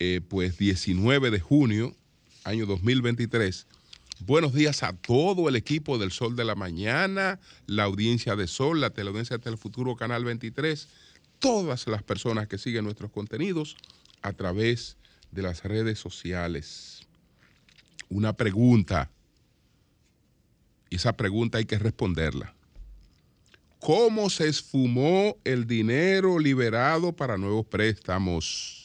eh, pues 19 de junio, año 2023, buenos días a todo el equipo del Sol de la Mañana, la audiencia de Sol, la teleaudiencia del Futuro Canal 23, todas las personas que siguen nuestros contenidos a través de las redes sociales. Una pregunta, y esa pregunta hay que responderla. ¿Cómo se esfumó el dinero liberado para nuevos préstamos?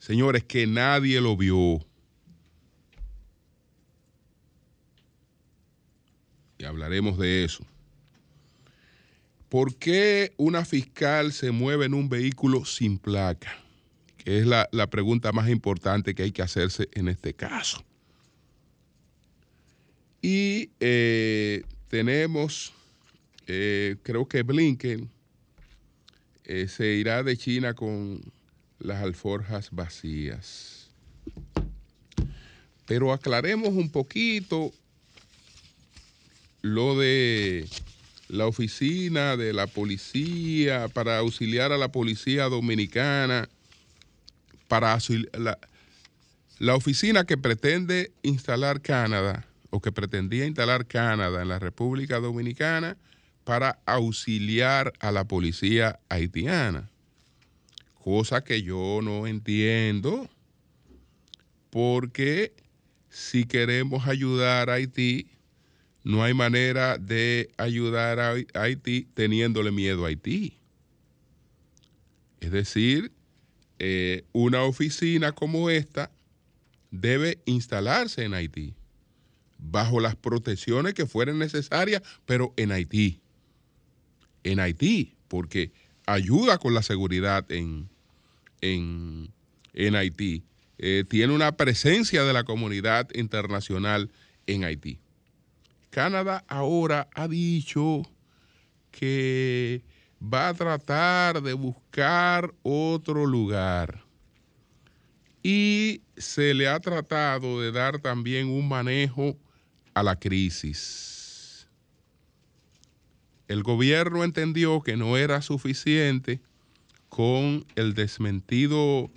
Señores, que nadie lo vio. Y hablaremos de eso. ¿Por qué una fiscal se mueve en un vehículo sin placa? Que es la, la pregunta más importante que hay que hacerse en este caso. Y eh, tenemos, eh, creo que Blinken eh, se irá de China con las alforjas vacías. Pero aclaremos un poquito lo de la oficina de la policía para auxiliar a la policía dominicana, para la, la oficina que pretende instalar Canadá o que pretendía instalar Canadá en la República Dominicana para auxiliar a la policía haitiana. Cosa que yo no entiendo, porque si queremos ayudar a Haití, no hay manera de ayudar a Haití teniéndole miedo a Haití. Es decir, eh, una oficina como esta debe instalarse en Haití, bajo las protecciones que fueran necesarias, pero en Haití. En Haití, porque ayuda con la seguridad en, en, en Haití. Eh, tiene una presencia de la comunidad internacional en Haití. Canadá ahora ha dicho que va a tratar de buscar otro lugar y se le ha tratado de dar también un manejo a la crisis. El gobierno entendió que no era suficiente con el desmentido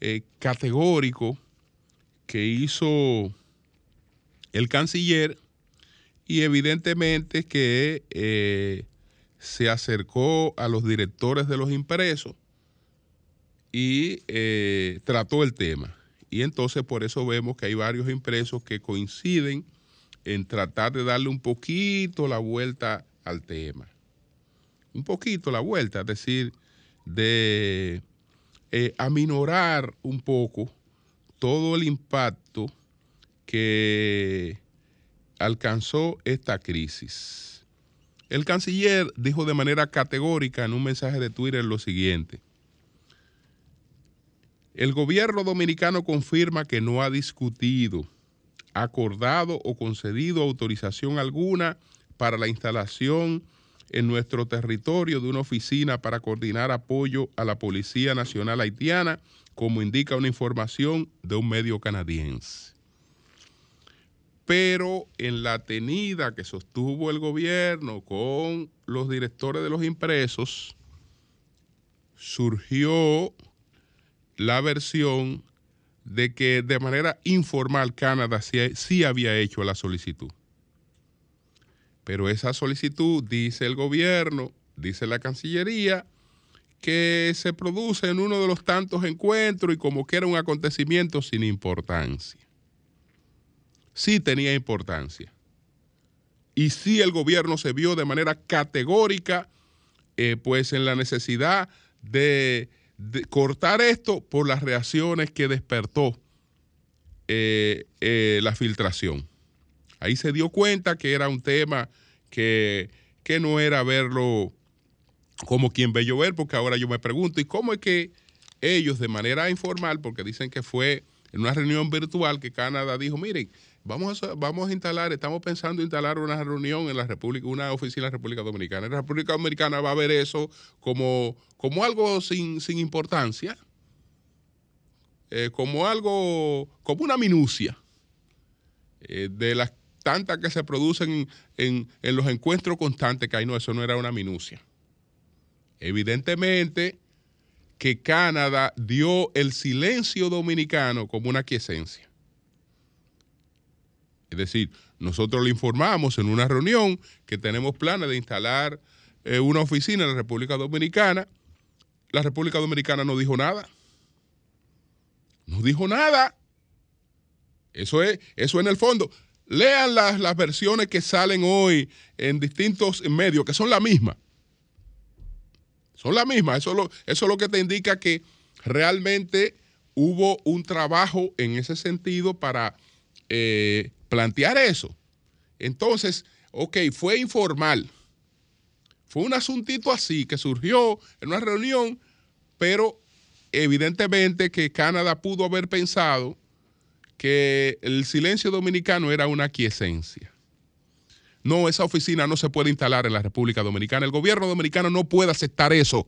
eh, categórico que hizo el canciller y evidentemente que eh, se acercó a los directores de los impresos y eh, trató el tema. Y entonces por eso vemos que hay varios impresos que coinciden en tratar de darle un poquito la vuelta al tema. Un poquito la vuelta, es decir, de eh, aminorar un poco todo el impacto que alcanzó esta crisis. El canciller dijo de manera categórica en un mensaje de Twitter lo siguiente. El gobierno dominicano confirma que no ha discutido, acordado o concedido autorización alguna para la instalación en nuestro territorio de una oficina para coordinar apoyo a la Policía Nacional Haitiana, como indica una información de un medio canadiense pero en la tenida que sostuvo el gobierno con los directores de los impresos, surgió la versión de que de manera informal Canadá sí, había hecho la solicitud. Pero esa solicitud, dice el gobierno, dice la Cancillería, que se produce en uno de los tantos encuentros y como que era un acontecimiento sin importancia sí tenía importancia. Y sí el gobierno se vio de manera categórica eh, pues en la necesidad de, cortar esto por las reacciones que despertó eh, eh, la filtración. Ahí se dio cuenta que era un tema que, que no era verlo como quien ve llover, porque ahora yo me pregunto, ¿y cómo es que ellos de manera informal, porque dicen que fue en una reunión virtual que Canadá dijo, miren, vamos a, vamos a instalar, estamos pensando instalar una reunión en la República, una oficina en la República Dominicana. En la República Dominicana va a ver eso como, como algo sin, importancia, eh, como algo, como una minucia eh, de las tantas que se producen en, los encuentros constantes que hay. No, eso no era una minucia. Evidentemente que Canadá dio el silencio dominicano como una quiesencia. Es decir, nosotros le informamos en una reunión que tenemos planes de instalar eh, una oficina en la República Dominicana. La República Dominicana no dijo nada. No dijo nada. Eso es, eso en el fondo. Lean las, las versiones que salen hoy en distintos medios, que son las mismas. Son las mismas. Eso, lo, eso es lo que te indica que realmente hubo un trabajo en ese sentido para eh, plantear eso. Entonces, ok, fue informal. Fue un asuntito así que surgió en una reunión, pero evidentemente que Canadá pudo haber pensado que el silencio dominicano era una quiesencia. No, esa oficina no se puede instalar en la República Dominicana. El gobierno dominicano no puede aceptar eso.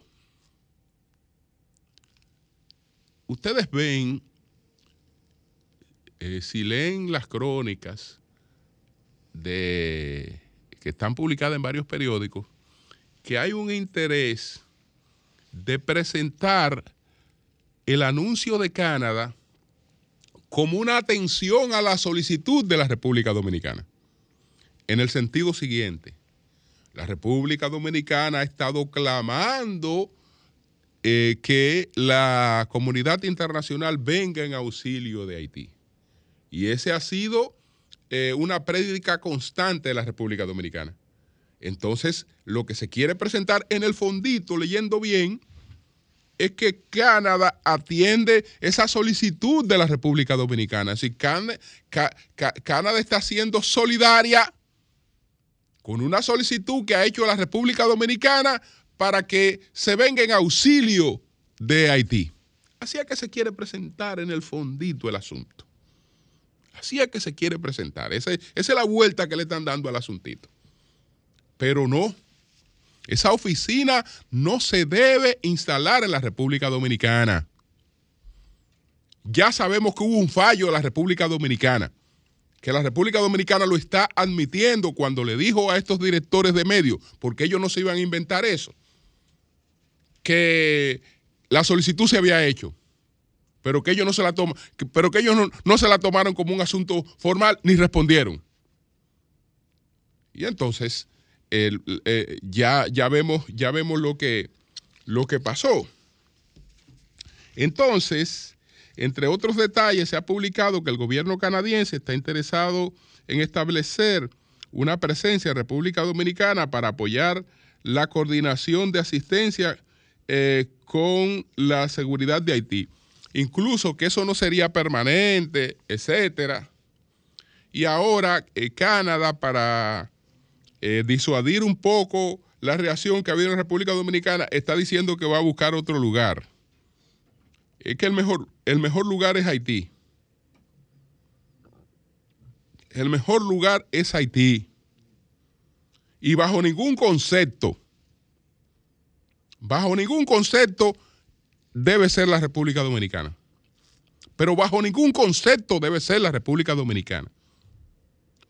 Ustedes ven, eh, si leen las crónicas de, que están publicadas en varios periódicos, que hay un interés de presentar el anuncio de Canadá como una atención a la solicitud de la República Dominicana en el sentido siguiente. La República Dominicana ha estado clamando eh, que la comunidad internacional venga en auxilio de Haití. Y ese ha sido eh, una prédica constante de la República Dominicana. Entonces, lo que se quiere presentar en el fondito, leyendo bien, es que Canadá atiende esa solicitud de la República Dominicana. Es decir, Canadá está siendo solidaria con una solicitud que ha hecho la República Dominicana para que se venga en auxilio de Haití. Así es que se quiere presentar en el fondito el asunto. Así es que se quiere presentar. Esa, esa es la vuelta que le están dando al asuntito. Pero no. Esa oficina no se debe instalar en la República Dominicana. Ya sabemos que hubo un fallo en la República Dominicana que la República Dominicana lo está admitiendo cuando le dijo a estos directores de medios, porque ellos no se iban a inventar eso, que la solicitud se había hecho, pero que ellos no se la toman, pero que ellos no, se la tomaron como un asunto formal ni respondieron. Y entonces eh, ya, ya, vemos, ya vemos lo que, lo que pasó. Entonces, entre otros detalles, se ha publicado que el gobierno canadiense está interesado en establecer una presencia en República Dominicana para apoyar la coordinación de asistencia eh, con la seguridad de Haití. Incluso que eso no sería permanente, etcétera. Y ahora eh, Canadá, para eh, disuadir un poco la reacción que ha habido en República Dominicana, está diciendo que va a buscar otro lugar es que el mejor, el mejor lugar es Haití. El mejor lugar es Haití. Y bajo ningún concepto, bajo ningún concepto debe ser la República Dominicana. Pero bajo ningún concepto debe ser la República Dominicana.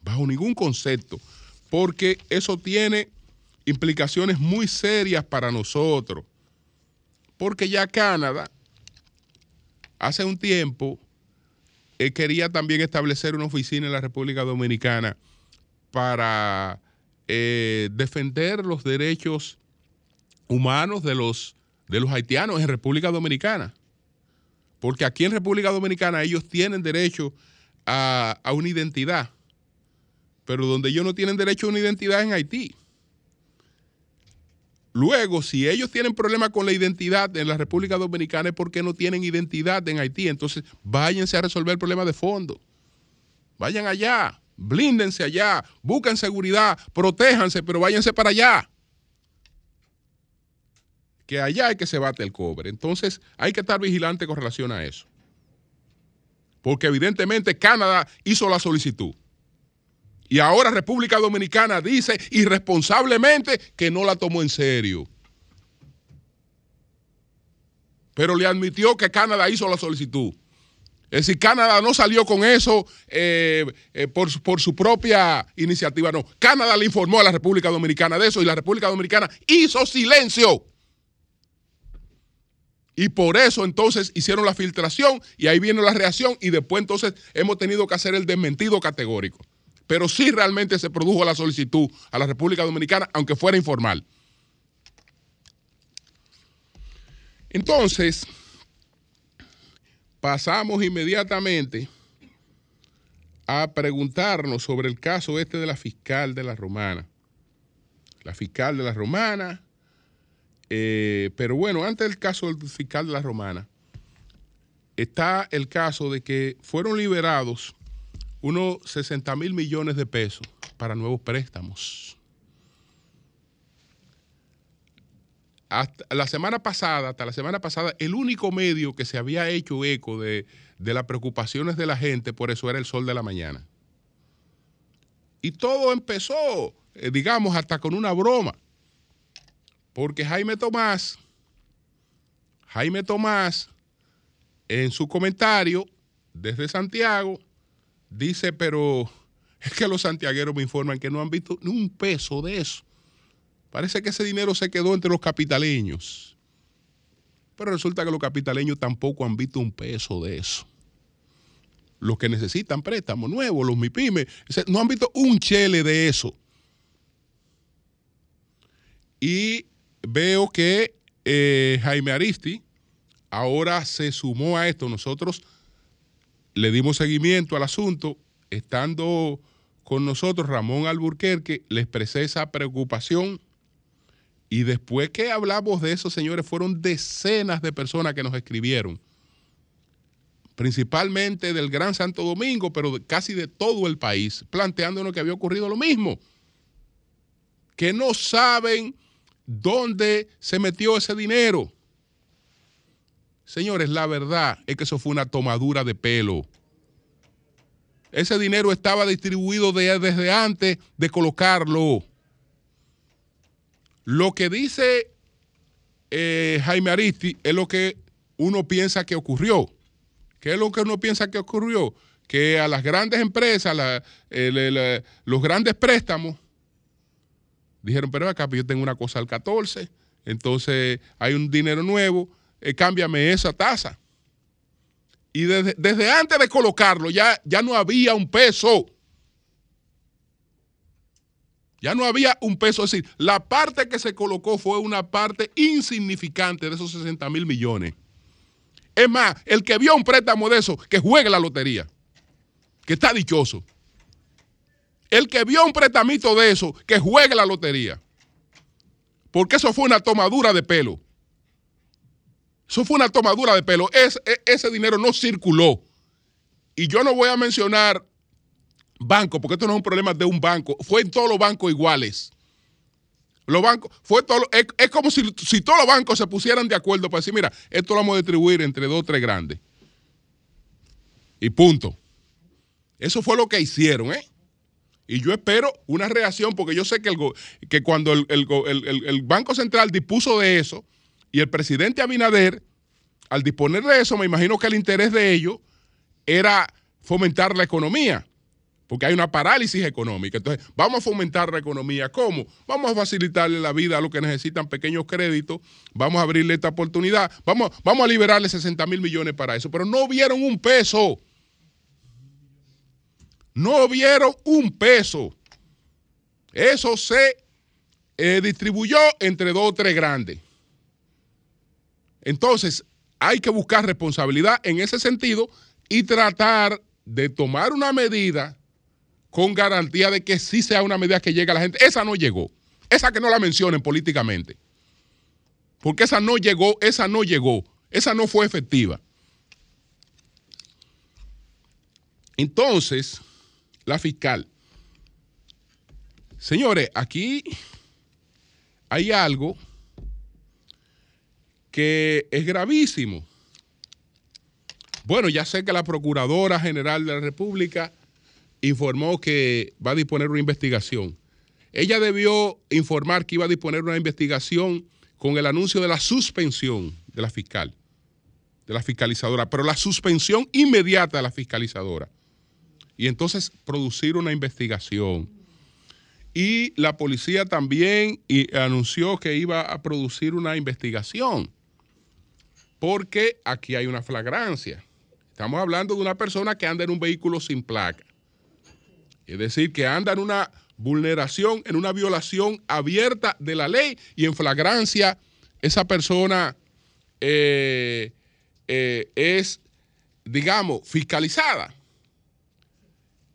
Bajo ningún concepto. Porque eso tiene implicaciones muy serias para nosotros. Porque ya Canadá hace un tiempo él quería también establecer una oficina en la República Dominicana para eh, defender los derechos humanos de los, de los haitianos en República Dominicana. Porque aquí en República Dominicana ellos tienen derecho a, a una identidad, pero donde ellos no tienen derecho a una identidad en Haití. Luego, si ellos tienen problemas con la identidad en la República Dominicana es porque no tienen identidad en Haití. Entonces, váyanse a resolver el problema de fondo. Vayan allá, blíndense allá, busquen seguridad, protéjanse, pero váyanse para allá. que allá hay que se bate el cobre. Entonces hay que estar vigilante con relación a eso. Porque evidentemente Canadá hizo la solicitud. Y ahora República Dominicana dice irresponsablemente que no la tomó en serio. Pero le admitió que Canadá hizo la solicitud. Es decir, Canadá no salió con eso eh, eh, por, por, su propia iniciativa, no. Canadá le informó a la República Dominicana de eso y la República Dominicana hizo silencio. Y por eso entonces hicieron la filtración y ahí viene la reacción y después entonces hemos tenido que hacer el desmentido categórico. Pero sí realmente se produjo la solicitud a la República Dominicana, aunque fuera informal. Entonces, pasamos inmediatamente a preguntarnos sobre el caso este de la fiscal de la Romana. La fiscal de la Romana, eh, pero bueno, antes del caso del fiscal de la Romana, está el caso de que fueron liberados unos 60 mil millones de pesos para nuevos préstamos. hasta la semana pasada, hasta la semana pasada, el único medio que se había hecho eco de, las preocupaciones de la gente, por eso era el sol de la mañana. Y todo empezó, eh, digamos, hasta con una broma. Porque Jaime Tomás, Jaime Tomás, en su comentario desde Santiago, dice, pero es que los santiagueros me informan que no han visto ni un peso de eso. Parece que ese dinero se quedó entre los capitaleños. Pero resulta que los capitaleños tampoco han visto un peso de eso. Los que necesitan préstamos nuevos, los MIPIMES, no han visto un chele de eso. Y veo que eh, Jaime Aristi ahora se sumó a esto. Nosotros le dimos seguimiento al asunto, estando con nosotros Ramón Alburquerque, le expresé esa preocupación y después que hablamos de eso, señores, fueron decenas de personas que nos escribieron, principalmente del Gran Santo Domingo, pero casi de todo el país, planteándonos que había ocurrido lo mismo, que no saben dónde se metió ese dinero. Señores, la verdad es que eso fue una tomadura de pelo. Ese dinero estaba distribuido desde antes de colocarlo. Lo que dice eh, Jaime Aristi es lo que uno piensa que ocurrió. ¿Qué es lo que uno piensa que ocurrió? Que a las grandes empresas, los grandes préstamos, dijeron, pero acá pues yo tengo una cosa al 14, entonces hay un dinero nuevo, eh, cámbiame esa tasa. Y desde, desde, antes de colocarlo ya, ya no había un peso. Ya no había un peso. Es decir, la parte que se colocó fue una parte insignificante de esos 60 mil millones. Es más, el que vio un préstamo de eso, que juegue la lotería, que está dichoso. El que vio un préstamo de eso, que juegue la lotería. Porque eso fue una tomadura de pelo. Eso fue una tomadura de pelo. E, ese dinero no circuló. Y yo no voy a mencionar banco, porque esto no es un problema de un banco, fue en todos los bancos iguales. Los bancos, fue todo, es, como si, si, todos los bancos se pusieran de acuerdo para decir, mira, esto lo vamos a distribuir entre dos o tres grandes. Y punto. Eso fue lo que hicieron, ¿eh? Y yo espero una reacción, porque yo sé que, el, que cuando el, el Banco Central dispuso de eso, y el presidente Abinader, al disponer de eso, me imagino que el interés de ellos era fomentar la economía porque hay una parálisis económica. Entonces, vamos a fomentar la economía. ¿Cómo? Vamos a facilitarle la vida a los que necesitan pequeños créditos, vamos a abrirle esta oportunidad, vamos, vamos a liberarle 60 mil millones para eso, pero no vieron un peso. No vieron un peso. Eso se eh, distribuyó entre dos o tres grandes. Entonces, hay que buscar responsabilidad en ese sentido y tratar de tomar una medida con garantía de que sí sea una medida que llegue a la gente. Esa no llegó. Esa que no la mencionen políticamente. Porque esa no llegó, esa no llegó, esa no fue efectiva. Entonces, la fiscal. Señores, aquí hay algo que es gravísimo. Bueno, ya sé que la Procuradora General de la República informó que va a disponer una investigación. Ella debió informar que iba a disponer una investigación con el anuncio de la suspensión de la fiscal, de la fiscalizadora, pero la suspensión inmediata de la fiscalizadora. Y entonces producir una investigación. Y la policía también anunció que iba a producir una investigación, porque aquí hay una flagrancia. Estamos hablando de una persona que anda en un vehículo sin placa. Es decir, que anda en una vulneración, en una violación abierta de la ley y en flagrancia esa persona eh, eh, es, digamos, fiscalizada.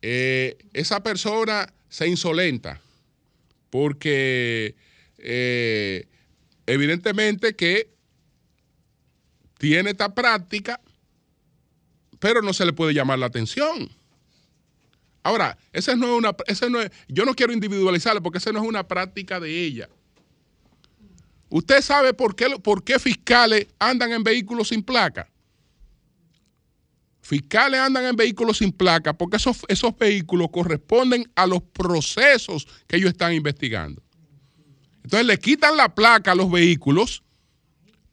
Eh, esa persona se insolenta porque evidentemente que tiene esta práctica, pero no se le puede llamar la atención. Ahora, esa no es una, ese no es, yo no quiero individualizarle porque esa no es una práctica de ella. ¿Usted sabe por qué, por qué fiscales andan en vehículos sin placa? Fiscales andan en vehículos sin placa porque esos, esos vehículos corresponden a los procesos que ellos están investigando. Entonces le quitan la placa a los vehículos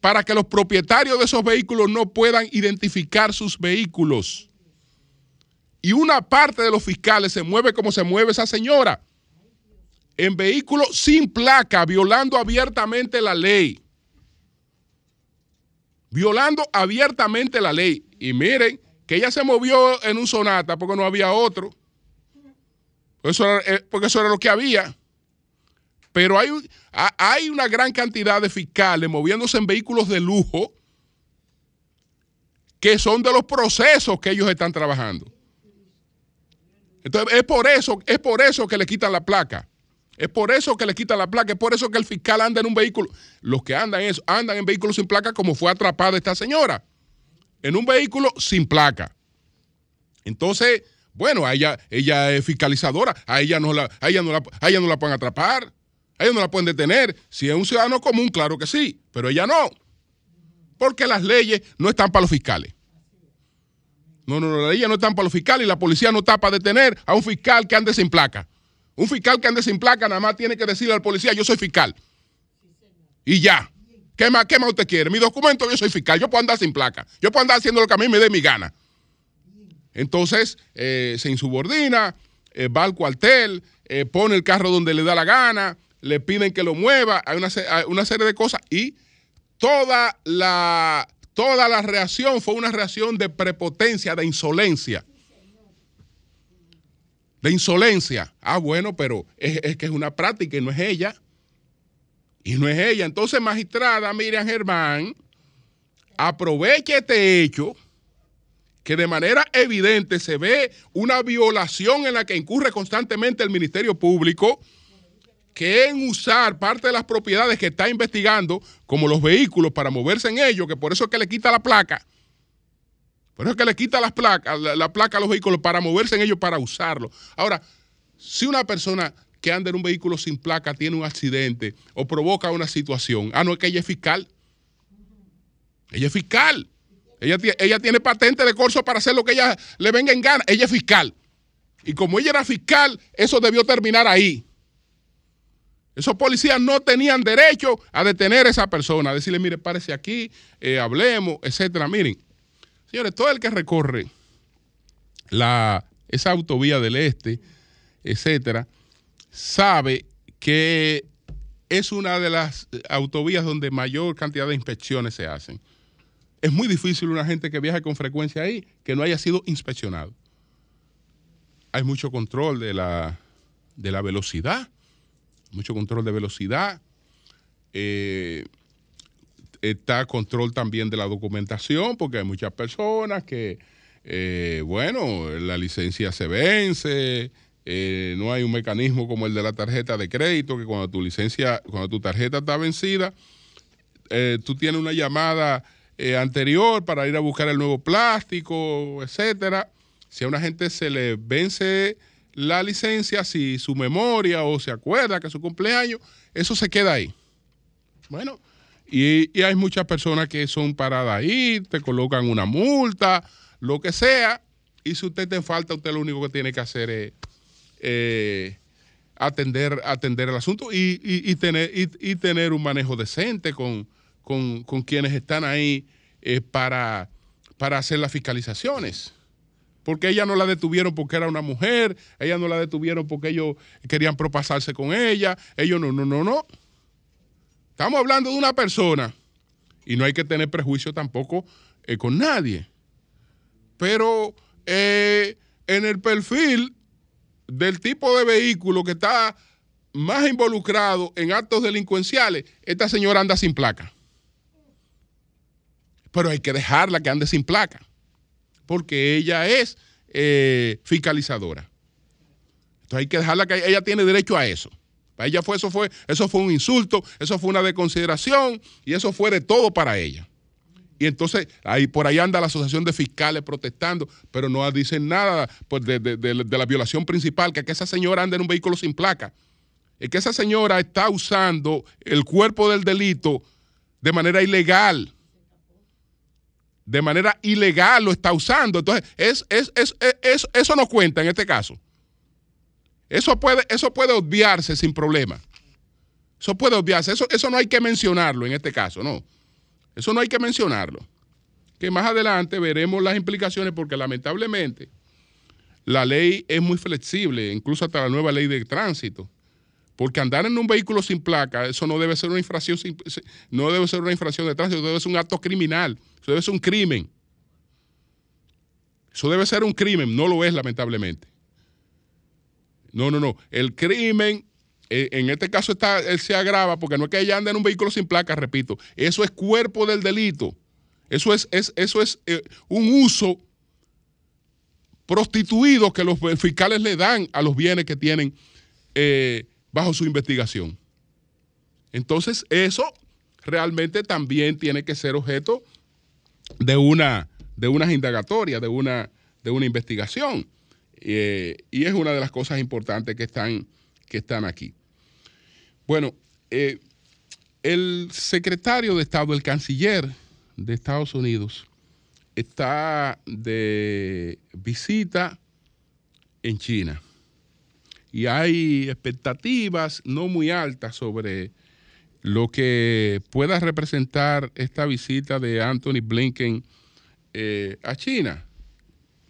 para que los propietarios de esos vehículos no puedan identificar sus vehículos y una parte de los fiscales se mueve como se mueve esa señora, en vehículos sin placa, violando abiertamente la ley. Violando abiertamente la ley. Y miren que ella se movió en un sonata porque no había otro. Eh, porque eso era lo que había. Pero hay, hay una gran cantidad de fiscales moviéndose en vehículos de lujo que son de los procesos que ellos están trabajando. Entonces, es por eso, es por eso que le quitan la placa. Es por eso que le quitan la placa, es por eso que el fiscal anda en un vehículo. Los que andan eso, andan en vehículos sin placa, como fue atrapada esta señora. En un vehículo sin placa. Entonces, bueno, ella, ella es fiscalizadora, a ella no la, ella no la, a ella no la pueden atrapar, ella no la pueden detener. Si es un ciudadano común, claro que sí, pero ella no. Porque las leyes no están para los fiscales. No, no, no, la ley no está para los fiscales y la policía no está para detener a un fiscal que ande sin placa. Un fiscal que ande sin placa nada más tiene que decirle al policía, yo soy fiscal. Y ya. ¿Qué más, ¿Qué más usted quiere? Mi documento, yo soy fiscal. Yo puedo andar sin placa. Yo puedo andar haciendo lo que a mí me dé mi gana. Entonces, eh, se insubordina, eh, va al cuartel, eh, pone el carro donde le da la gana, le piden que lo mueva, hay una, una serie de cosas y toda la Toda la reacción fue una reacción de prepotencia, de insolencia. De insolencia. Ah, bueno, pero es, que es una práctica y no es ella. Y no es ella. Entonces, magistrada Miriam Germán, aproveche este hecho que de manera evidente se ve una violación en la que incurre constantemente el Ministerio Público que en usar parte de las propiedades que está investigando, como los vehículos, para moverse en ellos, que por eso es que le quita la placa. Por eso es que le quita las placas, la, placa a los vehículos para moverse en ellos, para usarlo. Ahora, si una persona que anda en un vehículo sin placa tiene un accidente o provoca una situación, ah, no es que ella es fiscal. Ella es fiscal. Ella, ella tiene patente de corso para hacer lo que ella le venga en gana. Ella es fiscal. Y como ella era fiscal, eso debió terminar ahí. Esos policías no tenían derecho a detener a esa persona, a decirle, mire, párese aquí, eh, hablemos, etcétera. Miren, señores, todo el que recorre la, esa autovía del este, etcétera, sabe que es una de las autovías donde mayor cantidad de inspecciones se hacen. Es muy difícil una gente que viaje con frecuencia ahí que no haya sido inspeccionado. Hay mucho control de la, de la velocidad mucho control de velocidad. Eh, está control también de la documentación, porque hay muchas personas que, eh, bueno, la licencia se vence, eh, no hay un mecanismo como el de la tarjeta de crédito, que cuando tu licencia, cuando tu tarjeta está vencida, tú tienes una llamada anterior para ir a buscar el nuevo plástico, etcétera. Si a una gente se le vence la licencia, si su memoria o se acuerda que es su cumpleaños, eso se queda ahí. Bueno, Y, hay muchas personas que son paradas ahí, te colocan una multa, lo que sea, y si usted te falta, usted lo único que tiene que hacer es eh, atender, atender el asunto y, tener, y, tener un manejo decente con, quienes están ahí eh, para, para hacer las fiscalizaciones porque ella no la detuvieron porque era una mujer, ella no la detuvieron porque ellos querían propasarse con ella, ellos no, no, no, no. Estamos hablando de una persona y no hay que tener prejuicio tampoco eh, con nadie. Pero eh, en el perfil del tipo de vehículo que está más involucrado en actos delincuenciales, esta señora anda sin placa. Pero hay que dejarla que ande sin placa porque ella es eh, fiscalizadora. Entonces hay que dejarla que ella tiene derecho a eso. Para ella fue eso, fue eso fue un insulto, eso fue una desconsideración y eso fue de todo para ella. Y entonces ahí por ahí anda la asociación de fiscales protestando, pero no dicen nada pues, de, la violación principal, que, que esa señora anda en un vehículo sin placa. Es que esa señora está usando el cuerpo del delito de manera ilegal de manera ilegal lo está usando. Entonces, es, eso no cuenta en este caso. Eso puede, eso puede obviarse sin problema. Eso puede obviarse. Eso, eso no hay que mencionarlo en este caso, no. Eso no hay que mencionarlo. Que más adelante veremos las implicaciones porque lamentablemente la ley es muy flexible, incluso hasta la nueva ley de tránsito. Porque andar en un vehículo sin placa, eso no debe ser una infracción, no debe ser una infracción de tránsito, debe ser un acto criminal. Eso debe ser un crimen. Eso debe ser un crimen, no lo es lamentablemente. No, no, no. El crimen, eh, en este caso está, él se agrava porque no es que ella ande en un vehículo sin placa, repito. Eso es cuerpo del delito. Eso es, eso es eh, un uso prostituido que los fiscales le dan a los bienes que tienen eh, bajo su investigación. Entonces, eso realmente también tiene que ser objeto de una de unas indagatorias, de una, de una investigación. Eh, y es una de las cosas importantes que están, que están aquí. Bueno, eh, el secretario de Estado, el canciller de Estados Unidos, está de visita en China. Y hay expectativas no muy altas sobre lo que pueda representar esta visita de Anthony Blinken eh, a China.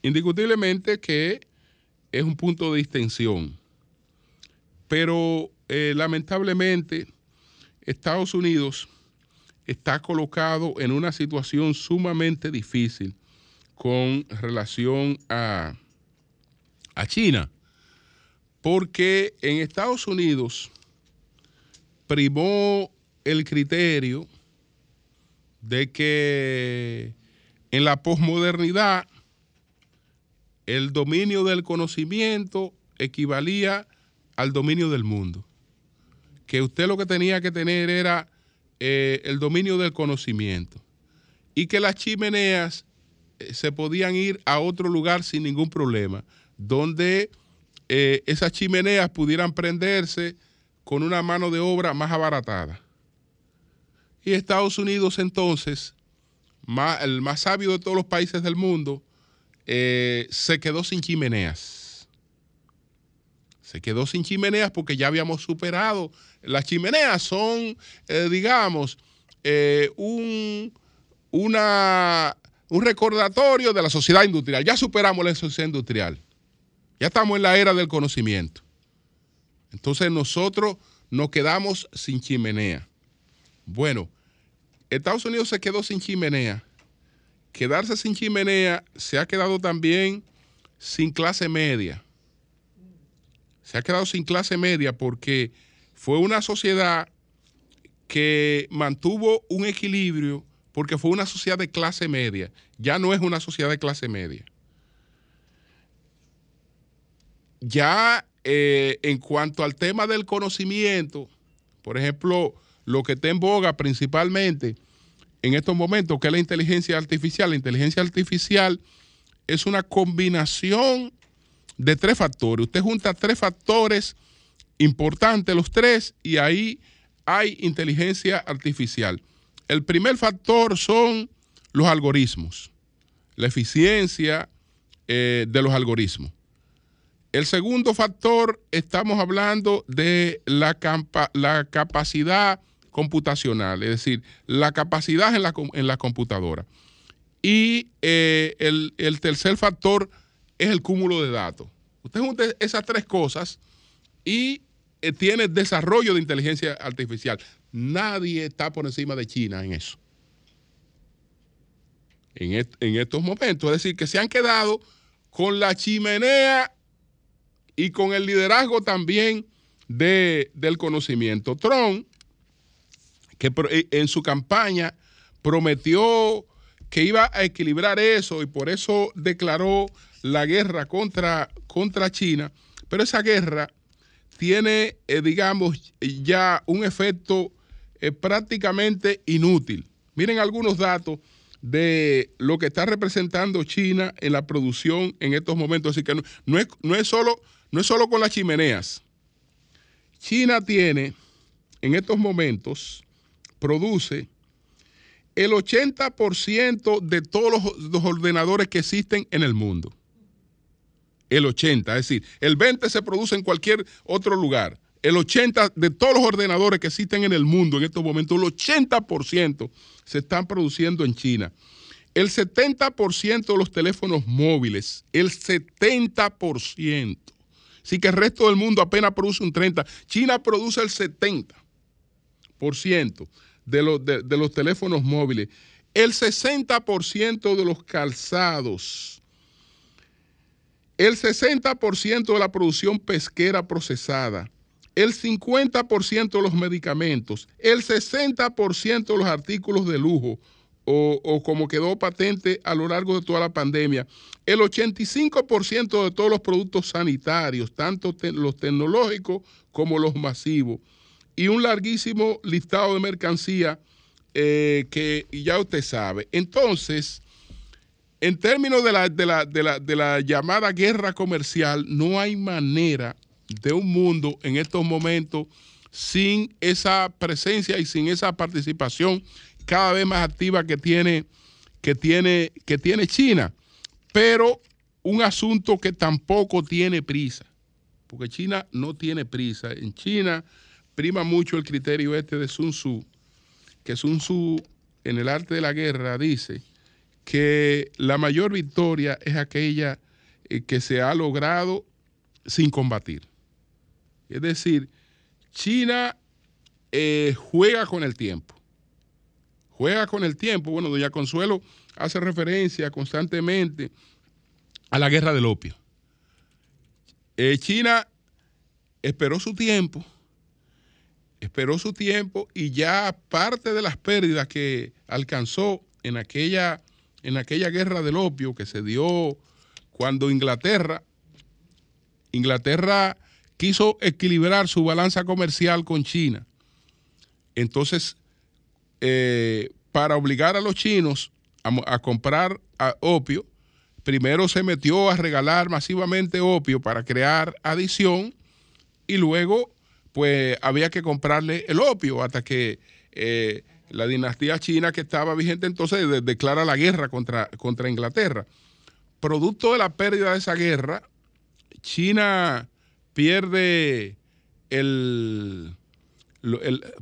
Indiscutiblemente que es un punto de distensión, pero eh, lamentablemente Estados Unidos está colocado en una situación sumamente difícil con relación a, a China, porque en Estados Unidos primó el criterio de que en la posmodernidad el dominio del conocimiento equivalía al dominio del mundo. Que usted lo que tenía que tener era eh, el dominio del conocimiento. Y que las chimeneas eh, se podían ir a otro lugar sin ningún problema, donde eh, esas chimeneas pudieran prenderse con una mano de obra más abaratada. Y Estados Unidos entonces, el más sabio de todos los países del mundo, eh, se quedó sin chimeneas. Se quedó sin chimeneas porque ya habíamos superado. Las chimeneas son, eh, digamos, un, una, un recordatorio de la sociedad industrial. Ya superamos la sociedad industrial. Ya estamos en la era del conocimiento. Entonces nosotros nos quedamos sin chimenea. Bueno, Estados Unidos se quedó sin chimenea. Quedarse sin chimenea se ha quedado también sin clase media. Se ha quedado sin clase media porque fue una sociedad que mantuvo un equilibrio porque fue una sociedad de clase media. Ya no es una sociedad de clase media. Ya eh, en cuanto al tema del conocimiento, por ejemplo, lo que está en boga principalmente en estos momentos, que es la inteligencia artificial. La inteligencia artificial es una combinación de tres factores. Usted junta tres factores importantes, los tres, y ahí hay inteligencia artificial. el primer factor son los algoritmos, la eficiencia eh, de los algoritmos. El segundo factor, estamos hablando de la, capacidad computacional, es decir, la capacidad en la, en la computadora. Y eh, el, el, tercer factor es el cúmulo de datos. Usted junta esas tres cosas y eh, tiene desarrollo de inteligencia artificial. Nadie está por encima de China en eso. En, en estos momentos. Es decir, que se han quedado con la chimenea y con el liderazgo también de, del conocimiento. Trump, que eh, en su campaña prometió que iba a equilibrar eso y por eso declaró la guerra contra, contra China, pero esa guerra tiene, eh, digamos, ya un efecto eh, prácticamente inútil. Miren algunos datos de lo que está representando China en la producción en estos momentos. Así que no, es, no, es, solo, no es solo con las chimeneas. China tiene en estos momentos, produce el 80% de todos los, los, ordenadores que existen en el mundo el 80, es decir, el 20 se produce en cualquier otro lugar. El 80 de todos los ordenadores que existen en el mundo en estos momentos, el 80% se están produciendo en China. El 70% de los teléfonos móviles, el 70%. Así que el resto del mundo apenas produce un 30%. China produce el 70% de los, de los teléfonos móviles. El 60% de los calzados el 60% de la producción pesquera procesada, el 50% de los medicamentos, el 60% de los artículos de lujo, o, como quedó patente a lo largo de toda la pandemia, el 85% de todos los productos sanitarios, tanto los tecnológicos como los masivos, y un larguísimo listado de mercancía eh, que ya usted sabe. Entonces, en términos de la, de, la, llamada guerra comercial, no hay manera de un mundo en estos momentos sin esa presencia y sin esa participación cada vez más activa que tiene, que tiene, que tiene China. Pero un asunto que tampoco tiene prisa, porque China no tiene prisa. En China prima mucho el criterio este de Sun Tzu, que Sun Tzu en el arte de la guerra dice que la mayor victoria es aquella eh, que se ha logrado sin combatir. Es decir, China eh, juega con el tiempo. Juega con el tiempo. Bueno, doña Consuelo hace referencia constantemente a la guerra del opio. Eh, China esperó su tiempo, esperó su tiempo y ya parte de las pérdidas que alcanzó en aquella en aquella guerra del opio que se dio cuando Inglaterra, Inglaterra quiso equilibrar su balanza comercial con China. Entonces, eh, para obligar a los chinos a, comprar opio, primero se metió a regalar masivamente opio para crear adición y luego pues había que comprarle el opio hasta que eh, la dinastía china que estaba vigente entonces declara la guerra contra, contra Inglaterra. Producto de la pérdida de esa guerra, China pierde el,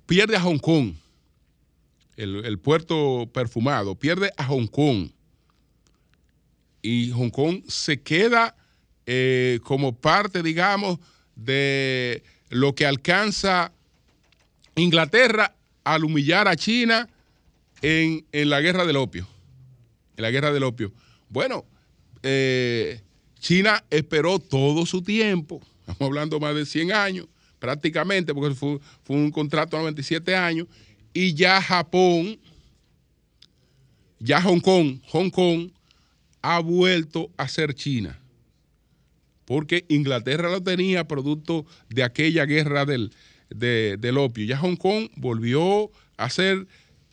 pierde a Hong Kong, el, puerto perfumado, pierde a Hong Kong. Y Hong Kong se queda eh, como parte, digamos, de lo que alcanza Inglaterra al humillar a China en, la guerra del opio. En la guerra del opio. Bueno, eh, China esperó todo su tiempo, estamos hablando más de 100 años, prácticamente, porque fue, un contrato de 97 años, y ya Japón, ya Hong Kong, Hong Kong ha vuelto a ser China, porque Inglaterra lo tenía producto de aquella guerra del, del opio. Ya Hong Kong volvió a ser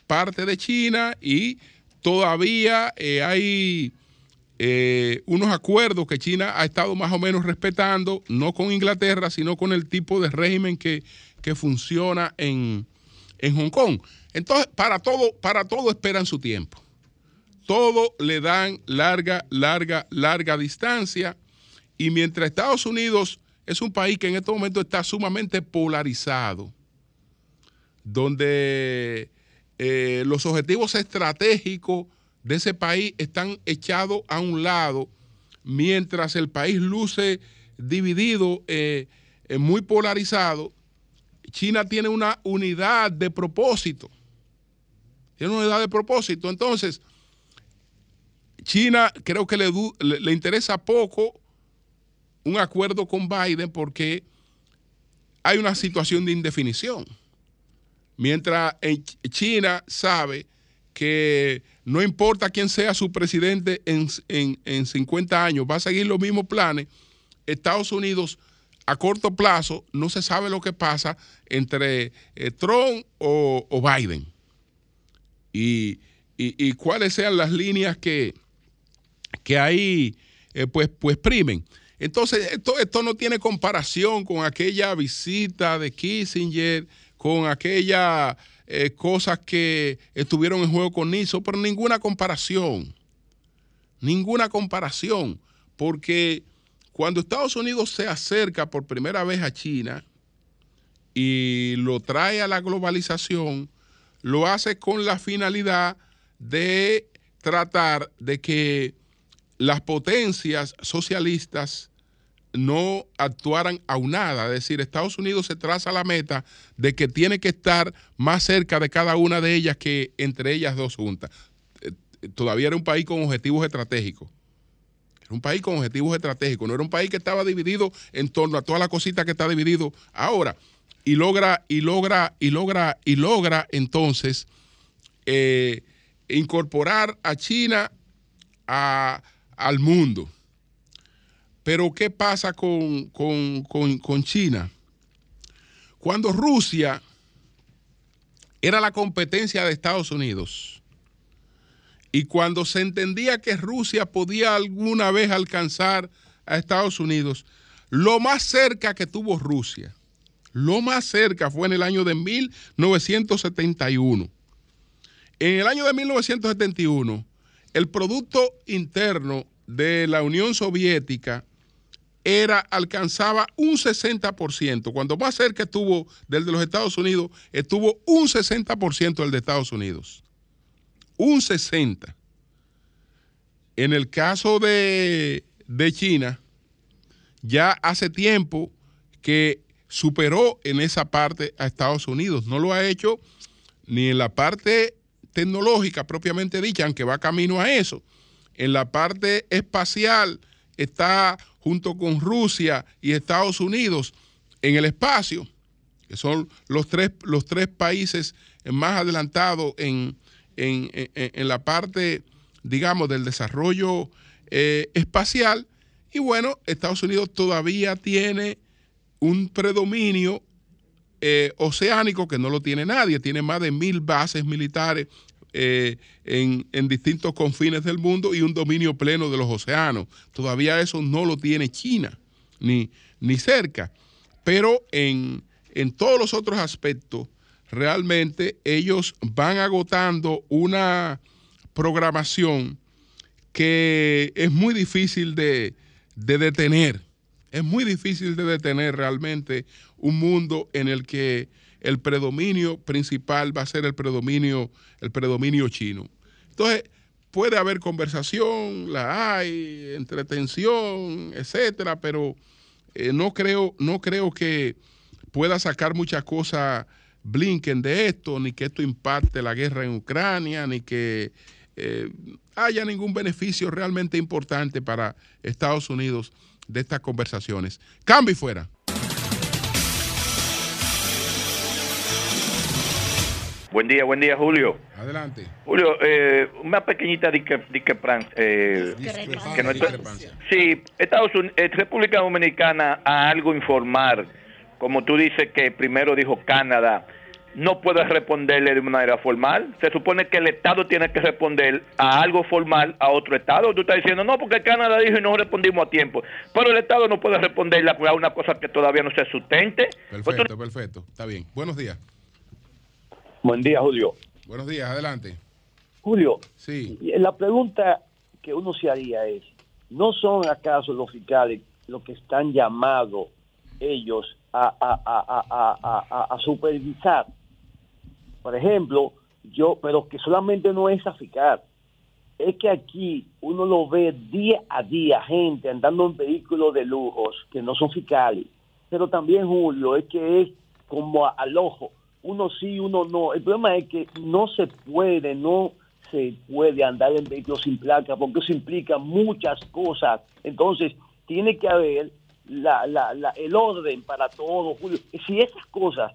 parte de China y todavía eh, hay eh, unos acuerdos que China ha estado más o menos respetando, no con Inglaterra, sino con el tipo de régimen que, funciona en, en Hong Kong. Entonces, para todo, para todo esperan su tiempo. Todo le dan larga, larga, larga distancia. Y mientras Estados Unidos es un país que en este momento está sumamente polarizado, donde eh, los objetivos estratégicos de ese país están echados a un lado, mientras el país luce dividido, eh, eh, muy polarizado, China tiene una unidad de propósito. Tiene una unidad de propósito. Entonces, China creo que le, le, interesa poco un acuerdo con Biden porque hay una situación de indefinición. Mientras en China sabe que no importa quién sea su presidente en, en 50 años, va a seguir los mismos planes, Estados Unidos a corto plazo no se sabe lo que pasa entre eh, Trump o, Biden. Y, cuáles sean las líneas que, que ahí eh, pues, pues primen. Entonces, esto, esto no tiene comparación con aquella visita de Kissinger, con aquellas eh, cosas que estuvieron en juego con Nixon, pero ninguna comparación. Ninguna comparación. Porque cuando Estados Unidos se acerca por primera vez a China y lo trae a la globalización, lo hace con la finalidad de tratar de que las potencias socialistas no actuaran aunadas. Es decir, Estados Unidos se traza la meta de que tiene que estar más cerca de cada una de ellas que entre ellas dos juntas. Eh, todavía era un país con objetivos estratégicos. Era un país con objetivos estratégicos, no era un país que estaba dividido en torno a todas las cositas que está dividido ahora. Y logra, y logra, y logra, y logra entonces eh, incorporar a China al mundo. Pero ¿qué pasa con, con China? Cuando Rusia era la competencia de Estados Unidos, y cuando se entendía que Rusia podía alguna vez alcanzar a Estados Unidos, lo más cerca que tuvo Rusia, lo más cerca fue en el año de 1971. En el año de 1971, el Producto Interno de la Unión Soviética era, alcanzaba un 60%. Cuando más cerca estuvo del de los Estados Unidos, estuvo un 60% el de Estados Unidos un 60. En el caso de, China, ya hace tiempo que superó en esa parte a Estados Unidos. No lo ha hecho ni en la parte tecnológica propiamente dicha, aunque va camino a eso. En la parte espacial está junto con Rusia y Estados Unidos en el espacio, que son los tres, los tres países más adelantados en, en, la parte, digamos, del desarrollo eh, espacial. Y bueno, Estados Unidos todavía tiene un predominio eh, oceánico que no lo tiene nadie. Tiene más de mil bases militares eh, en, en, distintos confines del mundo y un dominio pleno de los océanos. Todavía eso no lo tiene China, ni, ni cerca. Pero en, en todos los otros aspectos, realmente ellos van agotando una programación que es muy difícil de, detener. Es muy difícil de detener realmente un mundo en el que el predominio principal va a ser el predominio, el predominio chino. Entonces, puede haber conversación, la hay, entretención, etcétera, pero eh, no, creo, no creo que pueda sacar muchas cosas Blinken de esto, ni que esto impacte la guerra en Ucrania, ni que eh, haya ningún beneficio realmente importante para Estados Unidos de estas conversaciones. Cambio fuera. Buen día, buen día, Julio. Adelante. Julio, eh, una pequeñita discrepancia. Eh, sí, Estados Unidos, eh, República Dominicana a algo informar como tú dices que primero dijo Canadá, no puede responderle de manera formal. Se supone que el Estado tiene que responder a algo formal a otro Estado. Tú estás diciendo, no, porque Canadá dijo y no respondimos a tiempo. Pero el Estado no puede responderle a una cosa que todavía no se sustente. Perfecto, perfecto. Está bien. Buenos días. Buen día, Julio. Buenos días, adelante. Julio, sí. la pregunta que uno se haría es, ¿no son acaso los fiscales los que están llamados ellos a, a, supervisar? Por ejemplo, yo, pero que solamente no es a fiscal, es que aquí uno lo ve día a día, gente andando en vehículos de lujos que no son fiscales, pero también Julio, es que es como al ojo, uno sí, uno no. El problema es que no se puede, no se puede andar en vehículos sin placa porque eso implica muchas cosas. Entonces, tiene que haber la, la, la, el orden para todo, Julio. Si esas cosas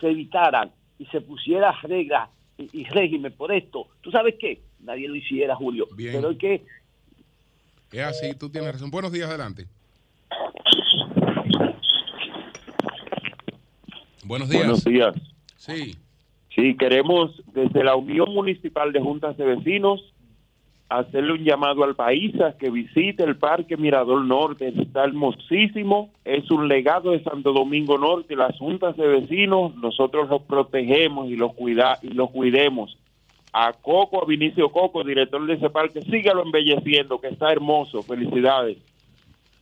se evitaran y se pusiera reglas y, régimen por esto, ¿tú sabes qué? Nadie lo hiciera, Julio. Bien. Pero es que... Es así, tú tienes razón. Buenos días, adelante. Buenos días. Buenos días. Sí. Sí, queremos desde la Unión Municipal de Juntas de Vecinos hacerle un llamado al país a que visite el Parque Mirador Norte. Está hermosísimo, es un legado de Santo Domingo Norte. Las juntas de vecinos, nosotros los protegemos y los, cuida y los cuidemos. A Coco, a Vinicio Coco, director de ese parque, sígalo embelleciendo, que está hermoso. Felicidades.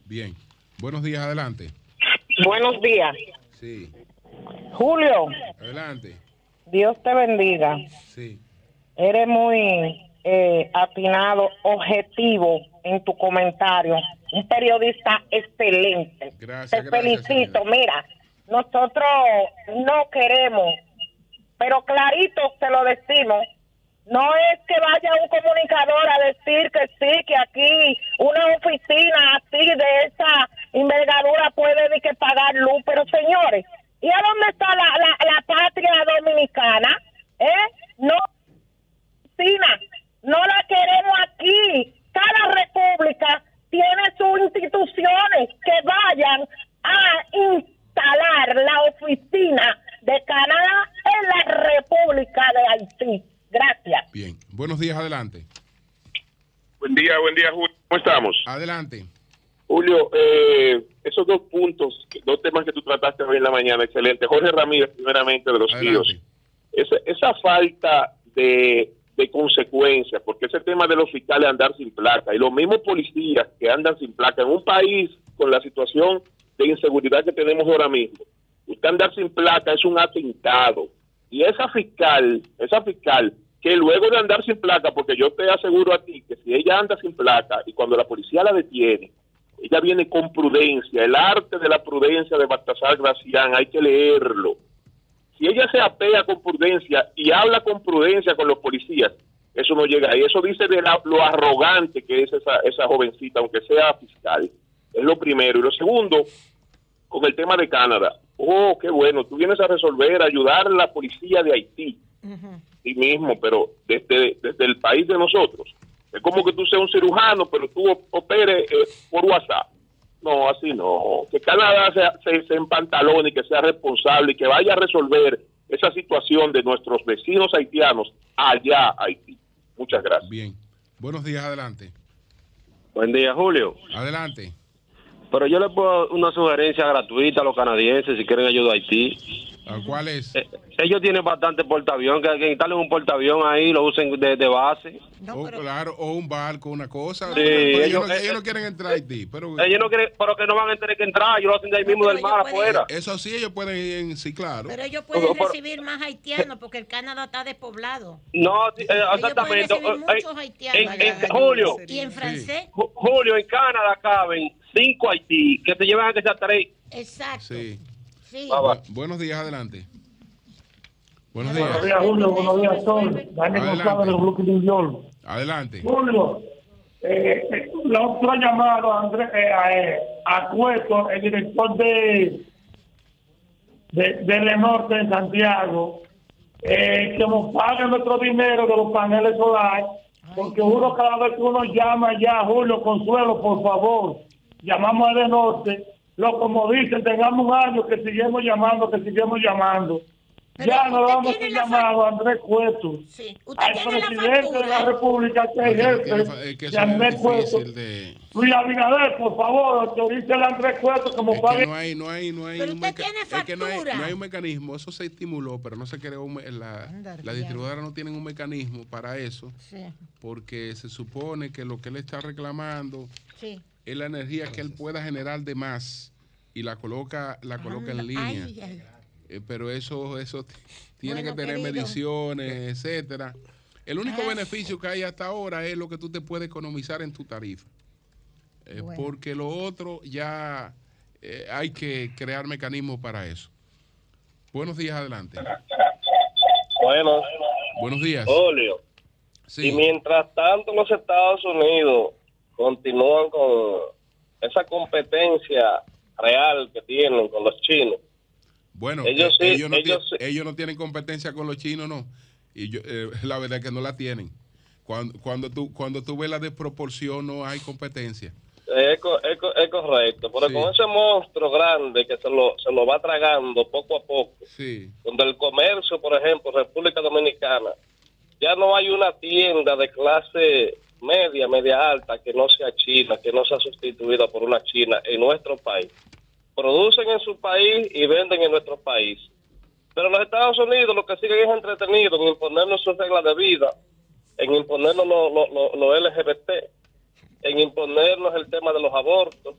Bien. Buenos días, adelante. Buenos días. Sí. Julio. Adelante. Dios te bendiga. Sí. Eres muy eh, atinado, objetivo en tu comentario. Un periodista excelente. Gracias. Te felicito. Mira, nosotros no queremos, pero clarito te lo decimos. No es que vaya un comunicador a decir que sí, que aquí una oficina así de esa envergadura puede ni que pagar luz, pero señores, ¿Y a dónde está la, la, patria dominicana? ¿Eh? No, no la queremos aquí. Cada república tiene sus instituciones que vayan a instalar la oficina de Canadá en la República de Haití. Gracias. Bien. Buenos días, adelante. Buen día, buen día, Julio. ¿Cómo estamos? Adelante. Julio, eh, esos dos puntos, dos temas que tú trataste hoy en la mañana, excelente. Jorge Ramírez, primeramente, de los tíos. Esa, esa falta de, de consecuencias, porque ese tema de los fiscales andar sin placa y los mismos policías que andan sin placa en un país con la situación de inseguridad que tenemos ahora mismo, usted andar sin placa es un atentado. Y esa fiscal, esa fiscal que luego de andar sin placa, porque yo te aseguro a ti que si ella anda sin placa y cuando la policía la detiene, ella viene con prudencia. El arte de la prudencia de Baltasar Gracián, hay que leerlo. Si ella se apea con prudencia y habla con prudencia con los policías, eso no llega ahí. Eso dice de lo arrogante que es esa, esa jovencita, aunque sea fiscal. Es lo primero. Y lo segundo, con el tema de Canadá. Oh, qué bueno, tú vienes a resolver, ayudar a la policía de Haití. Sí mismo, pero desde, desde el país de nosotros. Es como que tú seas un cirujano, pero tú operes eh, por WhatsApp. No, así no. Que Canadá se, se, empantalone y que sea responsable y que vaya a resolver esa situación de nuestros vecinos haitianos allá Haití. Muchas gracias. Bien. Buenos días, adelante. Buen día, Julio. Adelante. Pero yo le puedo una sugerencia gratuita a los canadienses si quieren ayuda a Haití. ¿Cuál es? Eh, ellos tienen bastante portaavión, que, que instalen un portaavión ahí, lo usen de, base. o, claro, o un barco, una cosa. Sí, ellos, no, quieren entrar a Haití. Pero, ellos no quieren, pero que no van a tener que entrar, ellos lo hacen de ahí mismo del mar afuera. Eso sí, ellos pueden ir en, sí, claro. Pero ellos pueden recibir más haitianos porque el Canadá está despoblado. No, eh, exactamente. Ellos pueden muchos haitianos en, Julio. Y en francés. Julio, en Canadá caben cinco Haití, que te llevan a que sea tres. Exacto. Sí. Buenos días, adelante. Buenos días. Buenos días, Julio. Buenos días, Sol. Daniel González del York. Adelante. Julio, eh, eh la otra llamada a, Andrés, eh, eh, a Cueto, el director de, de, de Lenorte en Santiago, eh, que nos pague nuestro dinero de los paneles solares, porque uno cada vez que uno llama ya, Julio Consuelo, por favor, llamamos a Lenorte lo como dicen, tengamos un año que sigamos llamando, que sigamos llamando. ya no vamos a llamar a Andrés Cueto, al presidente de la República que ejerce, de Andrés Cueto. Luis Abinader, por favor, autorice a Andrés Cueto como padre. No hay, no hay, no hay. Pero usted tiene factura. no, hay, no hay, un mecanismo, eso se estimuló, pero no se creó. la, la distribuidora no tiene un mecanismo para eso, porque se supone que lo que él está reclamando es la energía que él pueda generar de más y la coloca, la coloca en línea. Eh, pero eso, eso tiene que tener mediciones, etcétera. El único beneficio que hay hasta ahora es lo que tú te puedes economizar en tu tarifa. Eh, porque lo otro ya eh, hay que crear mecanismos para eso. Buenos días, adelante. Bueno. Buenos días. Julio. Y mientras tanto los Estados Unidos continúan con esa competencia real que tienen con los chinos, bueno, ellos, eh, ellos, no ellos, no tienen competencia con los chinos, no. Y yo, eh, la verdad es que no la tienen. Cuando, cuando, tú, cuando tú ves la desproporción, no hay competencia. Es, es, correcto, pero con ese monstruo grande que se lo, se lo va tragando poco a poco, sí. donde el comercio, por ejemplo, República Dominicana, ya no hay una tienda de clase media, media alta que no sea china, que no sea sustituida por una china en nuestro país. Producen en su país y venden en nuestro país. Pero los Estados Unidos lo que siguen es entretenido en imponernos sus reglas de vida, en imponernos los lo, LGBT, en imponernos el tema de los abortos,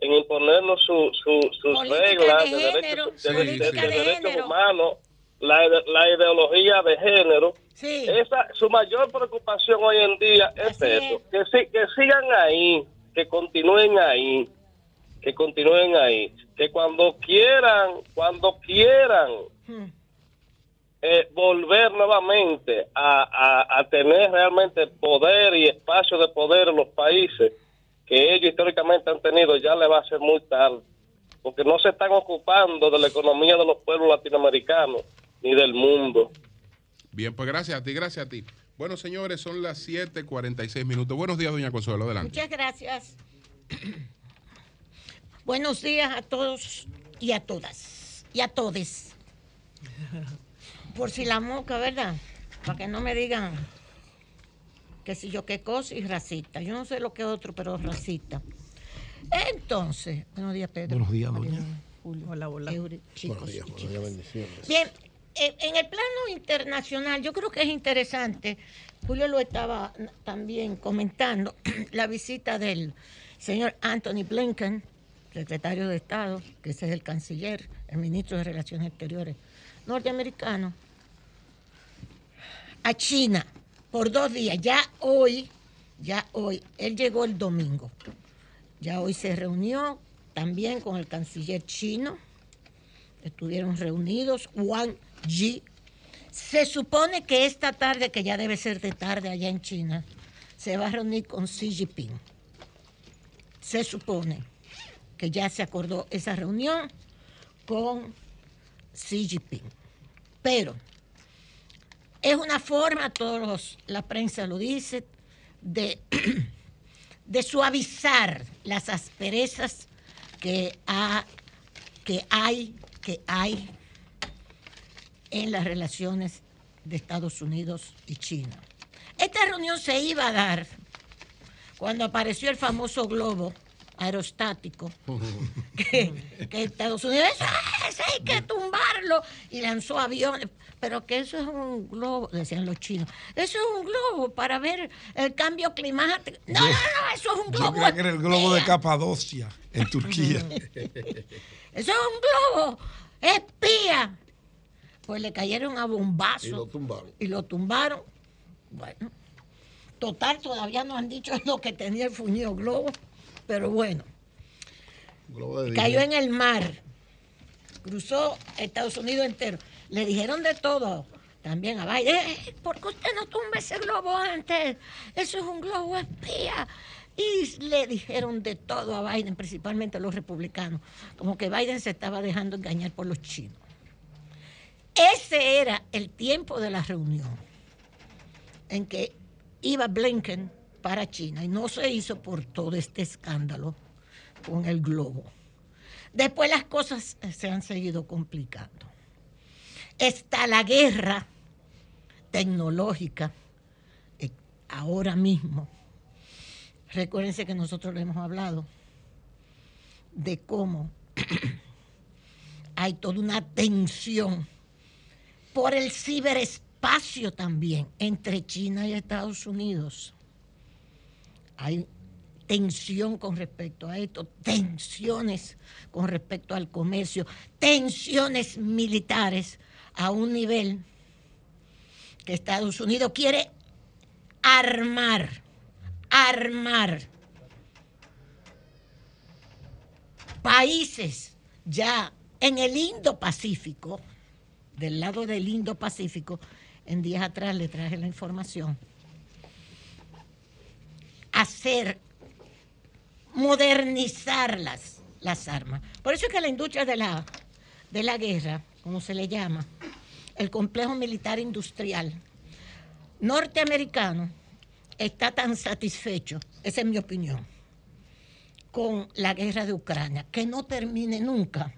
en imponernos sus reglas de, derechos, humanos, la, ideología de género. Esa, su mayor preocupación hoy en día es eso, que, que sigan ahí, que continúen ahí que continúen ahí, que cuando quieran, cuando quieran hmm. eh, volver nuevamente a, tener realmente poder y espacio de poder en los países que ellos históricamente han tenido, ya le va a ser muy tarde, porque no se están ocupando de la economía de los pueblos latinoamericanos ni del mundo. Bien, pues gracias a ti, gracias a ti. Bueno, señores, son las 7:46 minutos. Buenos días, doña Consuelo, adelante. Muchas gracias. Buenos días a todos y a todas. Y a todes. Por si la moca, ¿verdad? Para que no me digan que si yo qué cosa y racista. Yo no sé lo que otro, pero racista. Entonces, buenos días, Pedro. Buenos días, doña. Hola, hola. chicos, buenos días, buenos días, bendiciones. Bien, en el plano internacional, yo creo que es interesante, Julio lo estaba también comentando, la visita del señor Anthony Blinken secretario de Estado, que ese es el canciller, el ministro de Relaciones Exteriores norteamericano, a China por dos días. Ya hoy, ya hoy, él llegó el domingo. Ya hoy se reunió también con el canciller chino. Estuvieron reunidos, Wang Yi. Se supone que esta tarde, que ya debe ser de tarde allá en China, se va a reunir con Xi Jinping. Se supone que ya se acordó esa reunión con Xi Jinping. Pero es una forma, todos la prensa lo dice, de, de suavizar las asperezas que, que, hay, que hay en las relaciones de Estados Unidos y China. Esta reunión se iba a dar cuando apareció el famoso globo aerostático que, Estados Unidos eso hay que tumbarlo y lanzó aviones. Pero que eso es un globo decían los chinos eso es un globo para ver el cambio climático no no no eso es un globo yo que era el globo de Capadocia en Turquía. Eso es un globo espía pues le cayeron a bombazo y lo tumbaron y lo tumbaron bueno total todavía no han dicho lo que tenía el fuñido globo pero bueno. Cayó en el mar, cruzó Estados Unidos entero. Le dijeron de todo también a Biden. Eh, ¿Por qué usted no tumba ese globo antes? Eso es un globo espía. Y le dijeron de todo a Biden, principalmente a los republicanos, como que Biden se estaba dejando engañar por los chinos. Ese era el tiempo de la reunión en que iba Blinken para China y no se hizo por todo este escándalo con el globo. Después las cosas se han seguido complicando. está la guerra tecnológica eh, ahora mismo. Recuérdense que nosotros le hemos hablado de cómo hay toda una tensión por el ciberespacio también entre China y Estados Unidos. Hay tensión con respecto a esto, tensiones con respecto al comercio, tensiones militares a un nivel que Estados Unidos quiere armar, armar países ya en el Indo-Pacífico, del lado del Indo-Pacífico, en días atrás le traje la información, hacer, modernizar las, las armas. Por eso es que la industria de la, de la guerra, como se le llama, el complejo militar industrial norteamericano, está tan satisfecho, esa es mi opinión, con la guerra de Ucrania, que no termine nunca,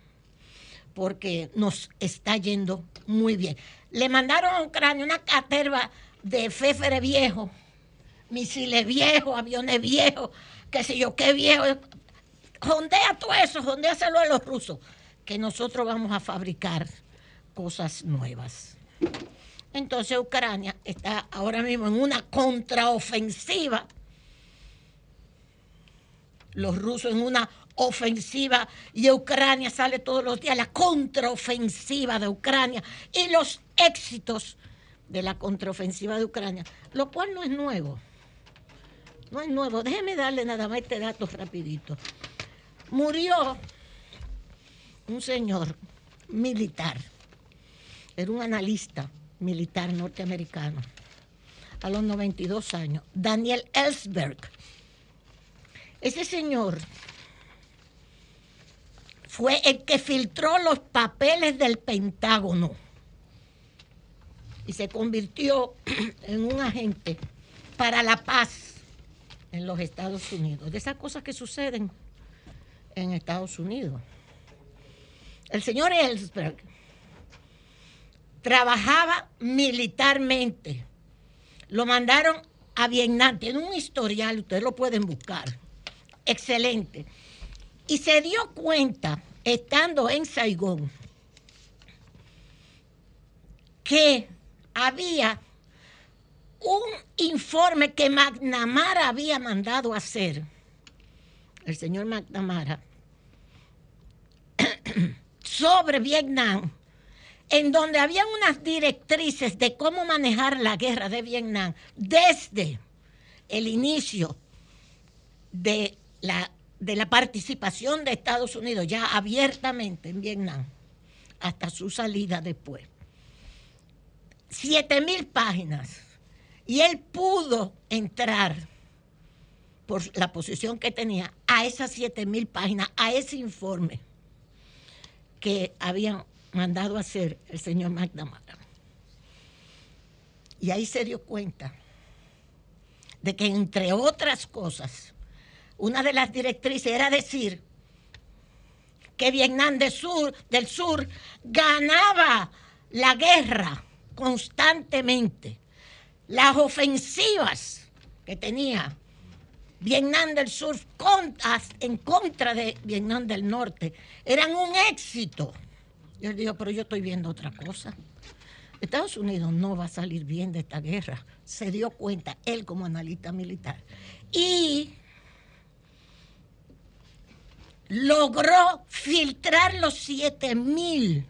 porque nos está yendo muy bien. Le mandaron a Ucrania una caterva de féfere viejo, misiles viejos, aviones viejos, qué sé yo, qué viejo. Jondea todo eso, jondéaselo a los rusos, que nosotros vamos a fabricar cosas nuevas. Entonces Ucrania está ahora mismo en una contraofensiva. Los rusos en una ofensiva y Ucrania sale todos los días la contraofensiva de Ucrania y los éxitos de la contraofensiva de Ucrania, lo cual no es nuevo. No es nuevo. Déjeme darle nada más este dato rapidito. Murió un señor militar, era un analista militar norteamericano, a los 92 años, Daniel Ellsberg. Ese señor fue el que filtró los papeles del Pentágono y se convirtió en un agente para la paz en los Estados Unidos, de esas cosas que suceden en Estados Unidos. El señor Ellsberg trabajaba militarmente. Lo mandaron a Vietnam. Tiene un historial, ustedes lo pueden buscar. Excelente. Y se dio cuenta, estando en Saigón, que había un informe que McNamara había mandado hacer, el señor McNamara, sobre Vietnam, en donde había unas directrices de cómo manejar la guerra de Vietnam desde el inicio de la, de la participación de Estados Unidos ya abiertamente en Vietnam hasta su salida después. Siete mil páginas. Y él pudo entrar por la posición que tenía a esas siete mil páginas, a ese informe que habían mandado hacer el señor McNamara. Y ahí se dio cuenta de que, entre otras cosas, una de las directrices era decir que Vietnam del Sur, del Sur ganaba la guerra constantemente. Las ofensivas que tenía Vietnam del Sur en contra de Vietnam del Norte eran un éxito. Yo le digo, pero yo estoy viendo otra cosa. Estados Unidos no va a salir bien de esta guerra. Se dio cuenta él como analista militar. Y logró filtrar los 7 mil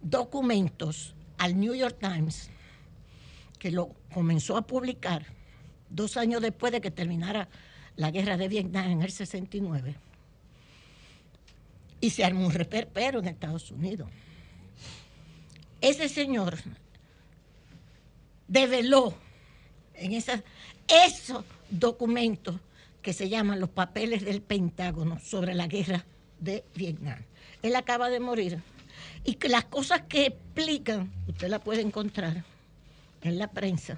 documentos al New York Times, que lo comenzó a publicar dos años después de que terminara la guerra de Vietnam en el 69 y se armó un reperpero en Estados Unidos. Ese señor develó en esos documentos que se llaman los papeles del Pentágono sobre la guerra de Vietnam. Él acaba de morir. Y que las cosas que explican, usted la puede encontrar en la prensa,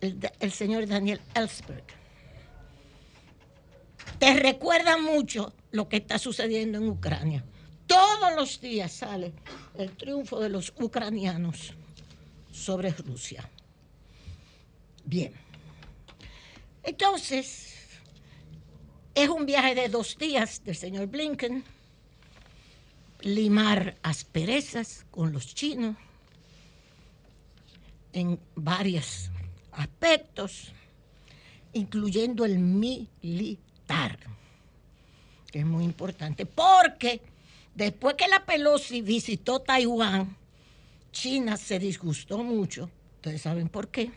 el, el señor Daniel Ellsberg, te recuerda mucho lo que está sucediendo en Ucrania. todos los días sale el triunfo de los ucranianos sobre Rusia. Bien. Entonces, es un viaje de dos días del señor Blinken, limar asperezas con los chinos en varios aspectos, incluyendo el militar, que es muy importante, porque después que la Pelosi visitó Taiwán, China se disgustó mucho, ustedes saben por qué,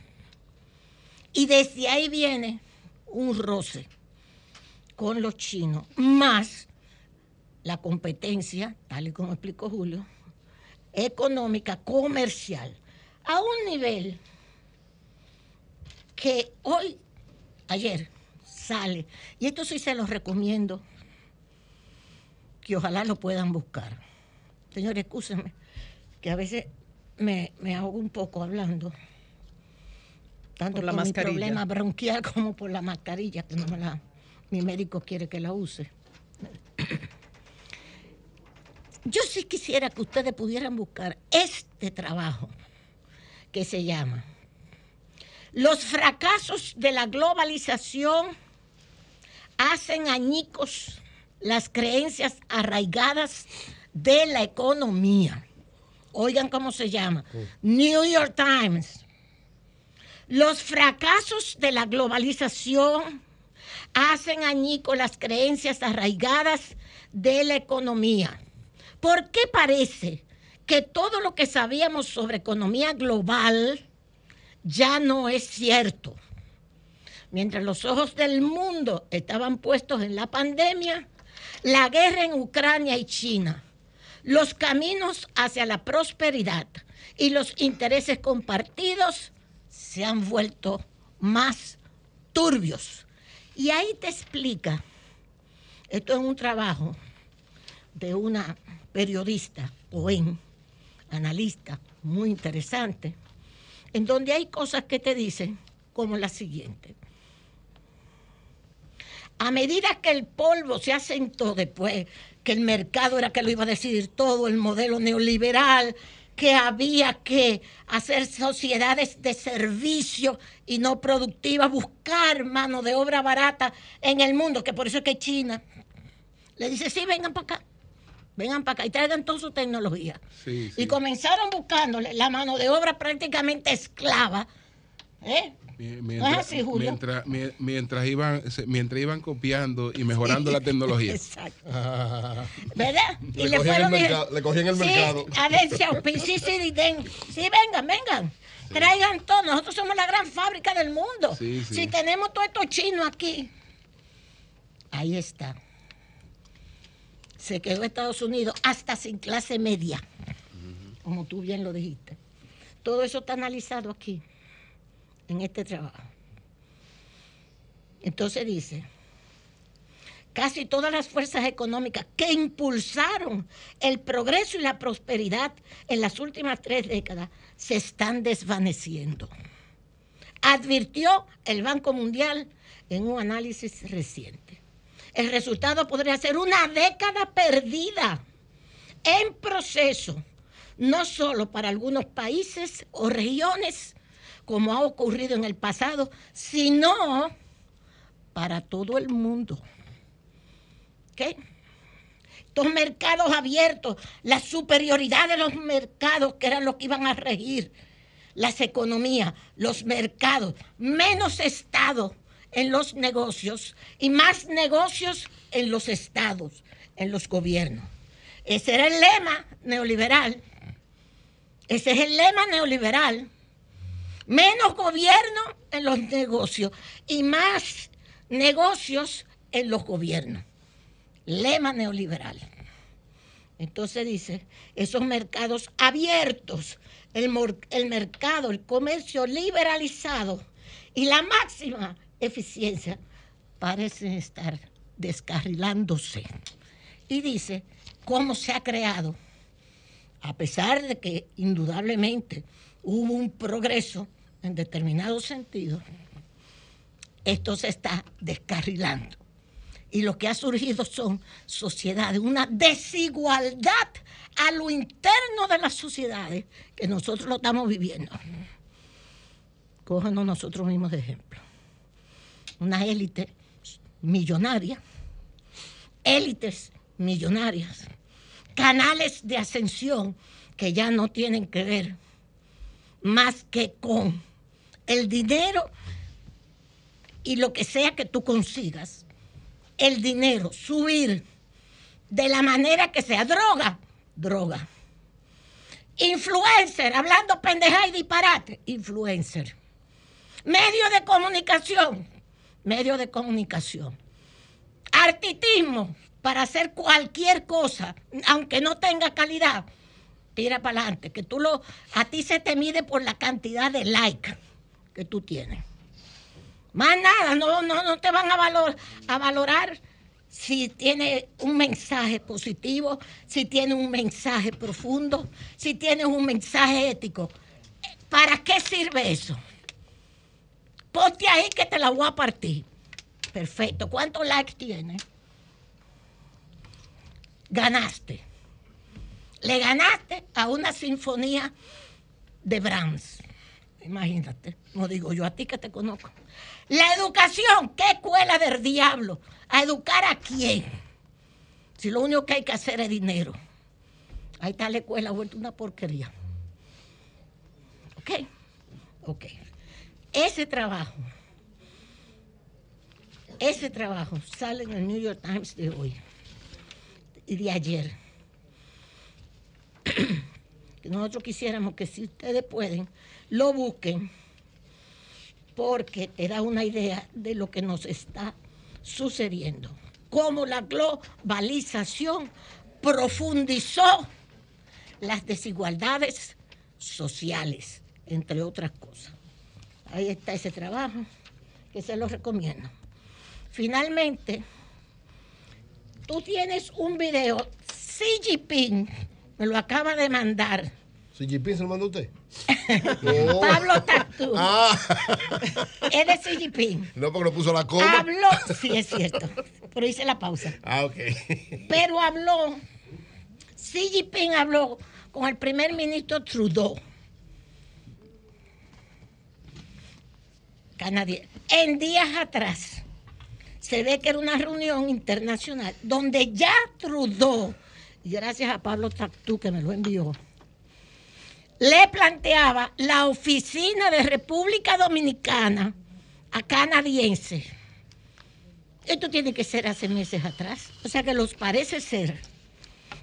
y desde ahí viene un roce con los chinos, más la competencia, tal y como explicó Julio, económica, comercial, a un nivel que hoy, ayer, sale, y esto sí se los recomiendo, que ojalá lo puedan buscar. Señores, escúsenme, que a veces me, me ahogo un poco hablando, tanto Por la por mi problema bronquial como por la mascarilla, que no me la, mi médico quiere que la use. Yo sí quisiera que ustedes pudieran buscar este trabajo que se llama Los fracasos de la globalización hacen añicos las creencias arraigadas de la economía. Oigan cómo se llama. New York Times. Los fracasos de la globalización hacen añicos las creencias arraigadas de la economía. ¿Por qué parece que todo lo que sabíamos sobre economía global ya no es cierto? Mientras los ojos del mundo estaban puestos en la pandemia, la guerra en Ucrania y China, los caminos hacia la prosperidad y los intereses compartidos se han vuelto más turbios. Y ahí te explica, esto es un trabajo de una periodista, Owen, analista, muy interesante, en donde hay cosas que te dicen como la siguiente. A medida que el polvo se asentó después, que el mercado era que lo iba a decidir todo, el modelo neoliberal, que había que hacer sociedades de servicio y no productivas, buscar mano de obra barata en el mundo, que por eso es que China le dice, sí, vengan para acá, vengan para acá y traigan toda su tecnología. Sí, Y comenzaron buscándole la mano de obra prácticamente esclava. ¿eh? Mi- ¿No es Mientras, así, Julio? mientras, mi- mientras iban, mientras iban copiando y mejorando la tecnología. Exacto. ¿Verdad? Le cogían el mercado- le cogían el sí, mercado. A ver, sí, sí, sí, den- sí, vengan, vengan. Traigan todo. Nosotros somos la gran fábrica del mundo. Sí, sí. Si tenemos todo esto chino aquí. Ahí está. Se quedó Estados Unidos hasta sin clase media. Como tú bien lo dijiste. Todo eso está analizado aquí, en este trabajo. Entonces dice, casi todas las fuerzas económicas que impulsaron el progreso y la prosperidad en las últimas tres décadas se están desvaneciendo. Advirtió el Banco Mundial en un análisis reciente. El resultado podría ser una década perdida en proceso, no solo para algunos países o regiones, como ha ocurrido en el pasado, sino para todo el mundo. ¿Ok? Estos mercados abiertos, la superioridad de los mercados, que eran los que iban a regir las economías, los mercados, menos Estado en los negocios y más negocios en los estados, en los gobiernos. Ese era el lema neoliberal. Ese es el lema neoliberal. Menos gobierno en los negocios y más negocios en los gobiernos. Lema neoliberal. Entonces dice, esos mercados abiertos, el, el mercado, el comercio liberalizado y la máxima eficiencia parecen estar descarrilándose. Y dice cómo se ha creado, a pesar de que indudablemente hubo un progreso en determinados sentidos, esto se está descarrilando. Y lo que ha surgido son sociedades, una desigualdad a lo interno de las sociedades que nosotros lo estamos viviendo. Cójanos nosotros mismos de ejemplo. Una élite millonaria, élites millonarias, canales de ascensión que ya no tienen que ver más que con el dinero y lo que sea que tú consigas, el dinero, subir de la manera que sea, droga, droga. Influencer, hablando pendeja y disparate, influencer. Medio de comunicación, medio de comunicación. Artitismo, para hacer cualquier cosa, aunque no tenga calidad, tira para adelante, que tú lo, a ti se te mide por la cantidad de like que tú tienes. Más nada, no, no, no te van a, valor, a valorar si tiene un mensaje positivo, si tiene un mensaje profundo, si tiene un mensaje ético. ¿Para qué sirve eso? Ponte ahí que te la voy a partir. Perfecto. ¿Cuántos likes tiene? Ganaste. Le ganaste a una sinfonía de Brahms. Imagínate, no digo yo a ti que te conozco. La educación, ¿qué escuela del diablo? ¿A educar a quién? Si lo único que hay que hacer es dinero. Ahí está la escuela vuelta una porquería. ¿Ok? Ok. Ese trabajo, ese trabajo sale en el New York Times de hoy y de ayer. que nosotros quisiéramos que si ustedes pueden, lo busquen, porque te da una idea de lo que nos está sucediendo. Cómo la globalización profundizó las desigualdades sociales, entre otras cosas. Ahí está ese trabajo, que se lo recomiendo. Finalmente, tú tienes un video, Xi Jinping me lo acaba de mandar. ¿Xi Jinping se lo mandó usted? Pablo Tactú. Ah. es de Xi Jinping. No, porque lo puso la coma. Habló, sí es cierto, pero hice la pausa. Ah, ok. Pero habló, Xi Jinping habló con el primer ministro Trudeau. Canadiense. En días atrás se ve que era una reunión internacional donde ya Trudeau, y gracias a Pablo Tactú que me lo envió, le planteaba la oficina de República Dominicana a canadiense. Esto tiene que ser hace meses atrás. O sea que los parece ser,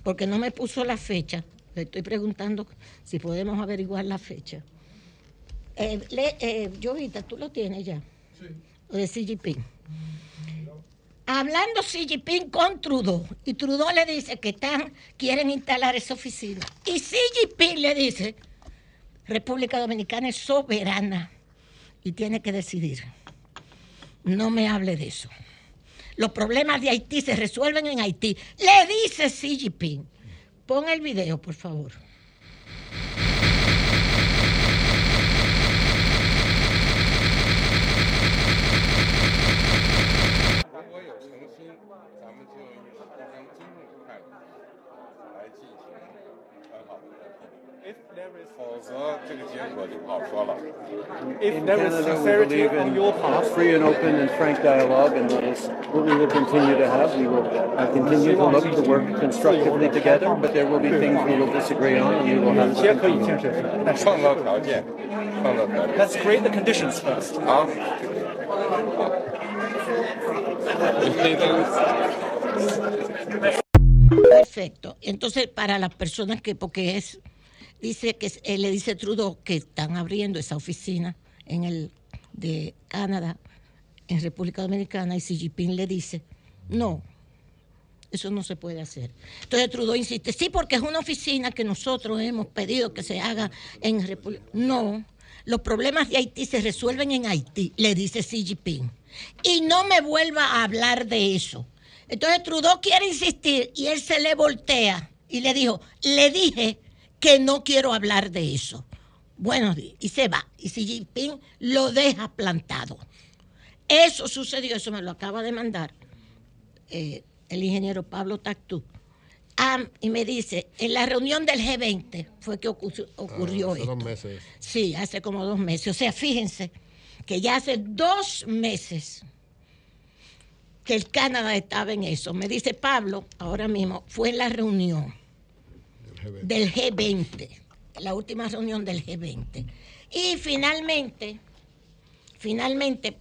porque no me puso la fecha. Le estoy preguntando si podemos averiguar la fecha. Eh, le, eh, tú lo tienes ya. Sí. De Xi Jinping hablando Xi Jinping con Trudeau y Trudeau le dice que están, quieren instalar esa oficina. Y Xi le dice, República Dominicana es soberana y tiene que decidir. No me hable de eso. Los problemas de Haití se resuelven en Haití. Le dice Xi Jinping. Pon el video, por favor. If there is sincerity on your part, free and open and frank dialogue, and what we will continue to have, we will uh, continue to look to work constructively together. But there will be things we will disagree on, and we will have. Let's create the conditions first. Perfecto. Entonces, para las personas que, porque es dice que le dice Trudeau que están abriendo esa oficina en el de Canadá, en República Dominicana, y Xi Jinping le dice, no, eso no se puede hacer. Entonces Trudeau insiste, sí, porque es una oficina que nosotros hemos pedido que se haga en República. No, los problemas de Haití se resuelven en Haití, le dice Xi Jinping. Y no me vuelva a hablar de eso. Entonces Trudeau quiere insistir y él se le voltea y le dijo, le dije que no quiero hablar de eso. Bueno, y se va. Y Xi Jinping lo deja plantado. Eso sucedió, eso me lo acaba de mandar eh, el ingeniero Pablo Tactú. Ah, y me dice, en la reunión del G20 fue que ocurrió, ocurrió Ah, hace esto. dos meses. Sí, hace como dos meses. O sea, fíjense que ya hace dos meses que el Canadá estaba en eso. Me dice Pablo, ahora mismo, fue en la reunión del G20, la última reunión del G20. Y finalmente, finalmente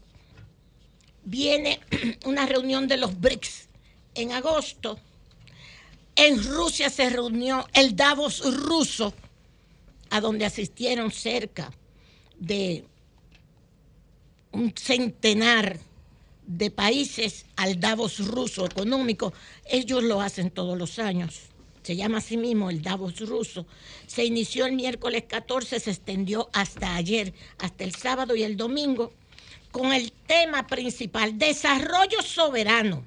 viene una reunión de los BRICS en agosto. En Rusia se reunió el Davos ruso, a donde asistieron cerca de un centenar de países al Davos ruso económico. Ellos lo hacen todos los años. Se llama así mismo el Davos ruso. Se inició el miércoles 14, se extendió hasta ayer, hasta el sábado y el domingo, con el tema principal, desarrollo soberano,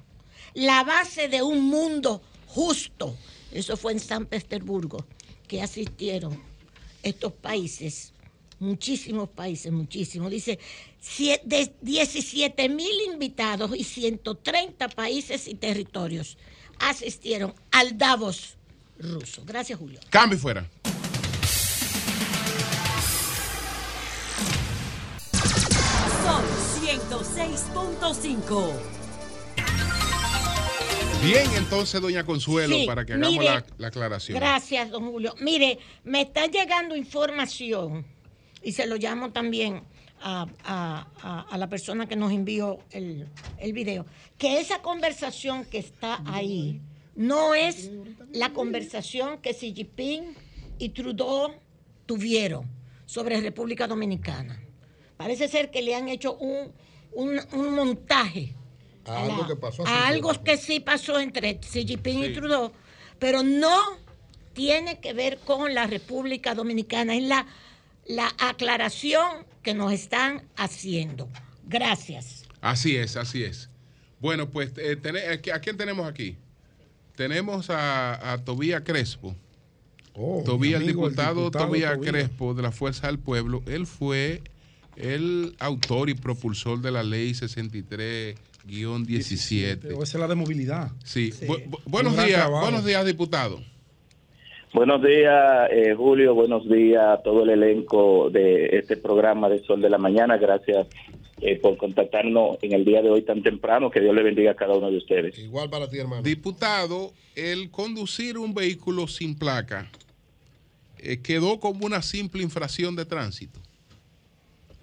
la base de un mundo justo. Eso fue en San Petersburgo, que asistieron estos países, muchísimos países, muchísimos. Dice, sie- de 17 mil invitados y 130 países y territorios asistieron al Davos ruso. Gracias, Julio. Cambio y fuera. Son 106.5. Bien, entonces, doña Consuelo, Sí, para que hagamos mire, la, la aclaración. Gracias, don Julio. Mire, me está llegando información y se lo llamo también a, a- a- a la persona que nos envió el, el video, que esa conversación que está ahí no es la conversación que Xi Jinping y Trudeau tuvieron sobre República Dominicana. Parece ser que le han hecho un, un- un montaje A algo la- que pasó hace a un algo tiempo. que sí pasó entre Xi Jinping y. Trudeau, pero no tiene que ver con la República Dominicana, es la, la aclaración que nos están haciendo. Gracias. Así es, así es. Bueno, pues, eh, tene- ¿a qui- ¿a quién tenemos aquí? Tenemos a, a Tobía Crespo. Tobía, el mi amigo, el diputado, diputado Tobía Tobía. Crespo de la Fuerza del Pueblo. Él fue el autor y propulsor de la ley 63-17. O esa es la de movilidad. Sí. Bu- bu- buenos días, trabajo. buenos días, diputado. Buenos días, eh, Julio. Buenos días a todo el elenco de este programa de Sol de la Mañana. Gracias eh, por contactarnos en el día de hoy tan temprano. Que Dios le bendiga a cada uno de ustedes. Igual para ti, hermano. Diputado, el conducir un vehículo sin placa eh, quedó como una simple infracción de tránsito.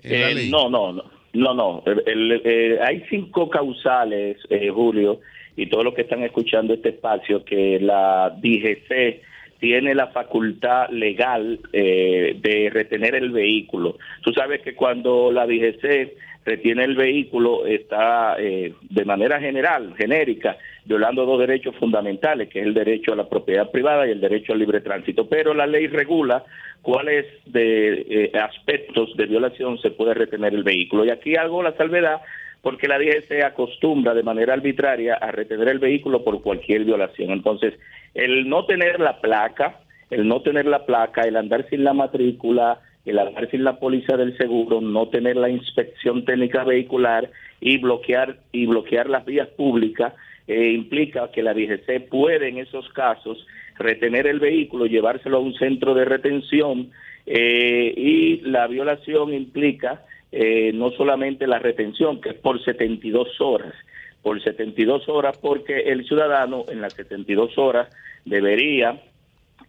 en la Eh, ley. no, no, no. No, no. El- el- eh, hay cinco causales, eh, Julio, y todos los que están escuchando este espacio, que la DGC tiene la facultad legal eh, de retener el vehículo. Tú sabes que cuando la DGC retiene el vehículo está eh, de manera general, genérica, violando dos derechos fundamentales, que es el derecho a la propiedad privada y el derecho al libre tránsito. Pero la ley regula cuáles de eh, aspectos de violación se puede retener el vehículo. Y aquí hago la salvedad porque la DGC acostumbra de manera arbitraria a retener el vehículo por cualquier violación. Entonces, el no tener la placa, el no tener la placa, el andar sin la matrícula, el andar sin la póliza del seguro, no tener la inspección técnica vehicular y bloquear y bloquear las vías públicas eh, implica que la DGC puede en esos casos retener el vehículo, llevárselo a un centro de retención eh, y la violación implica eh, no solamente la retención, que es por 72 horas, por 72 horas porque el ciudadano en las 72 horas debería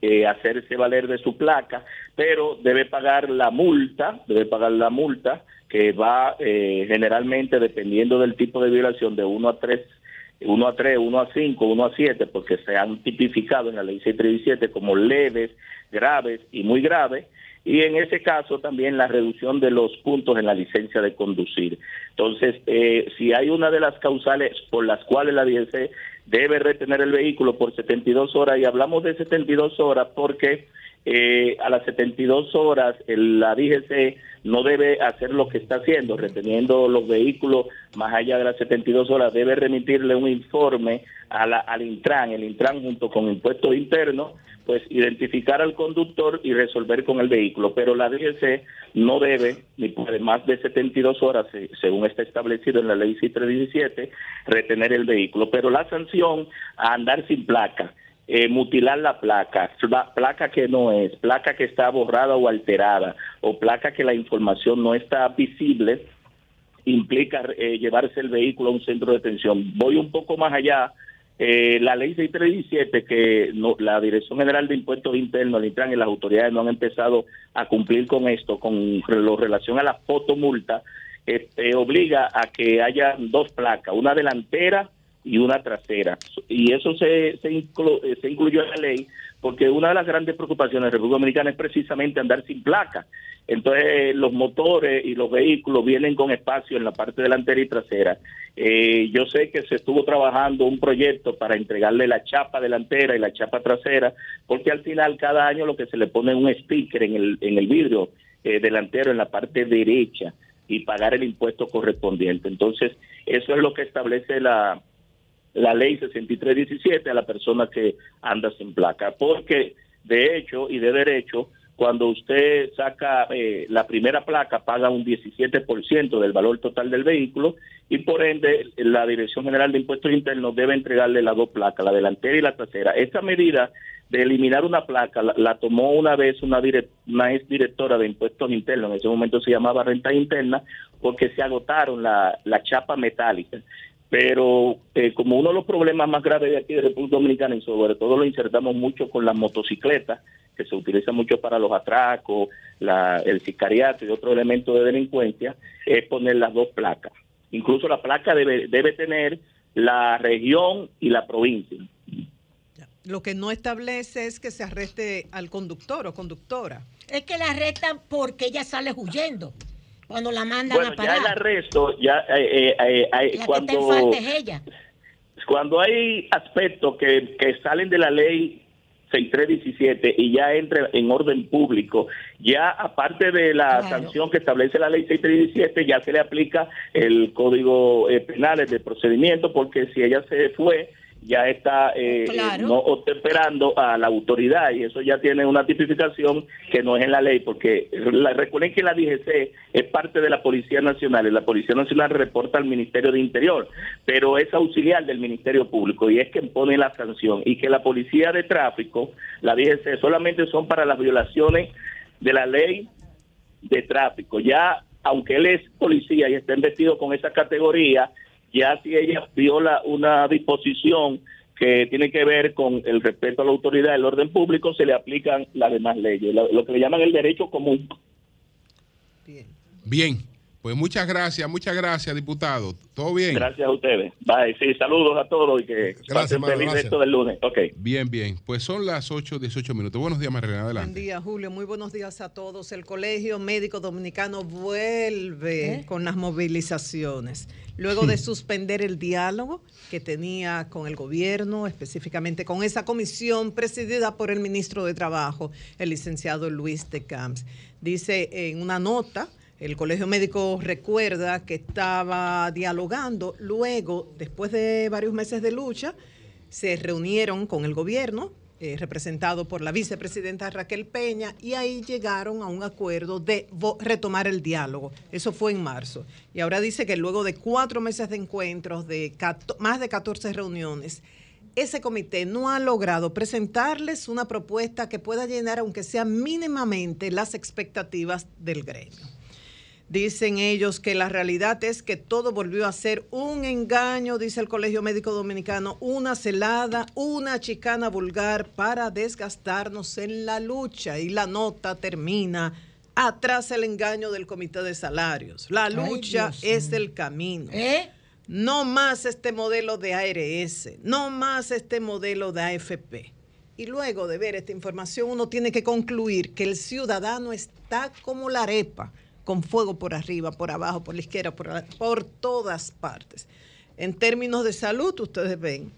eh, hacerse valer de su placa, pero debe pagar la multa, debe pagar la multa que va eh, generalmente dependiendo del tipo de violación de 1 a 3 1 a 3, 1 a 5, 1 a 7, porque se han tipificado en la ley 637 como leves, graves y muy graves, y en ese caso también la reducción de los puntos en la licencia de conducir. Entonces, eh, si hay una de las causales por las cuales la DGC debe retener el vehículo por 72 horas, y hablamos de 72 horas porque eh, a las 72 horas el- la DGC no debe hacer lo que está haciendo, reteniendo los vehículos más allá de las 72 horas, debe remitirle un informe a la- al Intran, el Intran junto con impuestos internos, pues identificar al conductor y resolver con el vehículo. Pero la DGC no debe, ni puede más de 72 horas, se- según está establecido en la ley C317, retener el vehículo. Pero la sanción a andar sin placa, eh, mutilar la placa, pla- placa que no es, placa que está borrada o alterada, o placa que la información no está visible, implica eh, llevarse el vehículo a un centro de detención. Voy un poco más allá. Eh, la ley 637, que no- la Dirección General de Impuestos Internos, el Intran y las autoridades no han empezado a cumplir con esto, con lo relación a la fotomulta, este, obliga a que haya dos placas, una delantera y una trasera. Y eso se, se, inclu- eh, se incluyó en la ley porque una de las grandes preocupaciones de la República Dominicana es precisamente andar sin placa. Entonces, los motores y los vehículos vienen con espacio en la parte delantera y trasera. Eh, yo sé que se estuvo trabajando un proyecto para entregarle la chapa delantera y la chapa trasera, porque al final cada año lo que se le pone es un sticker en el, en el vidrio eh, delantero en la parte derecha y pagar el impuesto correspondiente. Entonces, eso es lo que establece la, la ley 6317 a la persona que anda sin placa, porque de hecho y de derecho, cuando usted saca eh, la primera placa, paga un 17% del valor total del vehículo y por ende la Dirección General de Impuestos Internos debe entregarle las dos placas, la delantera y la trasera. Esta medida de eliminar una placa la, la tomó una vez una, direct, una ex directora de Impuestos Internos, en ese momento se llamaba Renta Interna, porque se agotaron la, la chapa metálica pero eh, como uno de los problemas más graves de aquí de República Dominicana y sobre todo lo insertamos mucho con las motocicletas que se utiliza mucho para los atracos, la, el sicariato y otro elemento de delincuencia, es poner las dos placas. Incluso la placa debe, debe tener la región y la provincia. Lo que no establece es que se arreste al conductor o conductora. Es que la arrestan porque ella sale huyendo. Cuando la mandan Bueno, a ya el parar. arresto, ya eh, eh, eh, la cuando, que es ella. cuando hay aspectos que, que salen de la ley 6317 y ya entra en orden público, ya aparte de la Claro. sanción que establece la ley 6317, ya se le aplica el código eh, penal de procedimiento, porque si ella se fue, ya está eh, Claro. eh, no esperando a la autoridad y eso ya tiene una tipificación que no es en la ley, porque la- recuerden que la DGC es parte de la Policía Nacional y la Policía Nacional reporta al Ministerio de Interior, pero es auxiliar del Ministerio Público y es quien pone la sanción y que la Policía de Tráfico, la DGC, solamente son para las violaciones de la ley de tráfico. Ya, aunque él es policía y está investido con esa categoría, ya si ella viola una disposición que tiene que ver con el respeto a la autoridad del orden público, se le aplican las demás leyes, lo, lo que le llaman el derecho común. Bien, pues muchas gracias, muchas gracias, diputado. ¿Todo bien? Gracias a ustedes. Bye. Sí, saludos a todos y que pasen hermano, feliz gracias. resto del lunes. Ok. Bien, bien. Pues son las 8, 18 minutos. Buenos días, Marilena. Buen Adelante. día, Julio. Muy buenos días a todos. El Colegio Médico Dominicano vuelve con las movilizaciones. Luego de suspender el diálogo que tenía con el gobierno, específicamente con esa comisión presidida por el ministro de Trabajo, el licenciado Luis de Camps. Dice en una nota, el Colegio Médico recuerda que estaba dialogando. Luego, después de varios meses de lucha, se reunieron con el gobierno, eh, representado por la vicepresidenta Raquel Peña, y ahí llegaron a un acuerdo de retomar el diálogo. Eso fue en marzo. Y ahora dice que luego de cuatro meses de encuentros, de más de 14 reuniones, ese comité no ha logrado presentarles una propuesta que pueda llenar, aunque sea mínimamente, las expectativas del gremio. Dicen ellos que la realidad es que todo volvió a ser un engaño, dice el Colegio Médico Dominicano, una celada, una chicana vulgar para desgastarnos en la lucha. Y la nota termina, atrás el engaño del Comité de Salarios. La lucha es mío. el camino. ¿Eh? No más este modelo de ARS, no más este modelo de AFP. Y luego de ver esta información, uno tiene que concluir que el ciudadano está como la arepa, con fuego por arriba, por abajo, por la izquierda, por, la- por todas partes. En términos de salud, ustedes ven,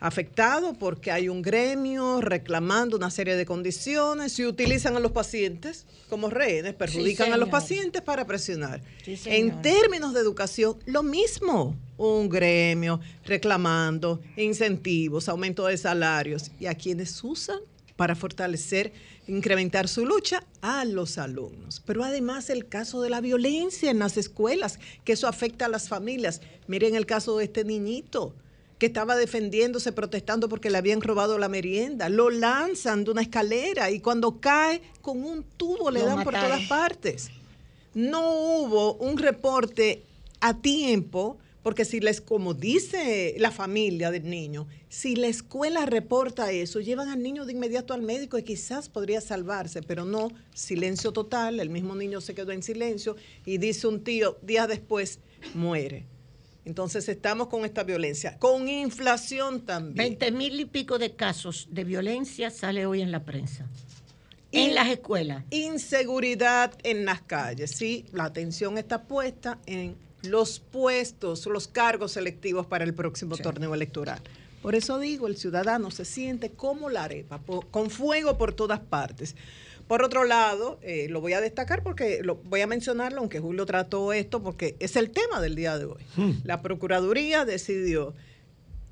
afectado porque hay un gremio reclamando una serie de condiciones y utilizan a los pacientes como rehenes, perjudican a los pacientes para presionar. Sí, en términos de educación, lo mismo. Un gremio reclamando incentivos, aumento de salarios y a quienes usan para fortalecer, incrementar su lucha a los alumnos. Pero además el caso de la violencia en las escuelas, que eso afecta a las familias. Miren el caso de este niñito que estaba defendiéndose, protestando porque le habían robado la merienda. Lo lanzan de una escalera y cuando cae con un tubo le Lo dan por todas partes. No hubo un reporte a tiempo, porque si les, como dice la familia del niño, si la escuela reporta eso, llevan al niño de inmediato al médico y quizás podría salvarse, pero no, silencio total, el mismo niño se quedó en silencio y dice un tío, días después, muere. Entonces estamos con esta violencia, con inflación también. 20 mil y pico de casos de violencia sale hoy en la prensa. En las escuelas. Inseguridad en las calles, sí, la atención está puesta en los puestos, los cargos selectivos para el próximo torneo electoral. Por eso digo, el ciudadano se siente como la arepa, con fuego por todas partes. Por otro lado, eh, lo voy a destacar porque lo, voy a mencionarlo, aunque Julio trató esto, porque es el tema del día de hoy. La Procuraduría decidió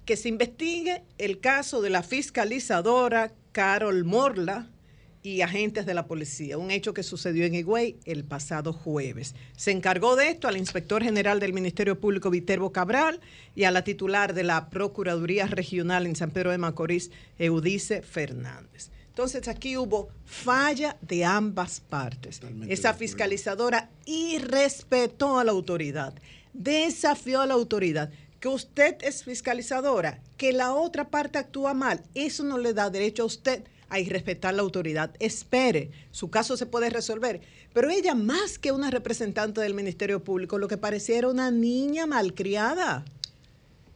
que se investigue el caso de la fiscalizadora Carol Morla y agentes de la policía, un hecho que sucedió en Higüey el pasado jueves. Se encargó de esto al inspector general del Ministerio Público Viterbo Cabral y a la titular de la Procuraduría Regional en San Pedro de Macorís, Eudice Fernández. Entonces aquí hubo falla de ambas partes. Esa fiscalizadora irrespetó a la autoridad, desafió a la autoridad. Que usted es fiscalizadora, que la otra parte actúa mal, eso no le da derecho a usted a irrespetar la autoridad. Espere, su caso se puede resolver. Pero ella, más que una representante del Ministerio Público, lo que parecía era una niña malcriada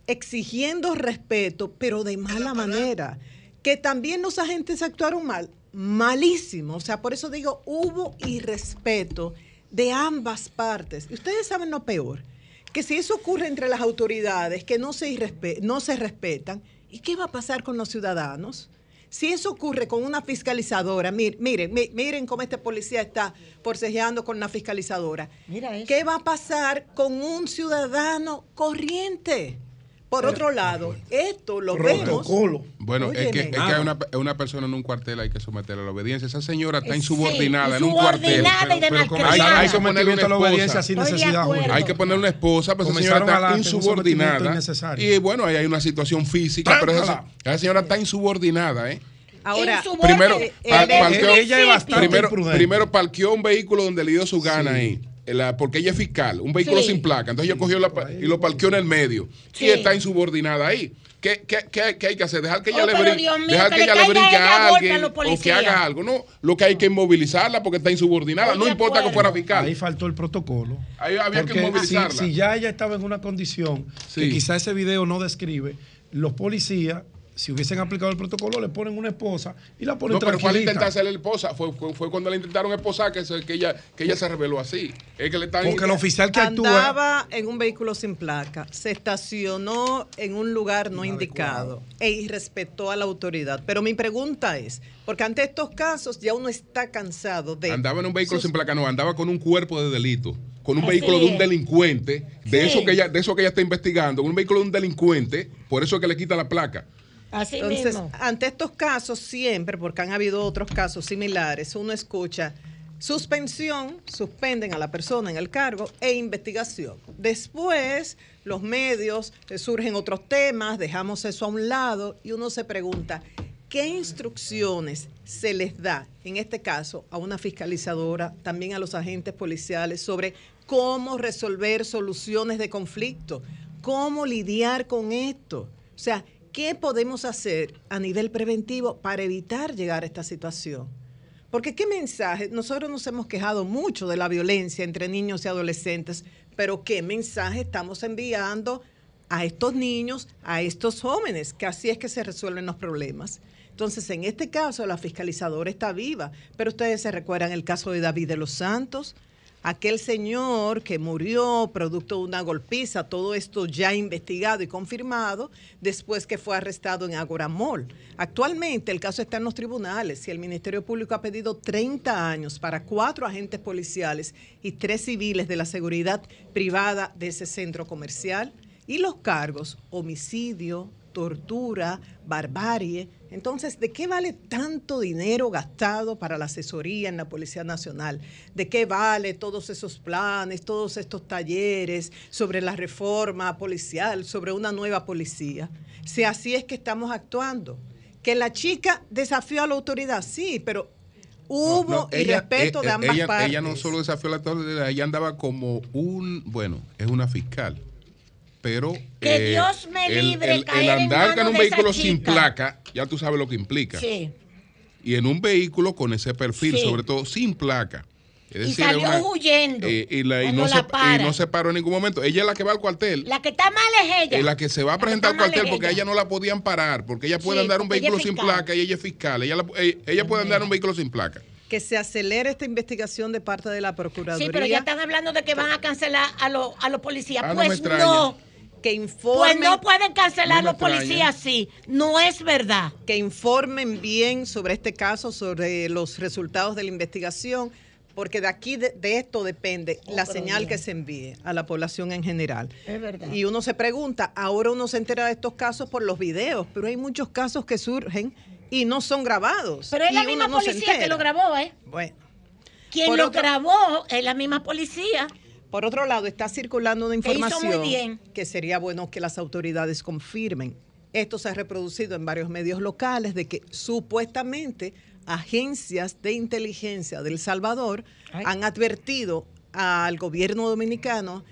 exigiendo respeto, pero de mala manera. Que también los agentes actuaron mal, malísimo. O sea, por eso digo, hubo irrespeto de ambas partes. Y ustedes saben lo peor, que si eso ocurre entre las autoridades, que no se, no se respetan, ¿y qué va a pasar con los ciudadanos? Si eso ocurre con una fiscalizadora, mir- miren, mi- miren cómo este policía está forcejeando con una fiscalizadora. ¿Qué va a pasar con un ciudadano corriente? Por otro lado, esto lo vemos. Bueno, es que, es que hay una, una persona en un cuartel, hay que someterla a la obediencia. Esa señora está Sí, insubordinada en un cuartel. insubordinada y de Pero- pero malcriada. hay, hay que ponerle una sometimiento a la esposa. obediencia sin necesidad. Hay que ponerle una esposa, pero esa señora está insubordinada. Y bueno, ahí hay una situación física, pero esa, señora está insubordinada, ¿eh? Ahora, Primero, eh, par- eh, parqueó- ella es bastante primero, primero parqueó un vehículo donde le dio su gana ahí. La- porque ella es fiscal, un vehículo Sí. sin placa. Entonces ella cogió la, y lo parqueó en el medio. Sí. Y está insubordinada ahí. ¿Qué, qué, qué- qué hay que hacer? Dejar que ella Oh, le brinque, dejar que que le ella le brinque a alguien o que haga algo. No, lo que hay que inmovilizarla porque está insubordinada. No importa que acuerdo. fuera fiscal. Ahí faltó el protocolo. Ahí había que Porque inmovilizarla. Si, si ya ella estaba en una condición que quizá ese video no describe, los policías, si hubiesen aplicado el protocolo, le ponen una esposa y la ponen No, pero fue intentar hacerle el esposa. Fue, fue, fue cuando le intentaron esposar que, se- que, ella, que ella se reveló así. Es que le están Porque el oficial que actúa Andaba en un vehículo sin placa, se estacionó en un lugar no indicado e irrespetó a la autoridad. Pero mi pregunta es, porque ante estos casos ya uno está cansado de... Andaba en un vehículo sin placa, no, andaba con un cuerpo de delito, con un Así vehículo de un delincuente, de Sí. eso que ella, de eso que ella está investigando, un vehículo de un delincuente, por eso es que le quita la placa. Así Entonces, mismo. ante estos casos siempre, porque han habido otros casos similares, uno escucha suspensión, suspenden a la persona en el cargo e investigación. Después, los medios eh, surgen otros temas, dejamos eso a un lado y uno se pregunta, ¿qué instrucciones se les da, en este caso, a una fiscalizadora, también a los agentes policiales, sobre cómo resolver soluciones de conflicto? ¿Cómo lidiar con esto? O sea, ¿qué podemos hacer a nivel preventivo para evitar llegar a esta situación? Porque qué mensaje, nosotros nos hemos quejado mucho de la violencia entre niños y adolescentes, pero qué mensaje estamos enviando a estos niños, a estos jóvenes, que así es que se resuelven los problemas. Entonces, en este caso, la fiscalizadora está viva, pero ustedes se recuerdan el caso de David de los Santos, aquel señor que murió producto de una golpiza, todo esto ya investigado y confirmado, después que fue arrestado en Agora Mall. Actualmente el caso está en los tribunales y el Ministerio Público ha pedido 30 años para cuatro agentes policiales y tres civiles de la seguridad privada de ese centro comercial. Y los cargos, homicidio, tortura, barbarie. Entonces, ¿de qué vale tanto dinero gastado para la asesoría en la Policía Nacional? ¿De qué vale todos esos planes, todos estos talleres sobre la reforma policial, sobre una nueva policía? Si así es que estamos actuando. Que la chica desafió a la autoridad, sí, pero hubo No, y respeto eh, de ambas ella, partes. ella no solo desafió la autoridad, ella andaba como un, bueno, es una fiscal, pero Que eh, Dios me el- libre el, caer el en andar con un de esa vehículo sin placa, ya tú sabes lo que implica. Sí. Y en un vehículo con ese perfil, Sí. sobre todo sin placa. Es Y salió una- huyendo. eh, y, la- y no la se, y no se paró en ningún momento. Ella es la que va al cuartel. La que está mal es ella. Es la que se va a presentar al cuartel porque a ella. ella no la podían parar, porque ella puede Sí, andar un vehículo sin placa y ella es fiscal. Ella, la- eh, ella puede andar un vehículo sin placa. que se acelere esta investigación de parte de la Procuraduría. Sí, pero ya están hablando de que van a cancelar a, los a los policías. Ah, no me pues no. Que informen. Pues no pueden cancelar No los policías así. No es verdad. Que informen bien sobre este caso, sobre los resultados de la investigación, porque de aquí, de, de esto depende la señal que se envíe a la población en general. Es verdad. Y uno se pregunta, ahora uno se entera de estos casos por los videos, pero hay muchos casos que surgen y no son grabados. Pero es la misma no policía que lo grabó, ¿eh? Bueno. Quien Por lo otro- grabó es la misma policía. Por otro lado, está circulando una muy información bien. que sería bueno que las autoridades confirmen. Esto se ha reproducido en varios medios locales de que supuestamente agencias de inteligencia del Salvador han advertido al gobierno dominicano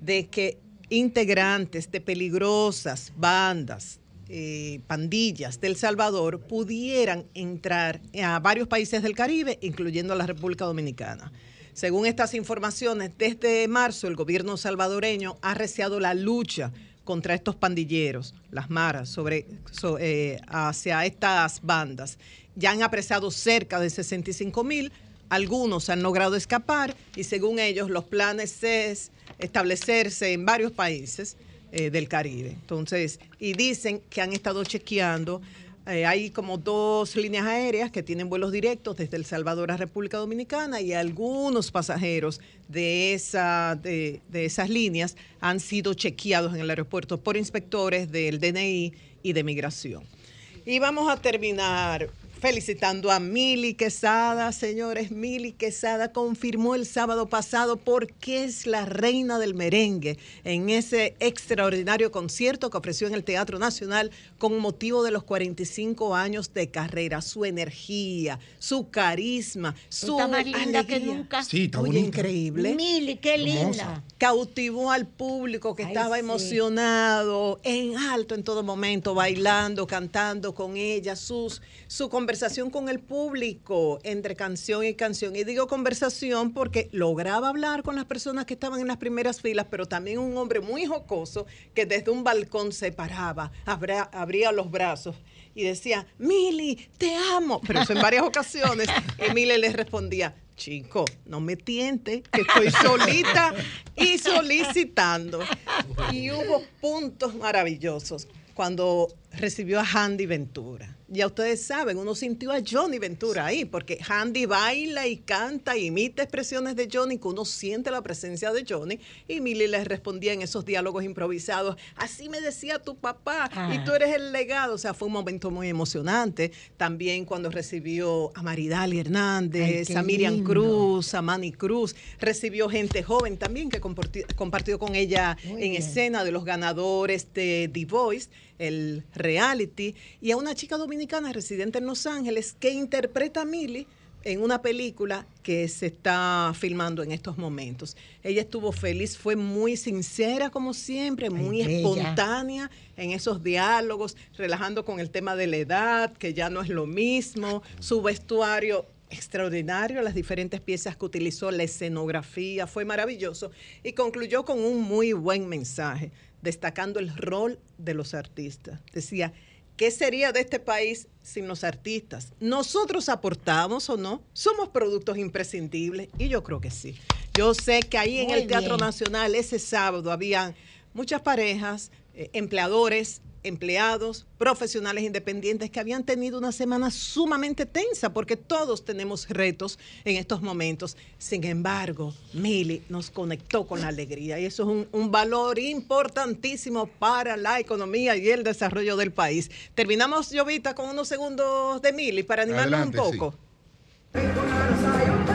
de que integrantes de peligrosas bandas, eh, pandillas del Salvador pudieran entrar a varios países del Caribe, incluyendo a la República Dominicana. Según estas informaciones, desde marzo el gobierno salvadoreño ha arreciado la lucha contra estos pandilleros, las maras, sobre, so- eh, hacia estas bandas. Ya han apresado cerca de 65 mil, algunos han logrado escapar y según ellos los planes es establecerse en varios países eh, del Caribe. Entonces, y dicen que han estado chequeando. Eh, hay como dos líneas aéreas que tienen vuelos directos desde El Salvador a República Dominicana y algunos pasajeros de, de esas líneas han sido chequeados en el aeropuerto por inspectores del DNI y de Migración. Y vamos a terminar felicitando a Mili Quesada, señores. Mili Quesada confirmó el sábado pasado por qué es la reina del merengue en ese extraordinario concierto que ofreció en el Teatro Nacional con motivo de los 45 años de carrera. Su energía, su carisma, su Está más linda que nunca. Sí, está Oye, bonita. increíble. Mili, qué linda. Hermosa. Cautivó al público que Ay, estaba sí. emocionado, en alto en todo momento, bailando, cantando con ella, sus, su conversación con el público entre canción y canción. Y digo conversación porque lograba hablar con las personas que estaban en las primeras filas, pero también un hombre muy jocoso que desde un balcón se paraba, abra- abría los brazos y decía, Mili, te amo. Pero eso en varias ocasiones. Y Mili le respondía, chico, no me tiente, que estoy solita y solicitando. Y hubo puntos maravillosos cuando recibió a Handy Ventura. Ya ustedes saben, uno sintió a Johnny Ventura ahí, porque Handy baila y canta, imita expresiones de Johnny, que uno siente la presencia de Johnny, y Milly les respondía en esos diálogos improvisados, así me decía tu papá, y tú eres el legado, o sea, fue un momento muy emocionante. También cuando recibió a Maridali Hernández, Ay, a Miriam lindo. Cruz, a Manny Cruz, recibió gente joven también que comparti- compartió con ella Muy en bien. escena de los ganadores de The Voice, el reality, y a una chica dominicana residente en Los Ángeles que interpreta a Millie en una película que se está filmando en estos momentos. Ella estuvo feliz, fue muy sincera como siempre, muy espontánea en esos diálogos, relajando con el tema de la edad, que ya no es lo mismo, su vestuario extraordinario, las diferentes piezas que utilizó, la escenografía, fue maravilloso y concluyó con un muy buen mensaje, destacando el rol de los artistas. Decía, ¿qué sería de este país sin los artistas? ¿Nosotros aportamos o no? ¿Somos productos imprescindibles? Y yo creo que sí. Yo sé que ahí en el Teatro bien. Nacional ese sábado habían muchas parejas, eh, empleadores, empleados, profesionales independientes que habían tenido una semana sumamente tensa porque todos tenemos retos en estos momentos. Sin embargo, Mili nos conectó con la alegría y eso es un, un valor importantísimo para la economía y el desarrollo del país. Terminamos, Jovita, con unos segundos de Mili para animarnos Adelante, un sí. poco. El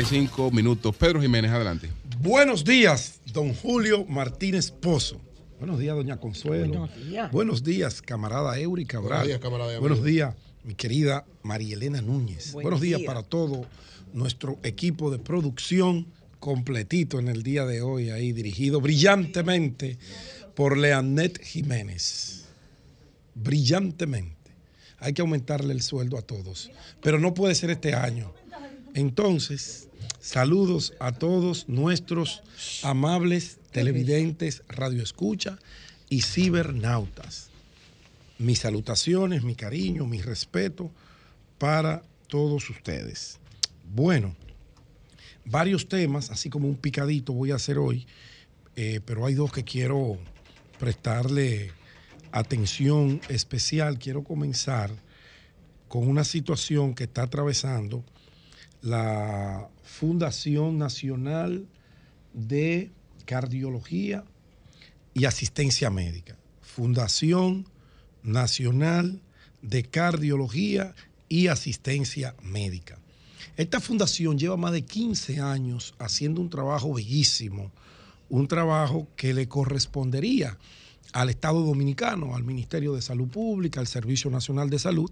8.35 minutos. Pedro Jiménez, adelante. Buenos días, don Julio Martínez Pozo. Buenos días, doña Consuelo. Buenos días. Buenos días, camarada Eury Cabral. Buenos días, camarada. Buenos días, mi querida María Elena Núñez. Buen Buenos días día. para todo nuestro equipo de producción completito en el día de hoy, ahí dirigido brillantemente por Leanet Jiménez. Brillantemente. Hay que aumentarle el sueldo a todos, pero no puede ser este año. Entonces, saludos a todos nuestros amables televidentes, radioescucha y cibernautas. Mis salutaciones, mi cariño, mi respeto para todos ustedes. Bueno, varios temas, así como un picadito voy a hacer hoy, eh, pero hay dos que quiero prestarle atención especial. Quiero comenzar con una situación que está atravesando la Fundación Nacional de Cardiología y Asistencia Médica. Fundación Nacional de Cardiología y Asistencia Médica. Esta fundación lleva más de 15 años haciendo un trabajo bellísimo, un trabajo que le correspondería al Estado Dominicano, al Ministerio de Salud Pública, al Servicio Nacional de Salud,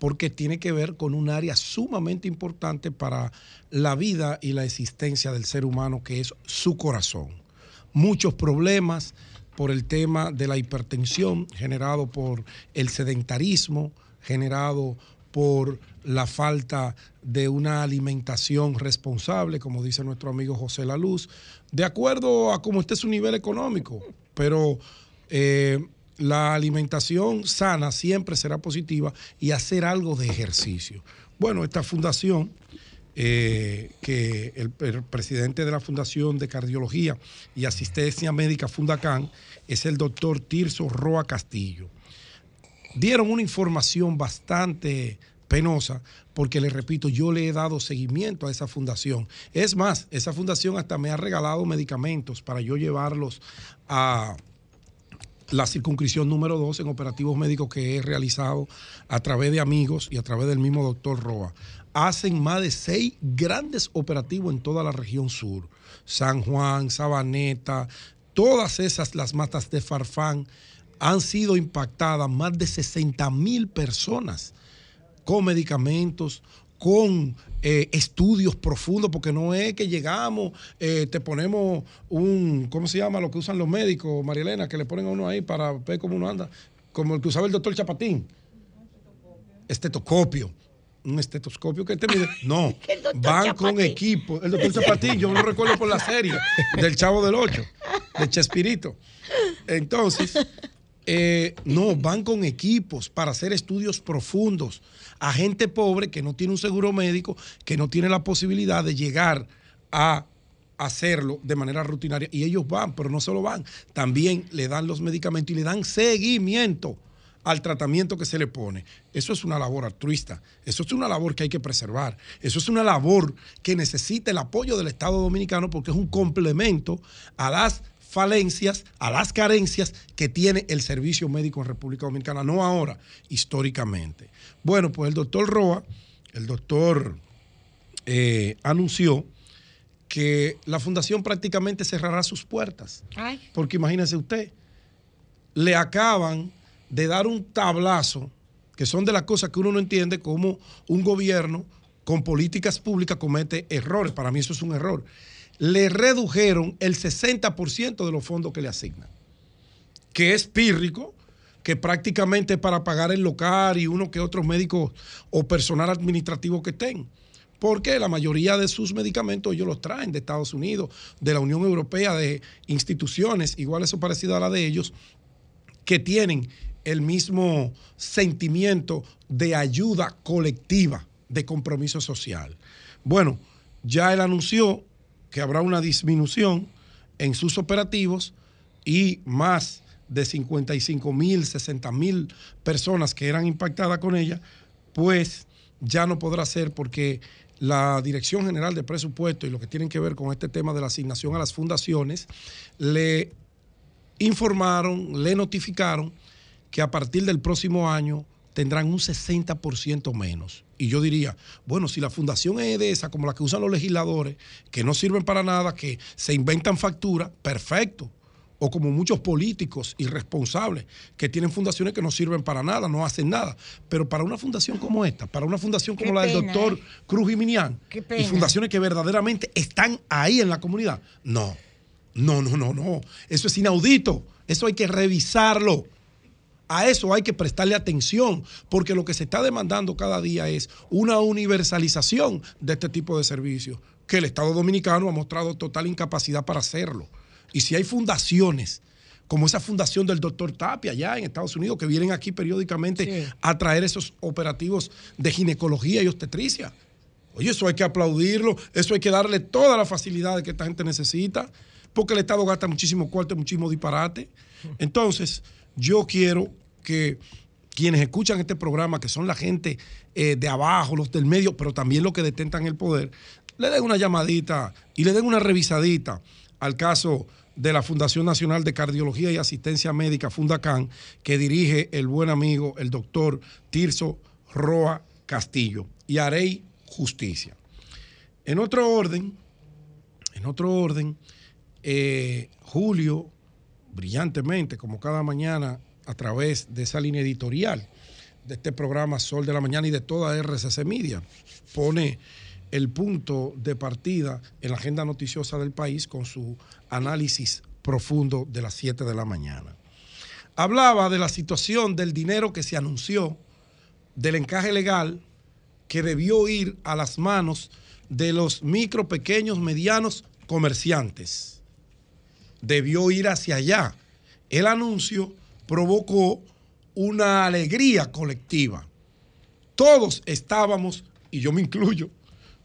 porque tiene que ver con un área sumamente importante para la vida y la existencia del ser humano, que es su corazón. Muchos problemas por el tema de la hipertensión generado por el sedentarismo, generado por la falta de una alimentación responsable, como dice nuestro amigo José La Luz, de acuerdo a cómo esté su nivel económico, pero eh, la alimentación sana siempre será positiva y hacer algo de ejercicio. Bueno, esta fundación, eh, que el, presidente de la Fundación de Cardiología y Asistencia Médica Fundacan es el doctor Tirso Roa Castillo dieron una información bastante penosa, porque le repito, yo le he dado seguimiento a esa fundación. Es más, esa fundación hasta me ha regalado medicamentos para yo llevarlos a la circunscripción número 2 en operativos médicos que he realizado a través de amigos y a través del mismo doctor Roa. Hacen más de seis grandes operativos en toda la región sur. San Juan, Sabaneta, todas esas, las matas de Farfán, han sido impactadas más de 60 mil personas con medicamentos, con eh, estudios profundos, porque no es que llegamos, eh, te ponemos un, ¿cómo se llama lo que usan los médicos, María Elena, que le ponen a uno ahí para ver cómo uno anda? Como el que usaba el doctor Chapatín. Estetoscopio. Un estetoscopio que te mide. No, van con equipo. El doctor Chapatín, yo lo recuerdo por la serie del Chavo del Ocho, de Chespirito. Entonces, Eh, no, van con equipos para hacer estudios profundos a gente pobre que no tiene un seguro médico, que no tiene la posibilidad de llegar a hacerlo de manera rutinaria. Y ellos van, pero no solo van, también le dan los medicamentos y le dan seguimiento al tratamiento que se le pone. Eso es una labor altruista, eso es una labor que hay que preservar, eso es una labor que necesita el apoyo del Estado Dominicano porque es un complemento a las falencias, a las carencias que tiene el servicio médico en República Dominicana, no ahora, históricamente. Bueno, pues el doctor Roa, el doctor eh, anunció que la fundación prácticamente cerrará sus puertas. Ay. Porque imagínese usted, le acaban de dar un tablazo, que son de las cosas que uno no entiende, cómo un gobierno con políticas públicas comete errores. Para mí eso es un error. Le redujeron el 60% de los fondos que le asignan, que es pírrico, que prácticamente para pagar el local y uno que otros médicos o personal administrativo que estén porque la mayoría de sus medicamentos ellos los traen de Estados Unidos, de la Unión Europea, de instituciones iguales o parecidas a la de ellos, que tienen el mismo sentimiento de ayuda colectiva, de compromiso social. Bueno, ya él anunció que habrá una disminución en sus operativos y más de 55 mil, 60 mil personas que eran impactadas con ella, pues ya no podrá ser porque la Dirección General de Presupuesto y lo que tienen que ver con este tema de la asignación a las fundaciones, le informaron, le notificaron que a partir del próximo año tendrán un 60% menos. Y yo diría, bueno, si la fundación es de esa, como la que usan los legisladores, que no sirven para nada, que se inventan facturas, perfecto. O como muchos políticos irresponsables que tienen fundaciones que no sirven para nada, no hacen nada. Pero para una fundación como esta, para una fundación como Qué la del pena, doctor ¿eh? Cruz Jiminián, y fundaciones que verdaderamente están ahí en la comunidad, no, no, no, no, no. Eso es inaudito. Eso hay que revisarlo. A eso hay que prestarle atención, porque lo que se está demandando cada día es una universalización de este tipo de servicios, que el Estado Dominicano ha mostrado total incapacidad para hacerlo. Y si hay fundaciones, como esa fundación del doctor Tapia allá en Estados Unidos, que vienen aquí periódicamente a traer esos operativos de ginecología y obstetricia. Oye, eso hay que aplaudirlo, eso hay que darle todas las facilidades que esta gente necesita, porque el Estado gasta muchísimo cuarto, muchísimo disparate. Entonces, yo quiero que quienes escuchan este programa, que son la gente eh, de abajo, los del medio, pero también los que detentan el poder, le den una llamadita y le den una revisadita al caso de la Fundación Nacional de Cardiología y Asistencia Médica, Fundacan, que dirige el buen amigo, el doctor Tirso Roa Castillo. Y haré justicia. En otro orden, en otro orden, eh, Julio, brillantemente, como cada mañana, a través de esa línea editorial de este programa Sol de la Mañana y de toda RCC Media, pone el punto de partida en la agenda noticiosa del país con su análisis profundo de las 7 de la mañana. Hablaba de la situación del dinero que se anunció, del encaje legal que debió ir a las manos de los micro, pequeños, medianos comerciantes. Debió ir hacia allá. El anuncio provocó una alegría colectiva. Todos estábamos, y yo me incluyo,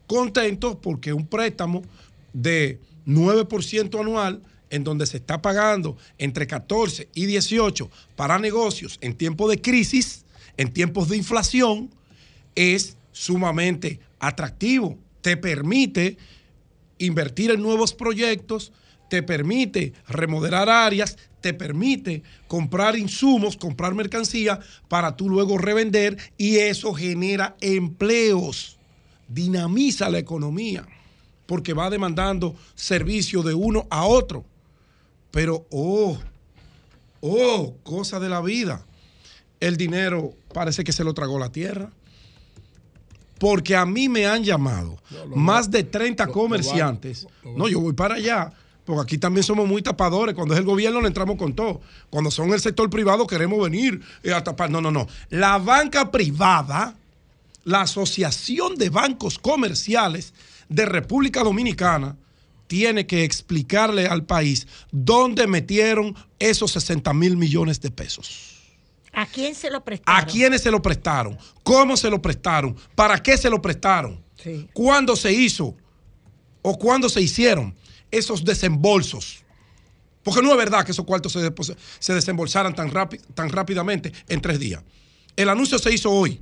contentos porque un préstamo de 9% anual en donde se está pagando entre 14 y 18 para negocios en tiempos de crisis, en tiempos de inflación, es sumamente atractivo. Te permite invertir en nuevos proyectos, te permite remodelar áreas, te permite comprar insumos, comprar mercancía para tú luego revender y eso genera empleos, dinamiza la economía porque va demandando servicio de uno a otro. Pero, oh, oh, cosa de la vida. El dinero parece que se lo tragó la tierra. Porque a mí me han llamado más de 30 comerciantes. No, yo voy para allá. Porque aquí también somos muy tapadores. Cuando es el gobierno le entramos con todo. Cuando son el sector privado queremos venir eh, a tapar. No, no, no. La banca privada, la Asociación de Bancos Comerciales de República Dominicana, tiene que explicarle al país dónde metieron esos 60 mil millones de pesos. ¿A quién se lo prestaron? ¿A quiénes se lo prestaron? ¿Cómo se lo prestaron? ¿Para qué se lo prestaron? Sí. ¿Cuándo se hizo? ¿O cuándo se hicieron esos desembolsos? Porque no es verdad que esos cuartos se, se desembolsaran tan, tan rápidamente en tres días. El anuncio se hizo hoy.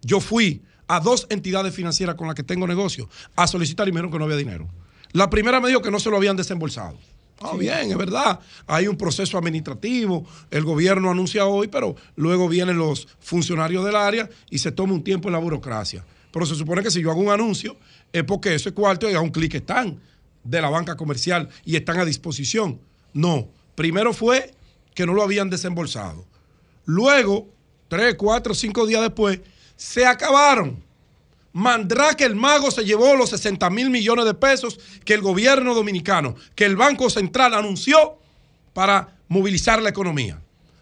Yo fui a dos entidades financieras con las que tengo negocio a solicitar y me dijeron que no había dinero. La primera me dijo que no se lo habían desembolsado. Ah, bien, es verdad. Hay un proceso administrativo, el gobierno anuncia hoy, pero luego vienen los funcionarios del área y se toma un tiempo en la burocracia. Pero se supone que si yo hago un anuncio es porque ese cuarto y a un clic están de la banca comercial y están a disposición. No, primero fue que no lo habían desembolsado. Luego, tres, cuatro, cinco días después, se acabaron. Mandrake el mago se llevó los 60 mil millones de pesos que el gobierno dominicano, que el Banco Central anunció para movilizar la economía.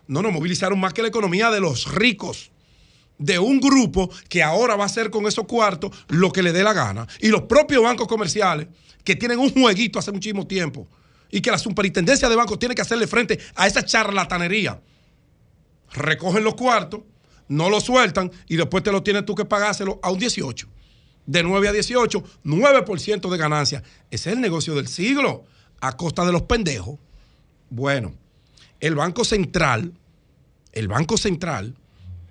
No, no, movilizaron más que la economía de los ricos, de un grupo que ahora va a hacer con esos cuartos lo que le dé la gana. Y los propios bancos comerciales, que tienen un jueguito hace muchísimo tiempo, y que la superintendencia de bancos tiene que hacerle frente a esa charlatanería. Recogen los cuartos, no lo sueltan y después te lo tienes tú que pagárselo a un 18. De 9 a 18, 9% de ganancia. Ese es el negocio del siglo, a costa de los pendejos. Bueno, el Banco Central, el Banco Central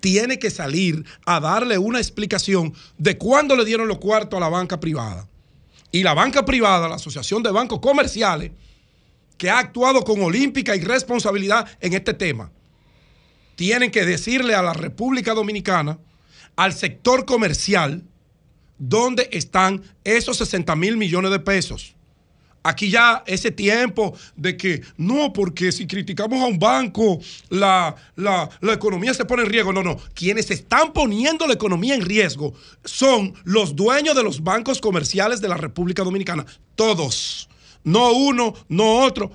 tiene que salir a darle una explicación de cuándo le dieron los cuartos a la banca privada. Y la banca privada, la Asociación de Bancos Comerciales, que ha actuado con olímpica y responsabilidad en este tema, tienen que decirle a la República Dominicana, al sector comercial, dónde están esos 60 mil millones de pesos. Aquí ya ese tiempo de que no, porque si criticamos a un banco, la, la- la economía se pone en riesgo. No, no. Quienes están poniendo la economía en riesgo son los dueños de los bancos comerciales de la República Dominicana. Todos. No uno, no otro.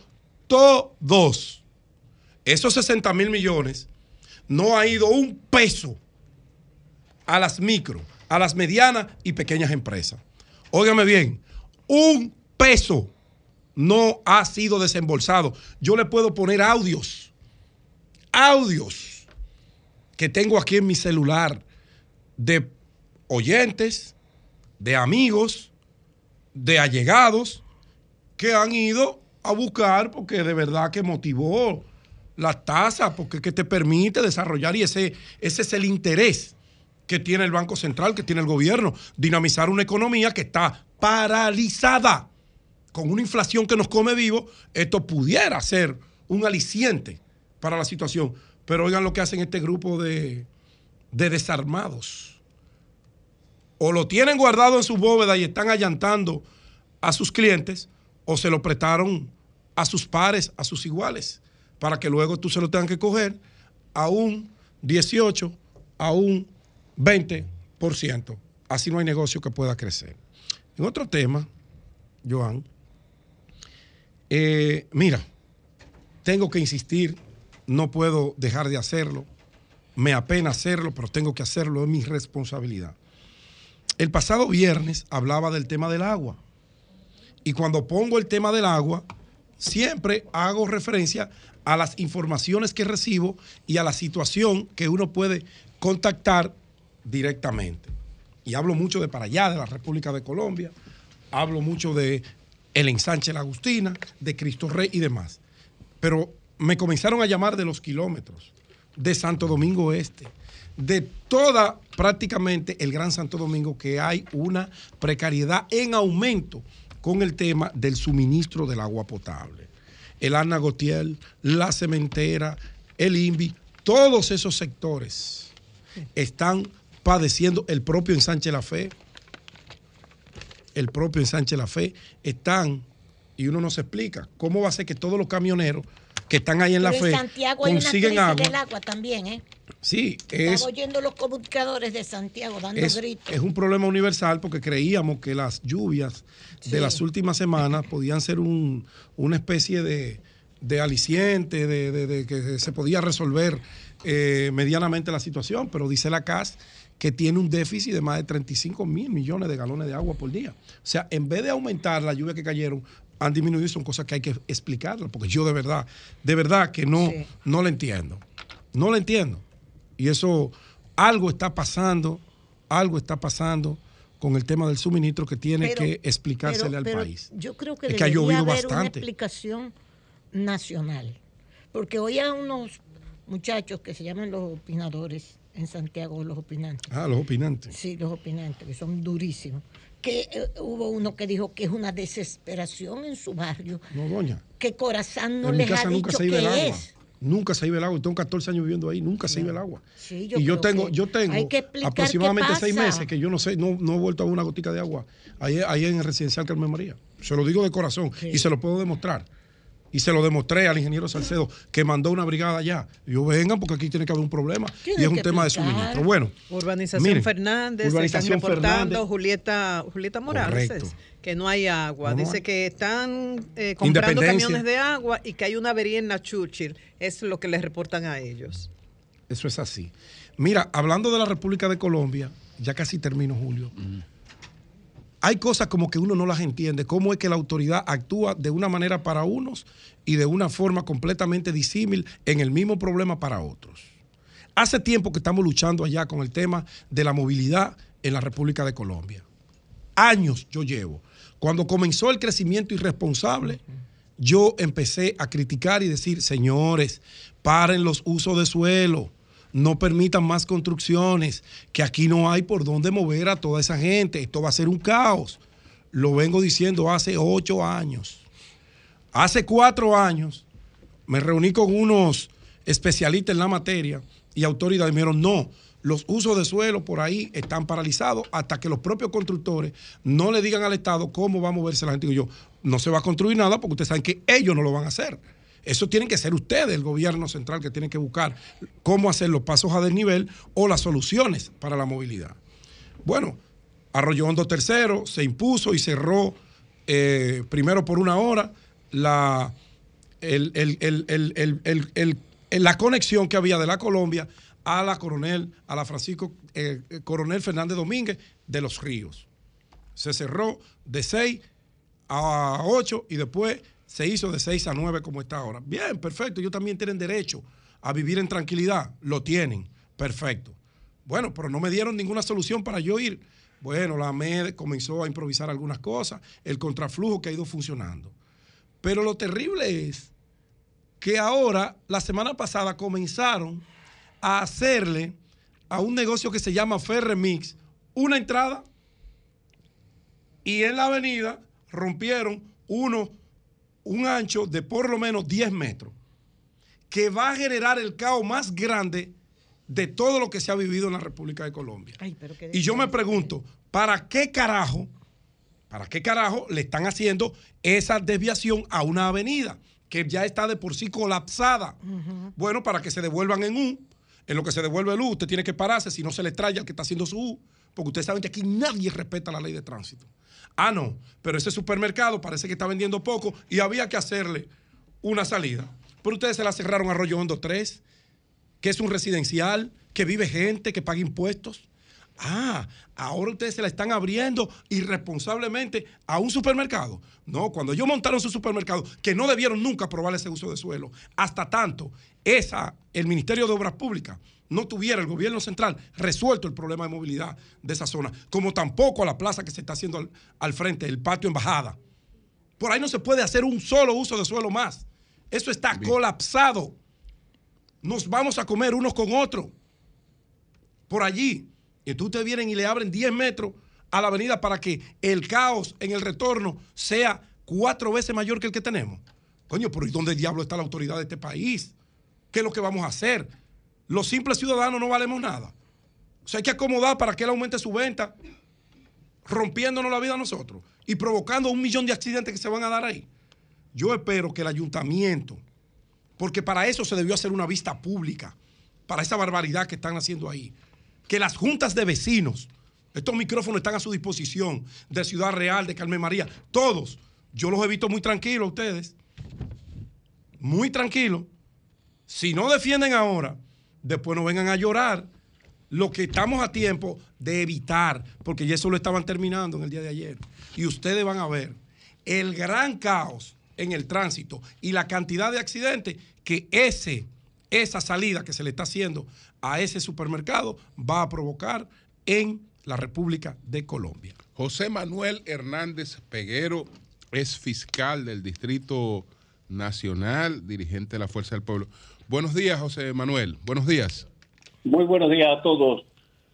Todos. Esos 60 mil millones no ha ido un peso a las micro, a las medianas y pequeñas empresas. Óigame bien, un peso no ha sido desembolsado. Yo le puedo poner audios, audios que tengo aquí en mi celular de oyentes, de amigos, de allegados que han ido a buscar porque de verdad que motivó la tasa, porque que te permite desarrollar y ese, ese es el interés que tiene el Banco Central, que tiene el gobierno, dinamizar una economía que está paralizada con una inflación que nos come vivo, esto pudiera ser un aliciente para la situación. Pero oigan lo que hacen este grupo de, de desarmados. O lo tienen guardado en su bóveda y están allantando a sus clientes, o se lo prestaron a sus pares, a sus iguales, para que luego tú se lo tengas que coger a un 18, a un 20%. Así no hay negocio que pueda crecer. En otro tema, Joan, eh, mira, tengo que insistir, no puedo dejar de hacerlo, me apena hacerlo, pero tengo que hacerlo, es mi responsabilidad. El pasado viernes hablaba del tema del agua y cuando pongo el tema del agua, siempre hago referencia a las informaciones que recibo y a la situación que uno puede contactar directamente. Y hablo mucho de para allá, de la República de Colombia, hablo mucho de el ensanche La Agustina, de Cristo Rey y demás. Pero me comenzaron a llamar de los kilómetros, de Santo Domingo Este, de toda prácticamente el Gran Santo Domingo, que hay una precariedad en aumento con el tema del suministro del agua potable. El Ana Gotiel, la cementera, el INVI, todos esos sectores están padeciendo el propio ensanche La Fe, el propio ensanche La Fe, están, y uno no se explica, ¿cómo va a ser que todos los camioneros que están ahí en La Pero Fe en Santiago hay una consiguen agua? del agua también, ¿eh? Sí, es, Estaba oyendo los comunicadores de Santiago dando es, gritos. es un problema universal porque creíamos que las lluvias de las últimas semanas podían ser un- una especie de, de aliciente, de, de- de que se podía resolver eh, medianamente la situación, pero dice la CAS que tiene un déficit de más de 35 mil millones de galones de agua por día. O sea, en vez de aumentar la lluvia que cayeron, han disminuido son cosas que hay que explicarlas, porque yo de verdad, de verdad que no, no lo entiendo. No lo entiendo. Y eso, algo está pasando, algo está pasando con el tema del suministro que tiene Pero- que explicársele pero- al país. Yo creo que Es que ha llovido haber una explicación nacional. Porque hoy hay unos muchachos que se llaman los opinadores en Santiago, los opinantes. Ah, los opinantes. Sí, los opinantes, que son durísimos. Que eh, hubo uno que dijo que es una desesperación en su barrio, No, doña. que Corazán no en mi ha casa nunca dicho se iba el agua. es. Nunca se iba el agua. Tengo 14 años viviendo ahí, nunca se iba el agua. Sí, yo y yo tengo, yo tengo aproximadamente seis meses que yo no sé, no, no he vuelto a ver una gotica de agua ahí, ahí en el residencial Carmen María. Se lo digo de corazón y se lo puedo demostrar. Y se lo demostré al ingeniero Salcedo que mandó una brigada allá. Y yo vengan porque aquí tiene que haber un problema y es un tema de explicar. suministro. Bueno, Urbanización miren, Fernández, Urbanización están reportando Fernández. Julieta, Julieta Morales, Correcto. que no hay agua. No, Dice hay. que están eh, comprando camiones de agua y que hay una avería en la Churchill. Es lo que les reportan a ellos. Eso es así. Mira, hablando de la República de Colombia, ya casi termino, Julio. Hay cosas como que uno no las entiende. Cómo es que la autoridad actúa de una manera para unos y de una forma completamente disímil en el mismo problema para otros. Hace tiempo que estamos luchando allá con el tema de la movilidad en la República de Colombia. Años yo llevo. Cuando comenzó el crecimiento irresponsable, yo empecé a criticar y decir, señores, paren los usos de suelo, no permitan más construcciones, que aquí no hay por dónde mover a toda esa gente, esto va a ser un caos. Lo vengo diciendo hace ocho años. Hace cuatro años me reuní con unos especialistas en la materia y autoridades me dijeron, no, los usos de suelo por ahí están paralizados hasta que los propios constructores no le digan al Estado cómo va a moverse la gente. Digo yo, no se va a construir nada porque ustedes saben que ellos no lo van a hacer. Eso tienen que ser ustedes, el gobierno central, que tienen que buscar cómo hacer los pasos a desnivel o las soluciones para la movilidad. Bueno, Arroyo Hondo III se impuso y cerró eh, primero por una hora la, el, el, el, la conexión que había de la Colombia a la coronel, a la Francisco eh, Coronel Fernández Domínguez de los Ríos. Se cerró de 6 a 8 y después se hizo de 6 a 9 como está ahora. Bien, perfecto. Ellos también tienen derecho a vivir en tranquilidad. Lo tienen. Perfecto. Bueno, pero no me dieron ninguna solución para yo ir. Bueno, la MED comenzó a improvisar algunas cosas, el contraflujo que ha ido funcionando. Pero lo terrible es que ahora, la semana pasada, comenzaron a hacerle a un negocio que se llama Ferremix una entrada y en la avenida rompieron uno, un ancho de por lo menos 10 metros, que va a generar el caos más grande de todo lo que se ha vivido en la República de Colombia. Y yo me pregunto, ¿para qué carajo, para qué carajo le están haciendo esa desviación a una avenida que ya está de por sí colapsada? Bueno, para que se devuelvan en U. En lo que se devuelve el U, usted tiene que pararse si no se le extraña al que está haciendo su U. Porque ustedes saben que aquí nadie respeta la ley de tránsito. Ah, no, pero ese supermercado parece que está vendiendo poco y había que hacerle una salida. Pero ustedes se la cerraron a Arroyo Hondo 3, que es un residencial, que vive gente, que paga impuestos. Ah, ahora ustedes se la están abriendo irresponsablemente a un supermercado. No, cuando ellos montaron su supermercado, que no debieron nunca aprobar ese uso de suelo, hasta tanto esa, el Ministerio de Obras Públicas no tuviera el gobierno central resuelto el problema de movilidad de esa zona, como tampoco a la plaza que se está haciendo al, al frente, el patio embajada. Por ahí no se puede hacer un solo uso de suelo más. Eso está colapsado. Nos vamos a comer unos con otros. Por allí. Y entonces ustedes vienen y le abren 10 metros a la avenida para que el caos en el retorno sea cuatro veces mayor que el que tenemos. Coño, pero ¿y dónde diablo está la autoridad de este país? ¿Qué es lo que vamos a hacer? Los simples ciudadanos no valemos nada. O sea, hay que acomodar para que él aumente su venta, rompiéndonos la vida a nosotros y provocando un millón de accidentes que se van a dar ahí. Yo espero que el ayuntamiento, porque para eso se debió hacer una vista pública, para esa barbaridad que están haciendo ahí, que las juntas de vecinos, estos micrófonos están a su disposición, de Ciudad Real, de Carmen María, todos, yo los he visto muy tranquilos a ustedes, muy tranquilos. Si no defienden ahora, después no vengan a llorar lo que estamos a tiempo de evitar, porque ya eso lo estaban terminando en el día de ayer. Y ustedes van a ver el gran caos en el tránsito y la cantidad de accidentes que ese, esa salida que se le está haciendo a ese supermercado va a provocar en la República de Colombia. José Manuel Hernández Peguero es fiscal del Distrito Nacional, dirigente de la Fuerza del Pueblo. Buenos días, José Manuel. Buenos días. Muy buenos días a todos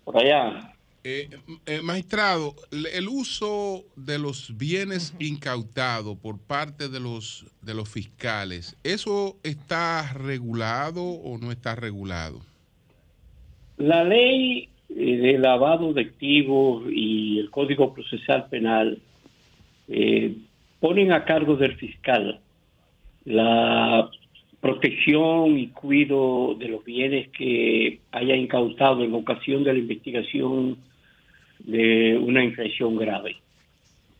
por allá. Eh, eh, magistrado, el uso de los bienes incautados por parte de los de los fiscales, ¿eso está regulado o no está regulado? La ley eh, de lavado de activos y el Código Procesal Penal eh, ponen a cargo del fiscal la protección y cuidado de los bienes que haya incautado en ocasión de la investigación de una infracción grave.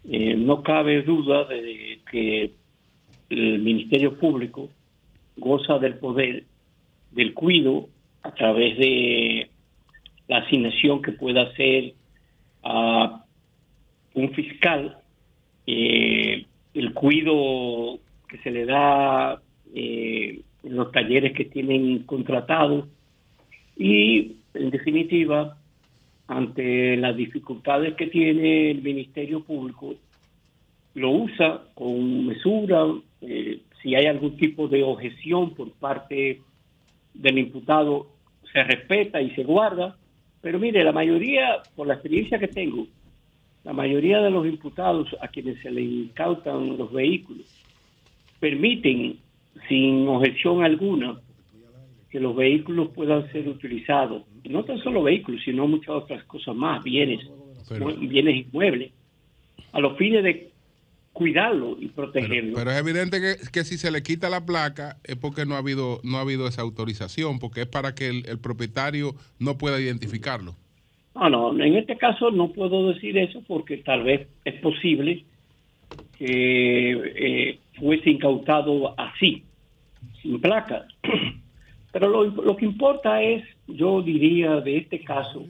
Eh, no cabe duda de que el Ministerio Público goza del poder del cuido a través de la asignación que pueda hacer a un fiscal, eh, el cuido que se le da eh, los talleres que tienen contratados. Y, en definitiva, ante las dificultades que tiene el Ministerio Público, lo usa con mesura, eh, si hay algún tipo de objeción por parte del imputado, se respeta y se guarda, pero mire, la mayoría, por la experiencia que tengo, la mayoría de los imputados a quienes se les incautan los vehículos permiten sin objeción alguna que los vehículos puedan ser utilizados, no tan solo vehículos, sino muchas otras cosas más, bienes, Pero- bienes inmuebles, a los fines de cuidarlo y protegerlo. Pero es evidente que, que si se le quita la placa es porque no ha habido no ha habido esa autorización, porque es para que el, el propietario no pueda identificarlo. No, no, en este caso no puedo decir eso porque tal vez es posible que eh, fuese incautado así, sin placa. Pero lo, lo que importa es, yo diría de este caso,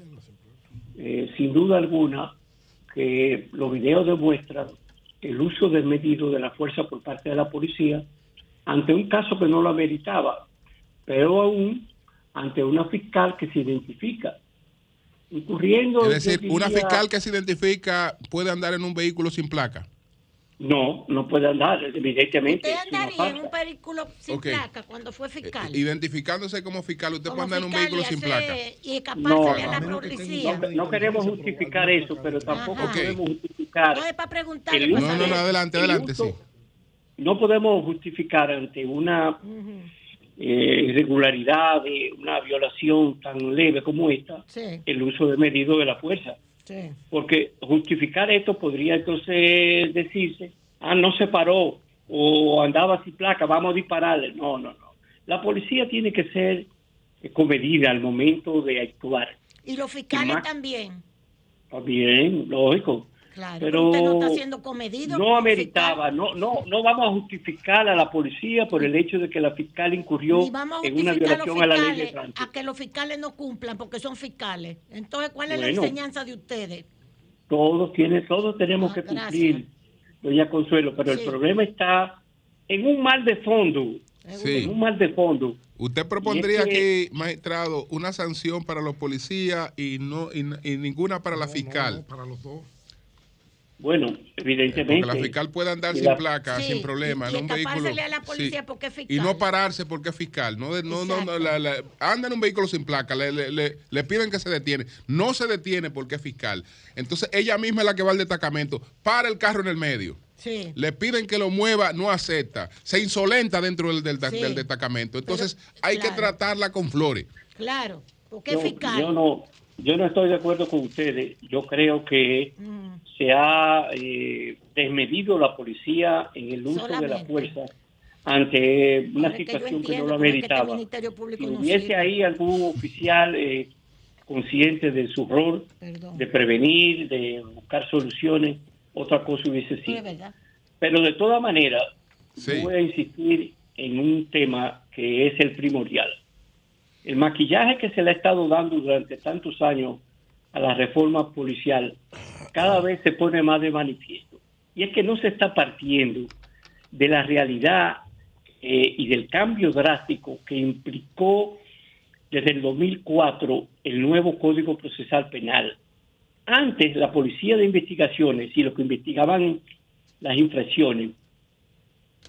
eh, sin duda alguna, que los videos demuestran el uso desmedido de la fuerza por parte de la policía ante un caso que no lo ameritaba, pero aún ante una fiscal que se identifica incurriendo. Es decir, una fiscal que se identifica puede andar en un vehículo sin placa. No, no puede andar, evidentemente. ¿Usted andaría en un vehículo sin placa cuando fue fiscal? Identificándose como fiscal, usted Como puede andar en un vehículo sin placa. Y No, escapársele a la policía. no, no queremos justificar eso, pero tampoco Ajá. podemos justificar. No es para para uso- No, no, no, adelante, el adelante, sí. No podemos justificar ante una eh, irregularidad, de una violación tan leve como esta, Sí, el uso de medido de la fuerza. Sí. Porque justificar esto podría entonces decirse, ah, no se paró o andaba sin placa, vamos a dispararle. No, no, no. La policía tiene que ser comedida al momento de actuar. Y los fiscales más- también. Bien, lógico. Claro, Pero usted no está siendo comedido. no ameritaba, no, no, no vamos a justificar a la policía por el hecho de que la fiscal incurrió en una a violación a la ley de tránsito. a que los fiscales no cumplan porque son fiscales. Entonces, ¿cuál es Bueno. la enseñanza de ustedes? Todos tienen, todos tenemos Ah, que gracias. cumplir, doña Consuelo, pero Sí. el problema está en un mal de fondo, Sí. en un mal de fondo. Usted propondría es que- aquí, magistrado, una sanción para los policías y no y, y ninguna para la fiscal. para los dos. Bueno, evidentemente. Porque la fiscal puede andar y sin la- placa, Sí, sin problema, y- y en un vehículo. a la sí. policía porque es fiscal. Y no pararse porque es fiscal. No, de- no, no, no, la- la- anda en un vehículo sin placa, le, le- le- le piden que se detiene. No se detiene porque es fiscal. Entonces ella misma es la que va al destacamento, para el carro en el medio. Sí. Le piden que lo mueva, no acepta. Se insolenta dentro del, del- Sí. del destacamento. Entonces hay que tratarla con flores. Claro, porque yo, es fiscal. yo no, yo no estoy de acuerdo con ustedes. Yo creo que Mm. se ha eh, desmedido la policía en el uso de la fuerza ante una Ahora situación que no lo este ameritaba. Si no hubiese sirve. ahí algún oficial eh, consciente de su rol, Perdón. de prevenir, de buscar soluciones, otra cosa hubiese sido. Pero de todas maneras, Sí. yo voy a insistir en un tema que es el primordial. El maquillaje que se le ha estado dando durante tantos años a la reforma policial cada vez se pone más de manifiesto. Y es que no se está partiendo de la realidad eh, y del cambio drástico que implicó desde el 2004 el nuevo Código Procesal Penal. Antes la Policía de Investigaciones y los que investigaban las infracciones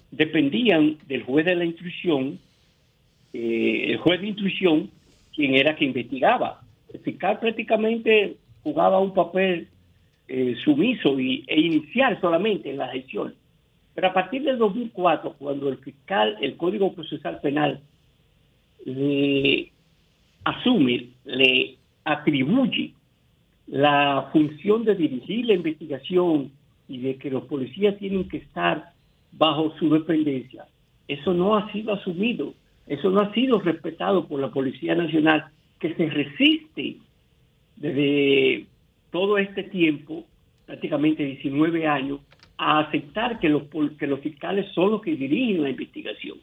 dependían del juez de la instrucción, eh, el juez de instrucción, quien era que investigaba. El fiscal prácticamente jugaba un papel eh, sumiso y, e inicial solamente en la gestión. Pero a partir del 2004, cuando el fiscal, el Código Procesal Penal, le asume, le atribuye la función de dirigir la investigación y de que los policías tienen que estar bajo su dependencia, eso no ha sido asumido, eso no ha sido respetado por la Policía Nacional, que se resiste desde todo este tiempo, prácticamente 19 años, a aceptar que los, que los fiscales son los que dirigen la investigación.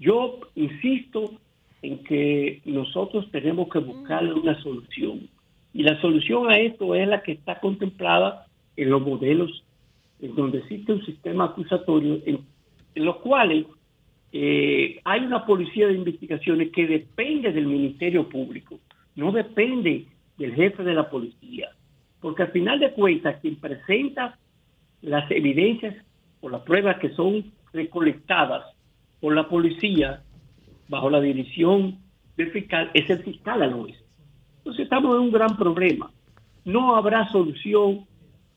Yo insisto en que nosotros tenemos que buscarle una solución. Y la solución a esto es la que está contemplada en los modelos en donde existe un sistema acusatorio en los cuales eh, hay una policía de investigaciones que depende del Ministerio Público, no depende del jefe de la policía. Porque al final de cuentas, quien presenta las evidencias o las pruebas que son recolectadas por la policía bajo la dirección del fiscal es el fiscal al. Entonces estamos en un gran problema. No habrá solución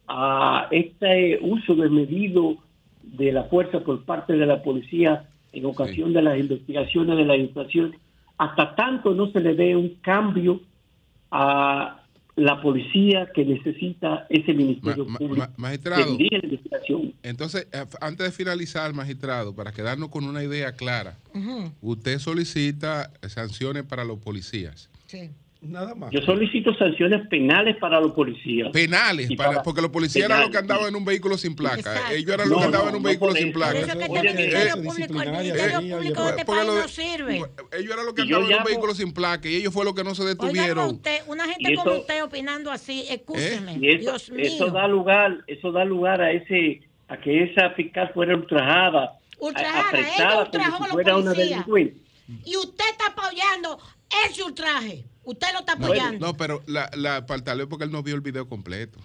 a este uso desmedido de la fuerza por parte de la policía en ocasión de las investigaciones de la inflación, hasta tanto no se le dé un cambio a la policía que necesita ese Ministerio Ma- Público ma- magistrado. que dirige la investigación. Entonces, eh, antes de finalizar, magistrado, para quedarnos con una idea clara, usted solicita sanciones para los policías. Sí. Nada más. Yo solicito sanciones penales para los policías. Penales, Y para- para- porque los policías eran los que andaban en un vehículo sin placa. Exacto. Ellos eran No, los que andaban no, en un no vehículo sin placa. Eso es que Oye, este Ministerio eh, Público, el Ministerio sí, Público de este país no sirve. Ellos eran los que andaban en un vehículo sin placa y ellos fue lo que no se detuvieron. usted, una gente eso- como usted opinando así, escúcheme, eso, Dios mío. eso da lugar, eso da lugar a ese, a que esa fiscal fuera ultrajada, Ultrajada, apresada ella como ultrajó si a los fuera una delincuente. Y usted está apoyando ese ultraje. Usted lo está apoyando. no, pero la, la, tal vez porque él no vio el video completo.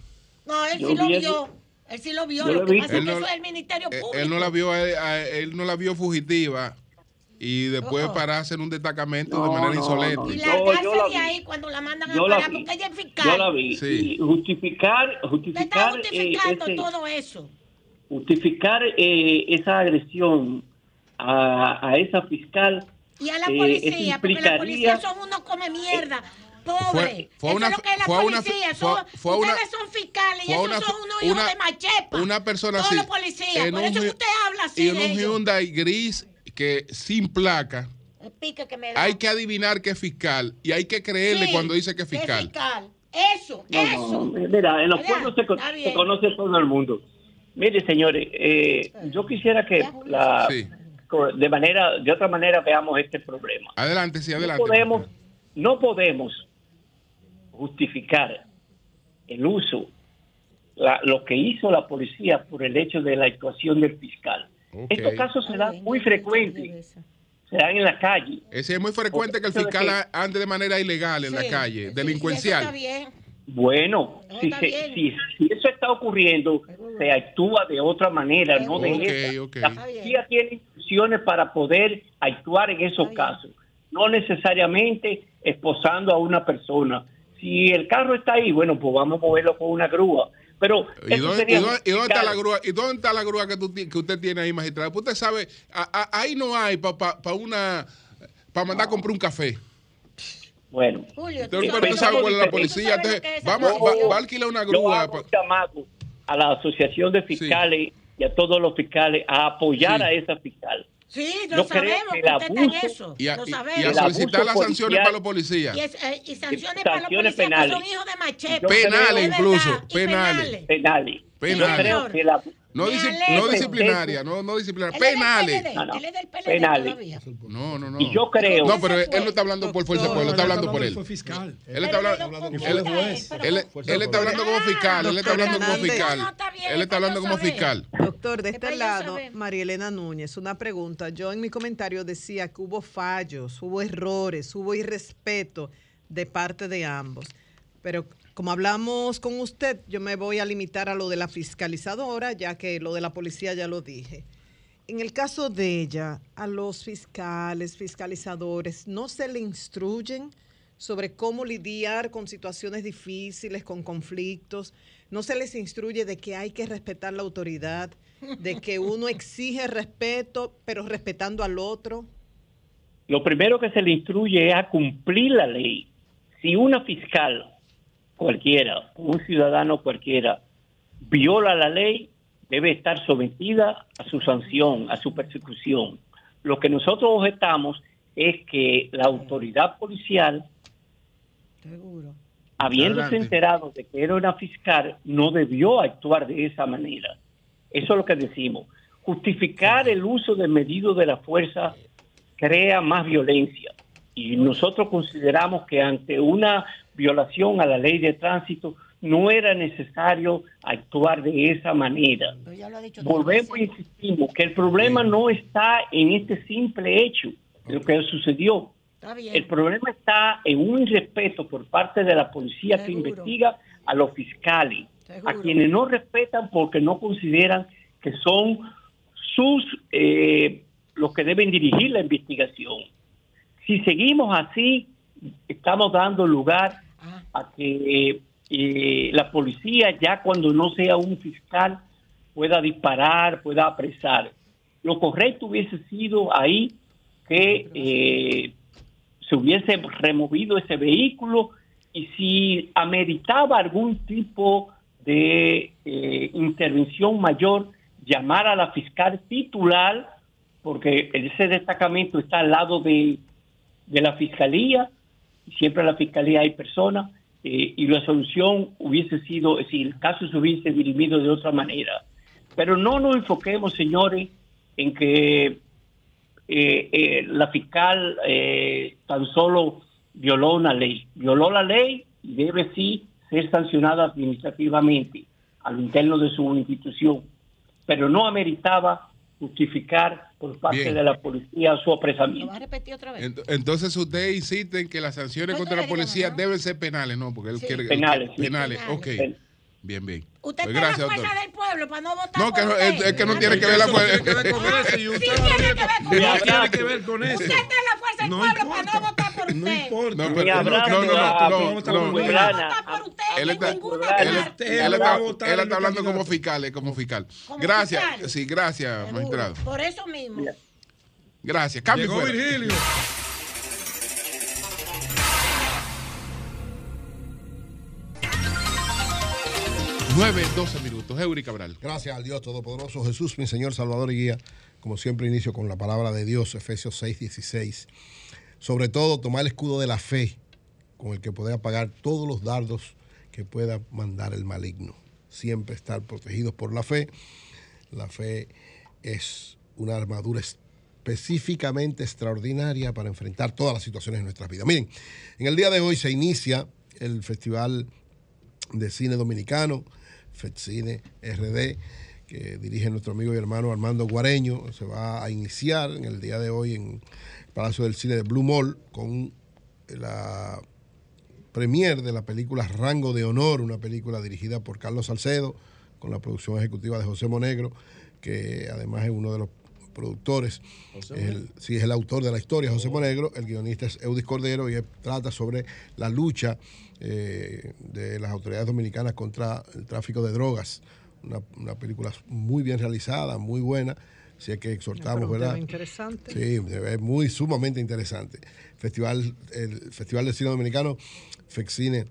No, él Yo sí lo vi vio. eso. Él sí lo vio. Yo Lo que vi. pasa es que no- eso es el Ministerio Eh, Público. Él no la vio, a- a- él no la vio fugitiva y después Oh. pararse en un destacamento de manera no, insolente. no. y largarse de ahí cuando la mandan a Yo la parar, vi. porque ella es Yo fiscal. la vi. Sí. Justificar, Usted está justificar, eh, justificando ese- todo eso. justificar eh, esa agresión a, a esa fiscal. Y a la eh, policía, porque la policía son unos come mierda. Pobre. Fue- fue Eso una- es lo que es la fue una- policía. fue- son- fue una- ustedes son fiscales y esos una- son unos hijos una- de machepa. Una persona Todos así. los policías. en Por un eso que usted habla así Y en de un ellos. Hyundai gris que sin placa. El pique que me da. Hay que adivinar que es fiscal y hay que creerle Sí, cuando dice que es fiscal. fiscal. Eso, No, eso. no, mira, en los pueblos se, se conoce todo el mundo. Mire, señores, eh, yo quisiera que la, Sí. De manera, de otra manera veamos este problema. Adelante, sí, No adelante. podemos, no podemos justificar el uso, la- lo que hizo la policía por el hecho de la actuación del fiscal. Estos casos se dan muy frecuentes, se dan en la calle. Ese es muy frecuente que el fiscal ande de manera ilegal en la calle, sí, delincuencial. eso está bien. Bueno, No, si, se- si, si eso está ocurriendo, se actúa de otra manera, no de Ok, esa. ok. La policía tiene instrucciones para poder actuar en esos casos, no necesariamente esposando a una persona. Si el carro está ahí, bueno, pues vamos a moverlo con una grúa. Pero ¿Y dónde, sería y dónde- y dónde está la grúa? ¿Y dónde está la grúa que, tú ti- que usted tiene ahí, magistrado? Pues usted sabe, a- a- ahí no hay para una para mandar a comprar un café. Bueno, Julio, Usted, tú pero sabes tú sabes cuál es la policía. Entonces, vamos, va, va a alquilar una yo grúa. hago pa- un llamado a la Asociación de Fiscales y a todos los fiscales a apoyar Sí. a esa fiscal. Sí, Yo lo creo sabemos que abuso- eso. y a, lo y- y a sabemos. Solicitar las sanciones policial- para los policías. Y, es- eh, y sanciones para los policías penales. que son hijos de. Yo creo- Penales Es incluso, y penales. penales. Penales. Yo creo que el, No, disciplinaria, no, no disciplinaria, penales. PLD, No, no. él es del PLD Penales. todavía. No, no, no. Y yo creo- No, pero él no está hablando por fuerza de pueblo, está hablando por él. Fue fiscal. Él está hablando, él, está hablando como fiscal, él está hablando como fiscal. Él es está hablando como fiscal. Doctor, de Es este lado. María Elena Núñez, una pregunta. Yo en mi comentario decía que hubo fallos, hubo errores, hubo irrespeto de parte de ambos. Pero como hablamos con usted, yo me voy a limitar a lo de la fiscalizadora, ya que lo de la policía ya lo dije. En el caso de ella, a los fiscales, fiscalizadores, ¿no se le instruyen sobre cómo lidiar con situaciones difíciles, con conflictos? ¿No se les instruye de que hay que respetar la autoridad, de que uno exige respeto, pero respetando al otro? Lo primero que se le instruye es a cumplir la ley. Si una fiscal cualquiera, un ciudadano cualquiera, viola la ley, debe estar sometida a su sanción, a su persecución. Lo que nosotros objetamos es que la autoridad policial, habiéndose Adelante. enterado de que era una fiscal, no debió actuar de esa manera. Eso es lo que decimos. Justificar el uso de medidos de la fuerza crea más violencia. Y nosotros consideramos que ante una violación a la ley de tránsito no era necesario actuar de esa manera. Pero ya lo ha dicho Volvemos e insistimos que el problema no está en este simple hecho, de lo que sucedió. Está bien. El problema está en un irrespeto por parte de la policía que investiga a los fiscales, a quienes no respetan porque no consideran que son sus eh, los que deben dirigir la investigación. Si seguimos así, estamos dando lugar Ah. a que eh, la policía, ya cuando no sea un fiscal, pueda disparar, pueda apresar. Lo correcto hubiese sido ahí que eh, se hubiese removido ese vehículo y si ameritaba algún tipo de eh, intervención mayor, llamar a la fiscal titular, porque ese destacamento está al lado de, de la fiscalía, siempre en la fiscalía hay personas, eh, y la solución hubiese sido, decir, el caso se hubiese dirimido de otra manera. Pero no nos enfoquemos, señores, en que eh, eh, la fiscal tan solo violó una ley. Violó la ley y debe sí ser sancionada administrativamente al interno de su institución, pero no ameritaba justificar por parte Bien. de la policía su ¿Lo apresamiento. va a repetir otra vez? Ent- Entonces usted insiste en que las sanciones contra la policía ¿no? deben ser penales, no, porque él Sí. quiere Penales, sí. penales. Penales. Ok, bien, bien. Usted Pues está gracias, en la fuerza del pueblo para no votar No, por que no, usted. es, es que no Ah, tiene que ver la Eso no tiene que ver con fuerza. eso. Y Sí usted tiene que ver con no tiene que ver con eso. Usted está en la fuerza del No pueblo importa. para no votar por No usted. importa. No, pero- no, no, no, no, no, no no. por Él está, él, él está- él está hablando como fiscal, eh, como fiscal. Gracias, sí, gracias, magistrado. Por eso mismo. Gracias. Cambio Llegó. Virgilio. 9, 12 minutos. Eury Cabral. Gracias al Dios Todopoderoso, Jesús, mi Señor, Salvador y Guía. Como siempre inicio con la palabra de Dios, Efesios 6, 16. Sobre todo, tomar el escudo de la fe, con el que poder apagar todos los dardos que pueda mandar el maligno. Siempre estar protegidos por la fe. La fe es una armadura específicamente extraordinaria para enfrentar todas las situaciones de nuestras vidas. Miren, en el día de hoy se inicia el Festival de Cine Dominicano, FEDCINE RD, que dirige nuestro amigo y hermano Armando Guareño. Se va a iniciar en el día de hoy en el Palacio del Cine de Blue Mall con la premier de la película Rango de Honor, una película dirigida por Carlos Salcedo, con la producción ejecutiva de José Monegro, que además es uno de los productores, es el, sí, es el autor de la historia, José Monegro, el guionista es Eudis Cordero y él trata sobre la lucha eh, de las autoridades dominicanas contra el tráfico de drogas. Una, una película muy bien realizada, muy buena, así es que exhortamos, ¿verdad? interesante. Sí, es muy sumamente interesante. Festival, el Festival de Cine Dominicano, FECCINE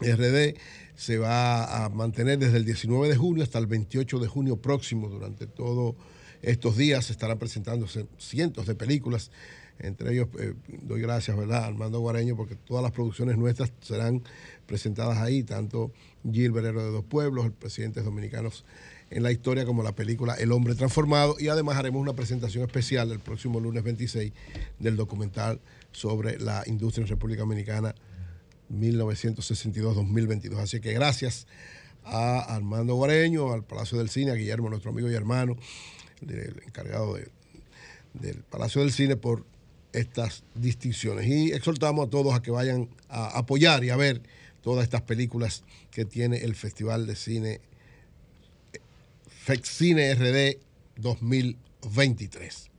RD, se va a mantener desde el 19 de junio hasta el 28 de junio próximo. Durante todos estos días se estarán presentándose cientos de películas. Entre ellos, eh, doy gracias, ¿verdad?, Armando Guareño, porque todas las producciones nuestras serán presentadas ahí, tanto Gilbert Héroe de dos pueblos, el presidente dominicanos en la historia como la película El hombre transformado y además haremos una presentación especial el próximo lunes 26 del documental sobre la industria en República Dominicana 1962-2022. Así que gracias a Armando Guareño, al Palacio del Cine, a Guillermo, nuestro amigo y hermano, el encargado de- del Palacio del Cine por estas distinciones. Y exhortamos a todos a que vayan a apoyar y a ver todas estas películas que tiene el Festival de Cine FECCINE RD 2023.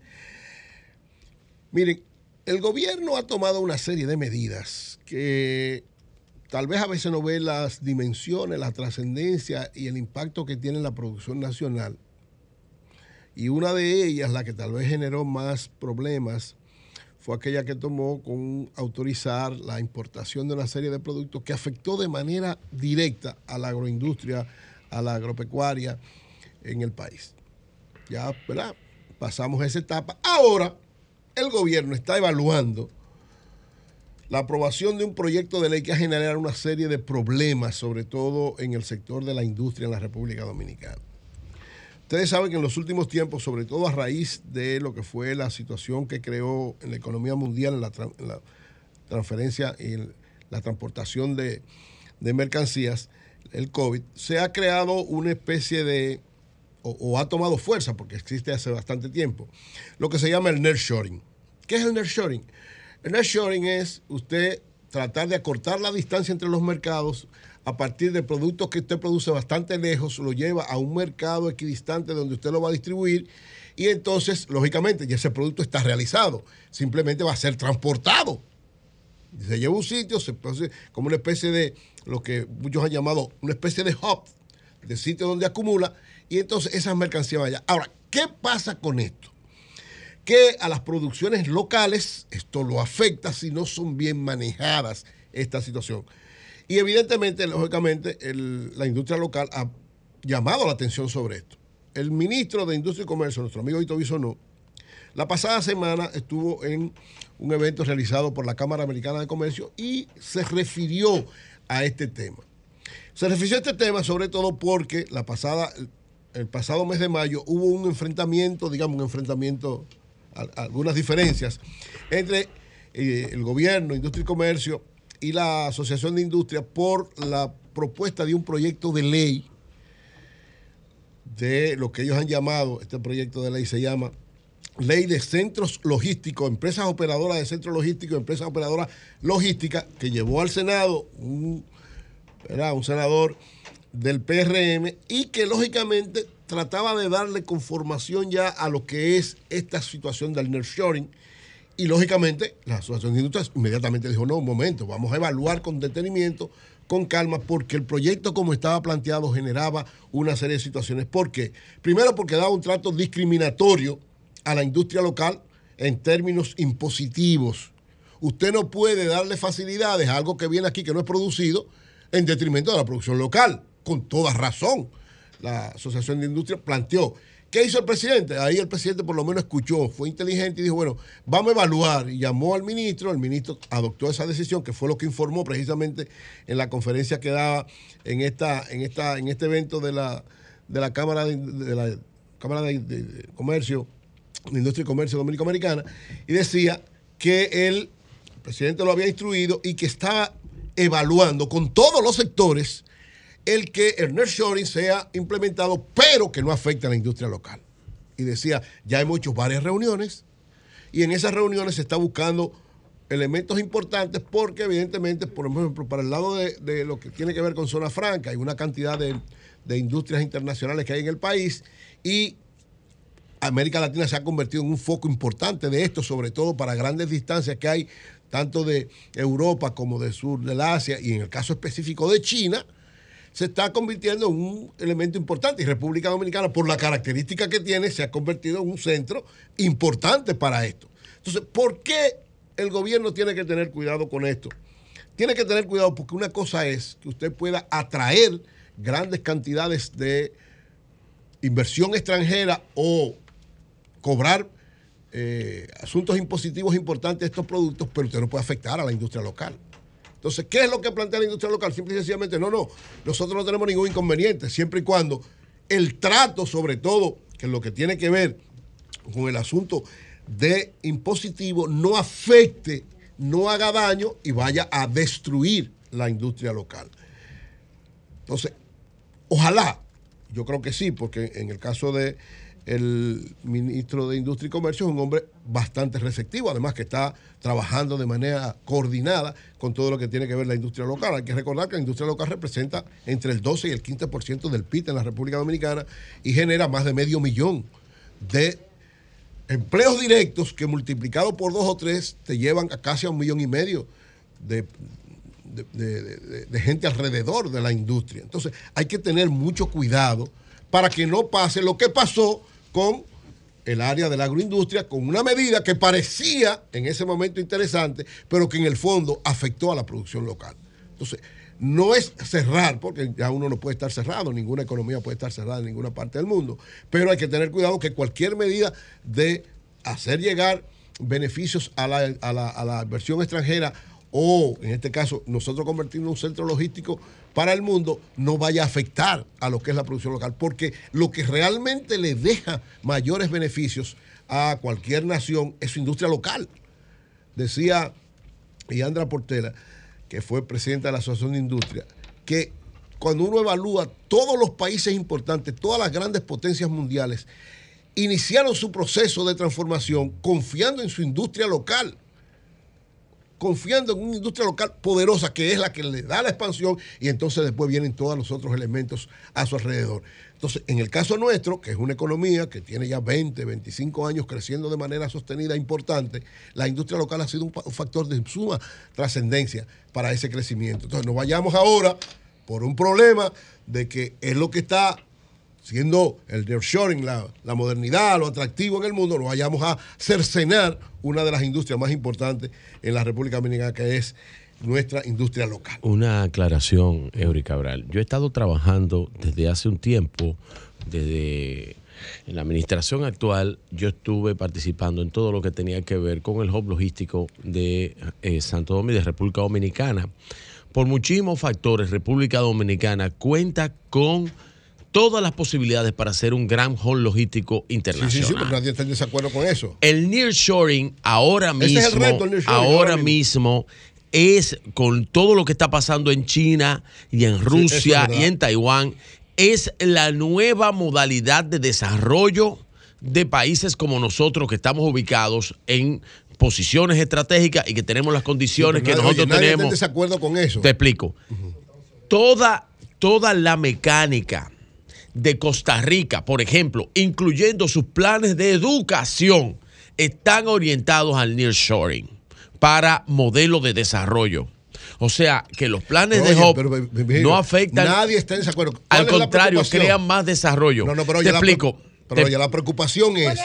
Miren, el gobierno ha tomado una serie de medidas que tal vez a veces no ve las dimensiones, la trascendencia y el impacto que tiene en la producción nacional. Y una de ellas, la que tal vez generó más problemas, fue aquella que tomó con autorizar la importación de una serie de productos que afectó de manera directa a la agroindustria, a la agropecuaria en el país. Ya, ¿verdad? Pasamos esa etapa. Ahora, el gobierno está evaluando la aprobación de un proyecto de ley que va a generar una serie de problemas, sobre todo en el sector de la industria en la República Dominicana. Ustedes saben que en los últimos tiempos, sobre todo a raíz de lo que fue la situación que creó en la economía mundial, en la, tra- en la transferencia y la transportación de, mercancías, el COVID, se ha creado una especie de, o, o ha tomado fuerza, porque existe hace bastante tiempo, lo que se llama el nearshoring. ¿Qué es el nearshoring? El nearshoring es usted tratar de acortar la distancia entre los mercados a partir de productos que usted produce bastante lejos, lo lleva a un mercado equidistante donde usted lo va a distribuir y entonces, lógicamente, ya ese producto está realizado, simplemente va a ser transportado. Se lleva a un sitio, se produce como una especie de lo que muchos han llamado una especie de hub, de sitio donde acumula, y entonces esas mercancías van allá. Ahora, ¿qué pasa con esto? Que a las producciones locales esto lo afecta si no son bien manejadas esta situación. Y evidentemente, lógicamente, la industria local ha llamado la atención sobre esto. El ministro de Industria y Comercio, nuestro amigo Vito Bisonó, la pasada semana estuvo en un evento realizado por la Cámara Americana de Comercio y se refirió a este tema. Se refirió a este tema sobre todo porque la pasada, el pasado mes de mayo hubo un enfrentamiento, digamos un enfrentamiento, al- algunas diferencias entre eh, el gobierno, Industria y Comercio y la Asociación de Industria por la propuesta de un proyecto de ley de lo que ellos han llamado, este proyecto de ley se llama Ley de Centros Logísticos, Empresas Operadoras de Centros Logísticos, Empresas Operadoras Logísticas, que llevó al Senado un, un senador del PRM y que lógicamente trataba de darle conformación ya a lo que es esta situación del nearshoring. Y lógicamente la Asociación de Industrias inmediatamente dijo, no, un momento, vamos a evaluar con detenimiento, con calma, porque el proyecto como estaba planteado generaba una serie de situaciones. ¿Por qué? Primero porque daba un trato discriminatorio a la industria local en términos impositivos. Usted no puede darle facilidades a algo que viene aquí que no es producido en detrimento de la producción local, con toda razón. La Asociación de Industria planteó. ¿Qué hizo el presidente? Ahí el presidente por lo menos escuchó, fue inteligente y dijo, bueno, vamos a evaluar. Y llamó al ministro, el ministro adoptó esa decisión, que fue lo que informó precisamente en la conferencia que daba en, esta, en, esta, en este evento de la, de la Cámara de, la Cámara de Comercio, de Industria y Comercio Dominico-Americana, y decía que el presidente lo había instruido y que estaba evaluando con todos los sectores el que el nearshoring sea implementado, pero que no afecte a la industria local. Y decía, ya hemos hecho varias reuniones y en esas reuniones se está buscando elementos importantes porque evidentemente, por ejemplo, para el lado de, lo que tiene que ver con zona franca, hay una cantidad de, de industrias internacionales que hay en el país y América Latina se ha convertido en un foco importante de esto, sobre todo para grandes distancias que hay tanto de Europa como del sur del Asia y en el caso específico de China, se está convirtiendo en un elemento importante. Y República Dominicana, por la característica que tiene, se ha convertido en un centro importante para esto. Entonces, ¿por qué el gobierno tiene que tener cuidado con esto? Tiene que tener cuidado porque una cosa es que usted pueda atraer grandes cantidades de inversión extranjera o cobrar eh, asuntos impositivos importantes de estos productos, pero usted no puede afectar a la industria local. Entonces, ¿qué es lo que plantea la industria local? Simple y sencillamente, no, no, nosotros no tenemos ningún inconveniente, siempre y cuando el trato, sobre todo, que es lo que tiene que ver con el asunto de impositivo, no afecte, no haga daño y vaya a destruir la industria local. Entonces, ojalá, yo creo que sí, porque en el caso de el ministro de Industria y Comercio es un hombre bastante receptivo, además que está trabajando de manera coordinada con todo lo que tiene que ver la industria local. Hay que recordar que la industria local representa entre el 12 y el 15% del PIB en la República Dominicana y genera más de medio millón de empleos directos que multiplicado por dos o tres te llevan a casi a un millón y medio de, gente alrededor de la industria. Entonces hay que tener mucho cuidado para que no pase lo que pasó con el área de la agroindustria, con una medida que parecía en ese momento interesante, pero que en el fondo afectó a la producción local. Entonces, no es cerrar, porque ya uno no puede estar cerrado, ninguna economía puede estar cerrada en ninguna parte del mundo, pero hay que tener cuidado que cualquier medida de hacer llegar beneficios a la, a la, a la inversión extranjera o, en este caso, nosotros convertirnos en un centro logístico para el mundo, no vaya a afectar a lo que es la producción local, porque lo que realmente le deja mayores beneficios a cualquier nación es su industria local. Decía Yandra Portela, que fue presidenta de la Asociación de Industria, que cuando uno evalúa todos los países importantes, todas las grandes potencias mundiales, iniciaron su proceso de transformación confiando en su industria local, confiando en una industria local poderosa que es la que le da la expansión y entonces después vienen todos los otros elementos a su alrededor. Entonces, en el caso nuestro, que es una economía que tiene ya 20, 25 años creciendo de manera sostenida e importante, la industria local ha sido un, factor de suma trascendencia para ese crecimiento. Entonces, no vayamos ahora por un problema de que es lo que está siendo el nearshoring, la, la modernidad, lo atractivo en el mundo, no vayamos a cercenar una de las industrias más importantes en la República Dominicana, que es nuestra industria local. Una aclaración, Eury Cabral. Yo he estado trabajando desde hace un tiempo, desde en la administración actual, yo estuve participando en todo lo que tenía que ver con el hub logístico de eh, Santo Domingo, de República Dominicana. Por muchísimos factores, República Dominicana cuenta con todas las posibilidades para ser un gran hub logístico Sí, internacional. sí, sí, pero nadie está en desacuerdo con eso. El nearshoring ahora Ese mismo, es el reto, el nearshoring, ahora, ahora mismo es con todo lo que está pasando en China y en Rusia y en Taiwán, es la nueva modalidad de desarrollo de países como nosotros que estamos ubicados en posiciones estratégicas y que tenemos las condiciones Sí, que pero nosotros nadie- nadie está en tenemos. desacuerdo con eso. Te explico. Toda, toda la mecánica de Costa Rica, por ejemplo, incluyendo sus planes de educación, están orientados al nearshoring para modelo de desarrollo. O sea, que los planes de pero, ve- no afectan. Nadie está en desacuerdo. ¿Cuál Al contrario, crean más desarrollo. No, no, pero Te oye, la pre- explico. Pero Te- oye, la preocupación es.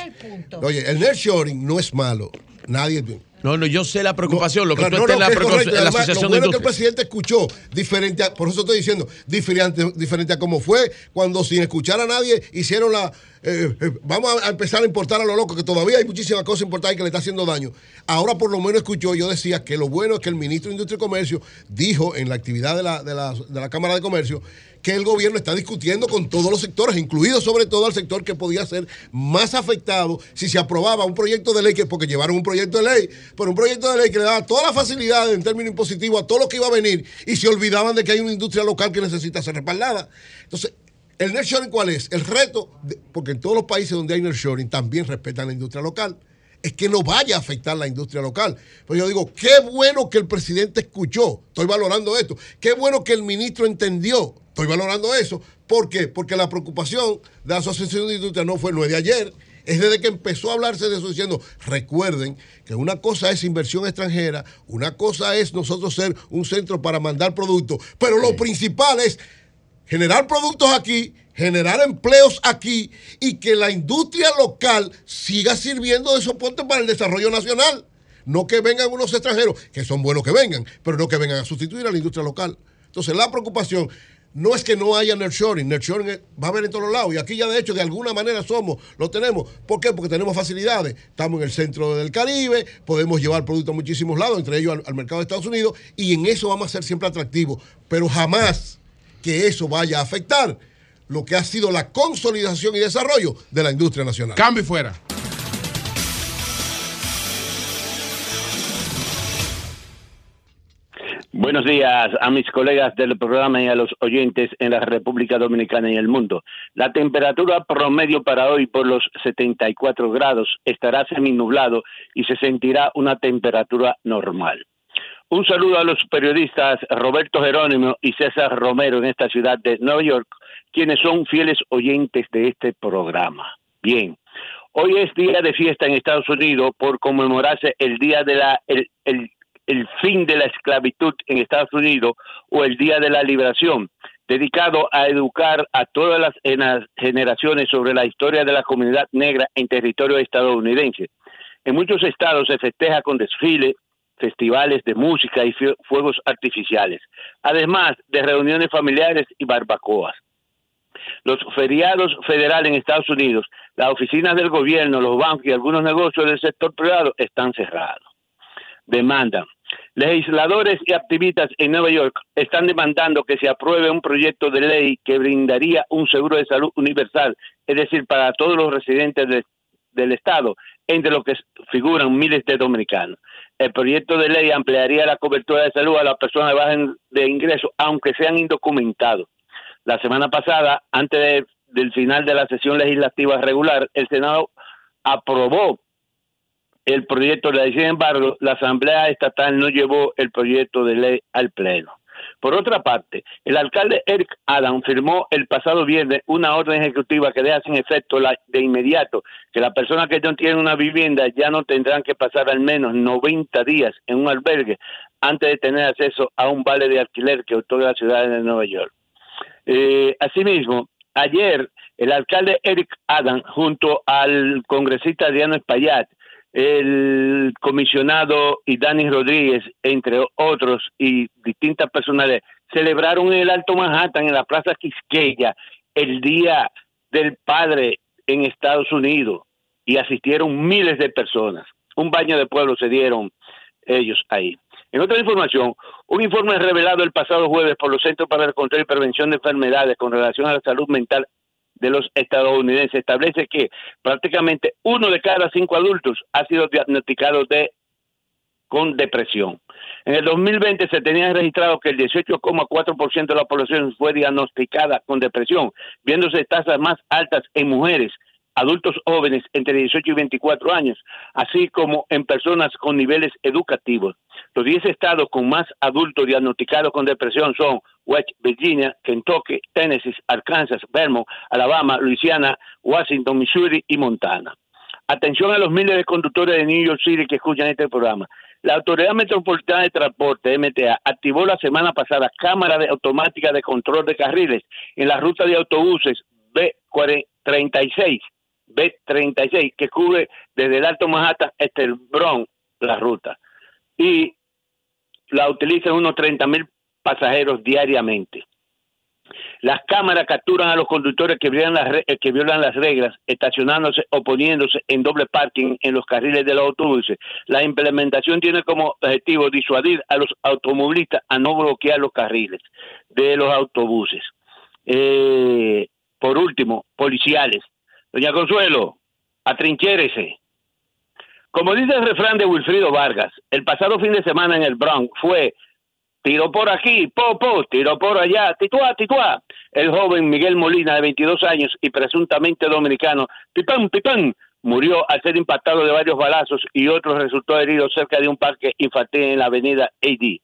Oye, el nearshoring no es malo. Nadie. No, no, yo sé la preocupación. lo que Claro, tú no, no, la, que correcto. La además, Asociación lo de bueno es que el presidente escuchó diferente, a- por eso estoy diciendo, diferente, diferente a cómo fue cuando sin escuchar a nadie hicieron la, eh, eh, vamos a, empezar a importar a lo loco, que todavía hay muchísimas cosas importadas y que le está haciendo daño. Ahora por lo menos escuchó, yo decía que lo bueno es que el ministro de Industria y Comercio dijo en la actividad de la, de la, de la Cámara de Comercio que el gobierno está discutiendo con todos los sectores, incluido sobre todo al sector que podía ser más afectado si se aprobaba un proyecto de ley, que porque llevaron un proyecto de ley, pero un proyecto de ley que le daba todas las facilidades en términos impositivos a todo lo que iba a venir y se olvidaban de que hay una industria local que necesita ser respaldada. Entonces, ¿el nearshoring cuál es? El reto, porque en todos los países donde hay nearshoring también respetan la industria local es que no vaya a afectar la industria local. Pero yo digo, qué bueno que el presidente escuchó, estoy valorando esto, qué bueno que el ministro entendió, estoy valorando eso. ¿Por qué? Porque la preocupación de la Asociación de Industria no fue no es de ayer, es desde que empezó a hablarse de eso diciendo, recuerden que una cosa es inversión extranjera, una cosa es nosotros ser un centro para mandar productos, pero lo principal es generar productos aquí, generar empleos aquí y que la industria local siga sirviendo de soporte para el desarrollo nacional. No que vengan unos extranjeros, que son buenos que vengan, pero no que vengan a sustituir a la industria local. Entonces la preocupación No es que no haya nurturing es- va a haber en todos lados. Y aquí ya de hecho de alguna manera somos, lo tenemos. ¿Por qué? Porque tenemos facilidades. Estamos en el centro del Caribe, podemos llevar productos a muchísimos lados, entre ellos al, al mercado de Estados Unidos, y en eso vamos a ser siempre atractivos. Pero jamás que eso vaya a afectar lo que ha sido la consolidación y desarrollo de la industria nacional. Cambio y fuera. Buenos días a mis colegas del programa y a los oyentes en la República Dominicana y el mundo. La temperatura promedio para hoy por los 74 grados estará seminublado y se sentirá una temperatura normal. Un saludo a los periodistas Roberto Jerónimo y César Romero en esta ciudad de Nueva York, quienes son fieles oyentes de este programa. Bien, hoy es día de fiesta en Estados Unidos por conmemorarse el día de la el, el- el fin de la esclavitud en Estados Unidos o el día de la liberación, dedicado a educar a todas las generaciones sobre la historia de la comunidad negra en territorio estadounidense. En muchos estados se festeja con desfiles, festivales de música y fue- fuegos artificiales, además de reuniones familiares y barbacoas. Los feriados federales en Estados Unidos, las oficinas del gobierno, los bancos y algunos negocios del sector privado están cerrados. Demandan. Legisladores y activistas en Nueva York están demandando que se apruebe un proyecto de ley que brindaría un seguro de salud universal, es decir, para todos los residentes de- del Estado, entre los que figuran miles de dominicanos. El proyecto de ley ampliaría la cobertura de salud a las personas de bajo de ingresos, aunque sean indocumentados. La semana pasada, antes de- del final de la sesión legislativa regular, el Senado aprobó el proyecto de ley. Sin embargo, la Asamblea Estatal no llevó el proyecto de ley al Pleno. Por otra parte, el alcalde Eric Adam firmó el pasado viernes una orden ejecutiva que deja sin efecto de inmediato que las personas que no tienen una vivienda ya no tendrán que pasar al menos 90 días en un albergue antes de tener acceso a un vale de alquiler que otorga la ciudad de Nueva York. Eh, asimismo, ayer el alcalde Eric Adam, junto al congresista Adriano Espaillat, el comisionado y Dani Rodríguez, entre otros, y distintas personalidades, celebraron en el Alto Manhattan, en la Plaza Quisqueya, el Día del Padre en Estados Unidos, y asistieron miles de personas. Un baño de pueblo se dieron ellos ahí. En otra información, un informe revelado el pasado jueves por los Centros para el Control y Prevención de Enfermedades con relación a la salud mental de los estadounidenses establece que prácticamente uno de cada cinco adultos ha sido diagnosticado de con depresión. En el 2020 se tenía registrado que el 18,4% de la población fue diagnosticada con depresión, viéndose tasas más altas en mujeres, adultos jóvenes entre 18 y 24 años, así como en personas con niveles educativos. Los 10 estados con más adultos diagnosticados con depresión son West Virginia, Kentucky, Tennessee, Arkansas, Vermont, Alabama, Luisiana, Washington, Missouri y Montana. Atención a los miles de conductores de New York City que escuchan este programa. La Autoridad Metropolitana de Transporte, MTA, activó la semana pasada cámara de automática de control de carriles en la ruta de autobuses B36, B36, que cubre desde el Alto Manhattan hasta el Bronx la ruta. Y la utilizan unos 30 mil pasajeros diariamente. Las cámaras capturan a los conductores que violan, las, que violan las reglas, estacionándose o poniéndose en doble parking en los carriles de los autobuses. La implementación tiene como objetivo disuadir a los automovilistas a no bloquear los carriles de los autobuses. Eh, por último, policiales. Doña Consuelo, atrinchérese. Como dice el refrán de Wilfrido Vargas, el pasado fin de semana en el Bronx fue tiro por aquí, po, po, tiro por allá, tituá, tituá. El joven Miguel Molina, de 22 años y presuntamente dominicano, pipán, pipán, murió al ser impactado de varios balazos y otro resultó herido cerca de un parque infantil en la avenida AD.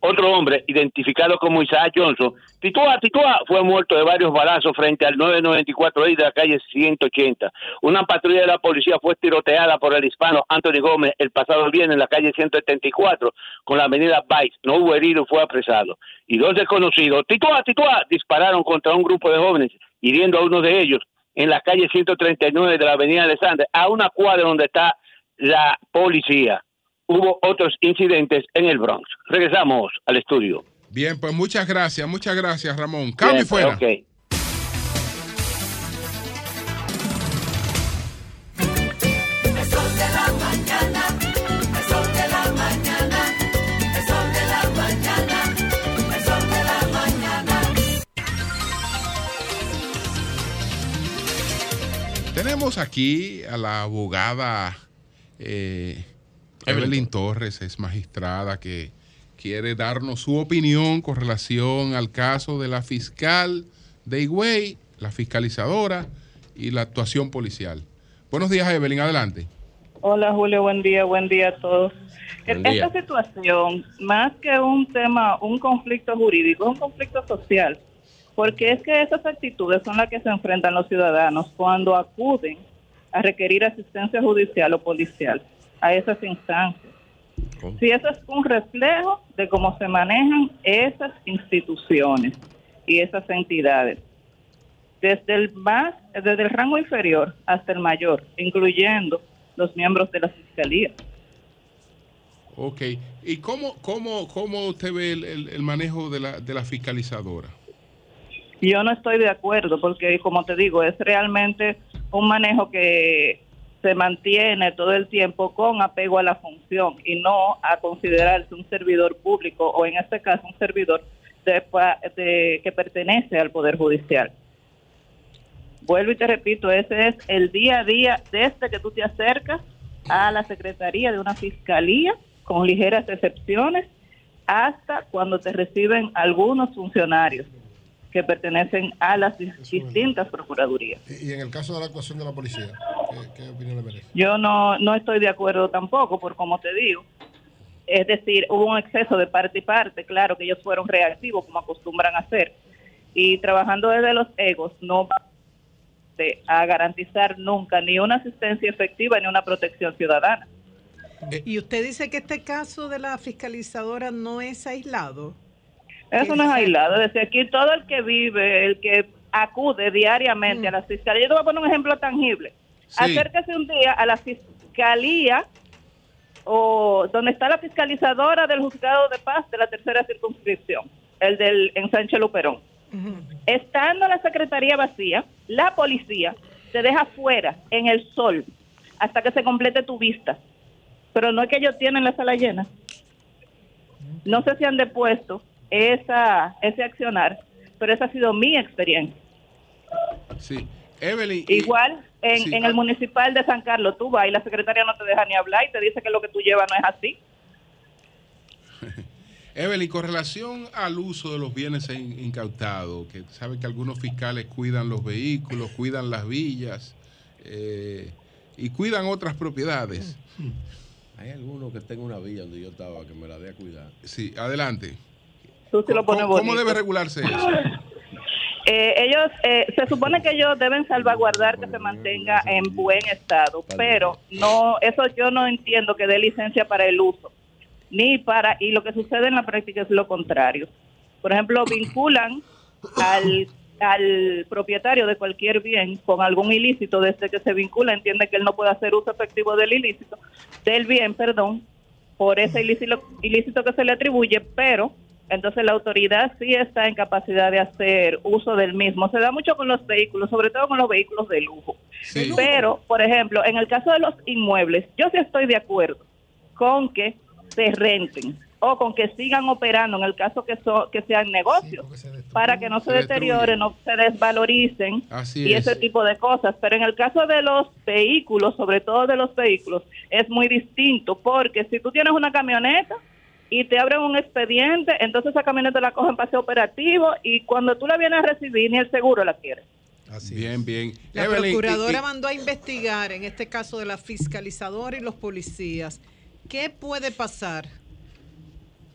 Otro hombre, identificado como Isaac Johnson, tituá, tituá, fue muerto de varios balazos frente al 994 I de la calle 180. Una patrulla de la policía fue tiroteada por el hispano Anthony Gómez el pasado viernes en la calle 174 con la avenida Vice. No hubo herido, fue apresado. Y dos desconocidos, tituá, tituá, dispararon contra un grupo de jóvenes, hiriendo a uno de ellos en la calle 139 de la avenida Alexander, a una cuadra donde está la policía. Hubo otros incidentes en el Bronx. Regresamos al estudio. Bien, pues muchas gracias, muchas gracias, Ramón. Cambio fuera. De la mañana. Tenemos aquí a la abogada eh, Evelyn Torres, es magistrada que quiere darnos su opinión con relación al caso de la fiscal de Higüey, la fiscalizadora y la actuación policial. Buenos días, Evelyn, adelante. Hola Julio, buen día, buen día a todos. Buen Esta día. situación, más que un tema, un conflicto jurídico, es un conflicto social, porque es que esas actitudes son las que se enfrentan los ciudadanos cuando acuden a requerir asistencia judicial o policial a esas instancias. Si eso es un reflejo de cómo se manejan esas instituciones y esas entidades, desde el más, desde el rango inferior hasta el mayor, incluyendo los miembros de la fiscalía. Ok. ¿Y cómo, cómo, cómo usted ve el, el- el manejo de la, de la fiscalizadora? Yo no estoy de acuerdo porque, como te digo, es realmente un manejo que se mantiene todo el tiempo con apego a la función y no a considerarse un servidor público o, en este caso, un servidor de, de- que pertenece al Poder Judicial. Vuelvo y te repito, ese es el día a día desde que tú te acercas a la Secretaría de una Fiscalía, con ligeras excepciones, hasta cuando te reciben algunos funcionarios que pertenecen a las dis- distintas procuradurías. Y, y en el caso de la actuación de la policía, ¿qué, qué opinión le merece? Yo no, no estoy de acuerdo tampoco, por como te digo. Es decir, hubo un exceso de parte y parte, claro que ellos fueron reactivos como acostumbran a hacer. Y trabajando desde los egos no va a garantizar nunca ni una asistencia efectiva ni una protección ciudadana. Y usted dice que este caso de la fiscalizadora no es aislado. Eso no es aislado. Desde aquí todo el que vive, el que acude diariamente a la fiscalía, yo te voy a poner un ejemplo tangible. Acérquese un día a la fiscalía o donde está la fiscalizadora del juzgado de paz de la tercera circunscripción, el del en Sánchez Luperón. Estando la secretaría vacía, la policía te deja fuera en el sol hasta que se complete tu vista. Pero no es que ellos tienen la sala llena. No sé si han depuesto esa, ese accionar, pero esa ha sido mi experiencia. Sí. Evelyn. y- Igual en, Sí. en el municipal de San Carlos, tú vas y la secretaria no te deja ni hablar y te dice que lo que tú llevas no es así. Evelyn, con relación al uso de los bienes in- incautados, que sabe que algunos fiscales cuidan los vehículos, cuidan las villas eh, y cuidan otras propiedades. Hay alguno que tenga una villa donde yo estaba que me la dé a cuidar. Sí, adelante. Tú sí lo pones ¿Cómo, debe regularse eso? Eh, ellos, eh, se supone que ellos deben salvaguardar que se mantenga en buen estado, pero no, eso yo no entiendo que dé licencia para el uso, ni para, y lo que sucede en la práctica es lo contrario. Por ejemplo, vinculan al, al propietario de cualquier bien con algún ilícito, desde que se vincula, entiende que él no puede hacer uso efectivo del ilícito, del bien, perdón, por ese ilícito, ilícito que se le atribuye, pero entonces la autoridad sí está en capacidad de hacer uso del mismo. Se da mucho con los vehículos, sobre todo con los vehículos de lujo. Pero, por ejemplo, en el caso de los inmuebles, yo sí estoy de acuerdo con que se renten o con que sigan operando en el caso que, so- que sean negocios, para que no se, Se deterioren, no se desvaloricen Así y es. ese tipo de cosas. Pero en el caso de los vehículos, sobre todo de los vehículos, es muy distinto porque si tú tienes una camioneta y te abren un expediente, entonces esa camioneta la cogen para ser operativo y cuando tú la vienes a recibir ni el seguro la quiere. bien, bien. La Evelyn, procuradora y- mandó a investigar, en este caso de la fiscalizadora y los policías, ¿qué puede pasar?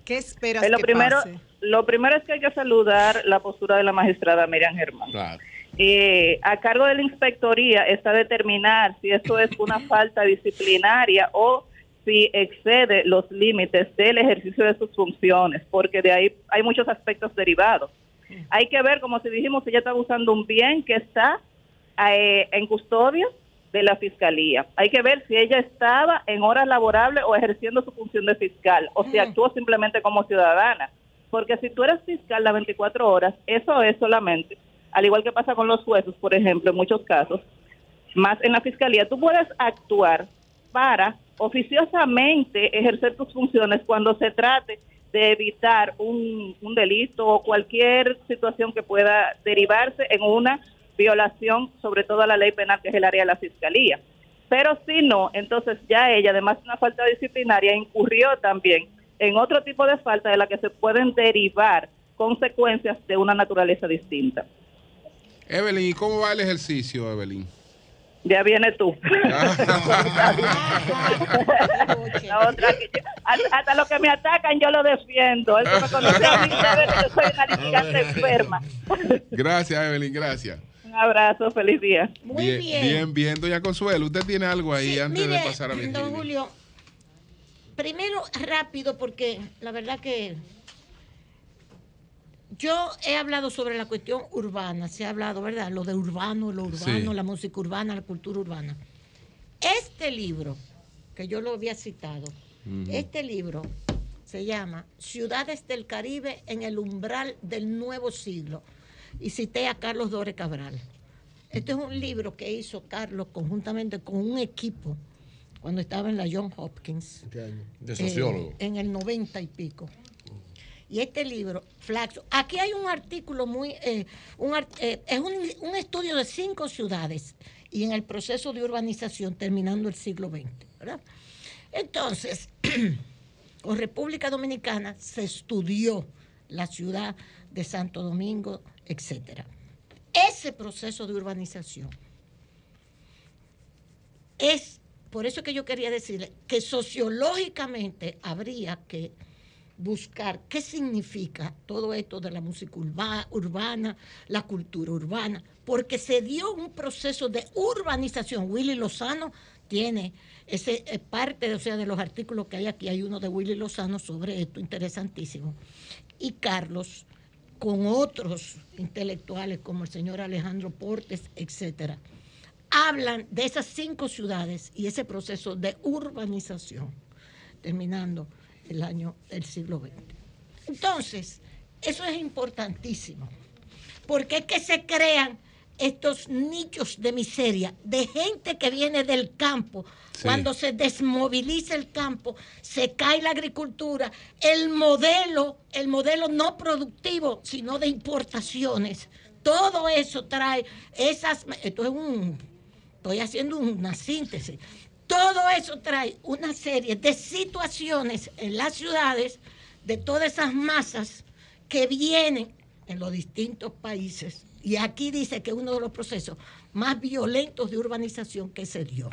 ¿Qué esperas Eh, lo que primero, pase? lo primero es que hay que saludar la postura de la magistrada Miriam Germán. Eh, a cargo de la inspectoría está determinar si esto es una falta disciplinaria o si excede los límites del ejercicio de sus funciones, porque de ahí hay muchos aspectos derivados. Hay que ver, como si dijimos, si ella está usando un bien que está eh, en custodia de la fiscalía. Hay que ver si ella estaba en horas laborables o ejerciendo su función de fiscal, o si actuó simplemente como ciudadana. porque si tú eres fiscal las 24 horas, eso es solamente, al igual que pasa con los jueces, por ejemplo, en muchos casos, más en la fiscalía, tú puedes actuar para oficiosamente ejercer tus funciones cuando se trate de evitar un, delito o cualquier situación que pueda derivarse en una violación, sobre todo a la ley penal, que es el área de la fiscalía. Pero si no, entonces ya ella, además de una falta disciplinaria, incurrió también en otro tipo de falta de la que se pueden derivar consecuencias de una naturaleza distinta. Evelyn, ¿y cómo va el ejercicio, Evelyn? Ya viene tú. La otra que yo- hasta, hasta lo que me atacan yo lo defiendo. Que me conoce a mí sabe que yo soy una litigante enferma. Gracias, Evelyn, gracias. Un abrazo, feliz día. Muy bien. Bien, bien, doña Consuelo. Usted tiene algo ahí antes Mire, de pasar a don Virginia. Julio, primero rápido porque la verdad que yo he hablado sobre la cuestión urbana, se ha hablado, ¿verdad? Lo de urbano, lo urbano, Sí. la música urbana, la cultura urbana. Este libro, que yo lo había citado, este libro se llama Ciudades del Caribe en el umbral del nuevo siglo. Y cité a Carlos Dore Cabral. Este es un libro que hizo Carlos conjuntamente con un equipo cuando estaba en la John Hopkins. De eh, sociólogo. en el 90 y pico. Y este libro, Flaxo, aquí hay un artículo muy, eh, eh, es un, un estudio de cinco ciudades y en el proceso de urbanización terminando el siglo XX, ¿verdad? Entonces, con República Dominicana se estudió la ciudad de Santo Domingo, etcétera. Ese proceso de urbanización es, por eso que yo quería decirle que sociológicamente habría que buscar qué significa todo esto de la música urba- urbana, la cultura urbana, porque se dio un proceso de urbanización. Willy Lozano tiene ese eh, parte, o sea, de los artículos que hay aquí, hay uno de Willy Lozano sobre esto, interesantísimo. Y Carlos, con otros intelectuales como el señor Alejandro Portes, etcétera, hablan de esas cinco ciudades y ese proceso de urbanización, terminando el año del siglo XX. Entonces, eso es importantísimo, porque es que se crean estos nichos de miseria de gente que viene del campo. Sí. Cuando se desmoviliza el campo, se cae la agricultura, el modelo, el modelo no productivo, sino de importaciones. Todo eso trae esas, esto es un, estoy haciendo una síntesis. Todo eso trae una serie de situaciones en las ciudades de todas esas masas que vienen en los distintos países. Y aquí dice que uno de los procesos más violentos de urbanización que se dio.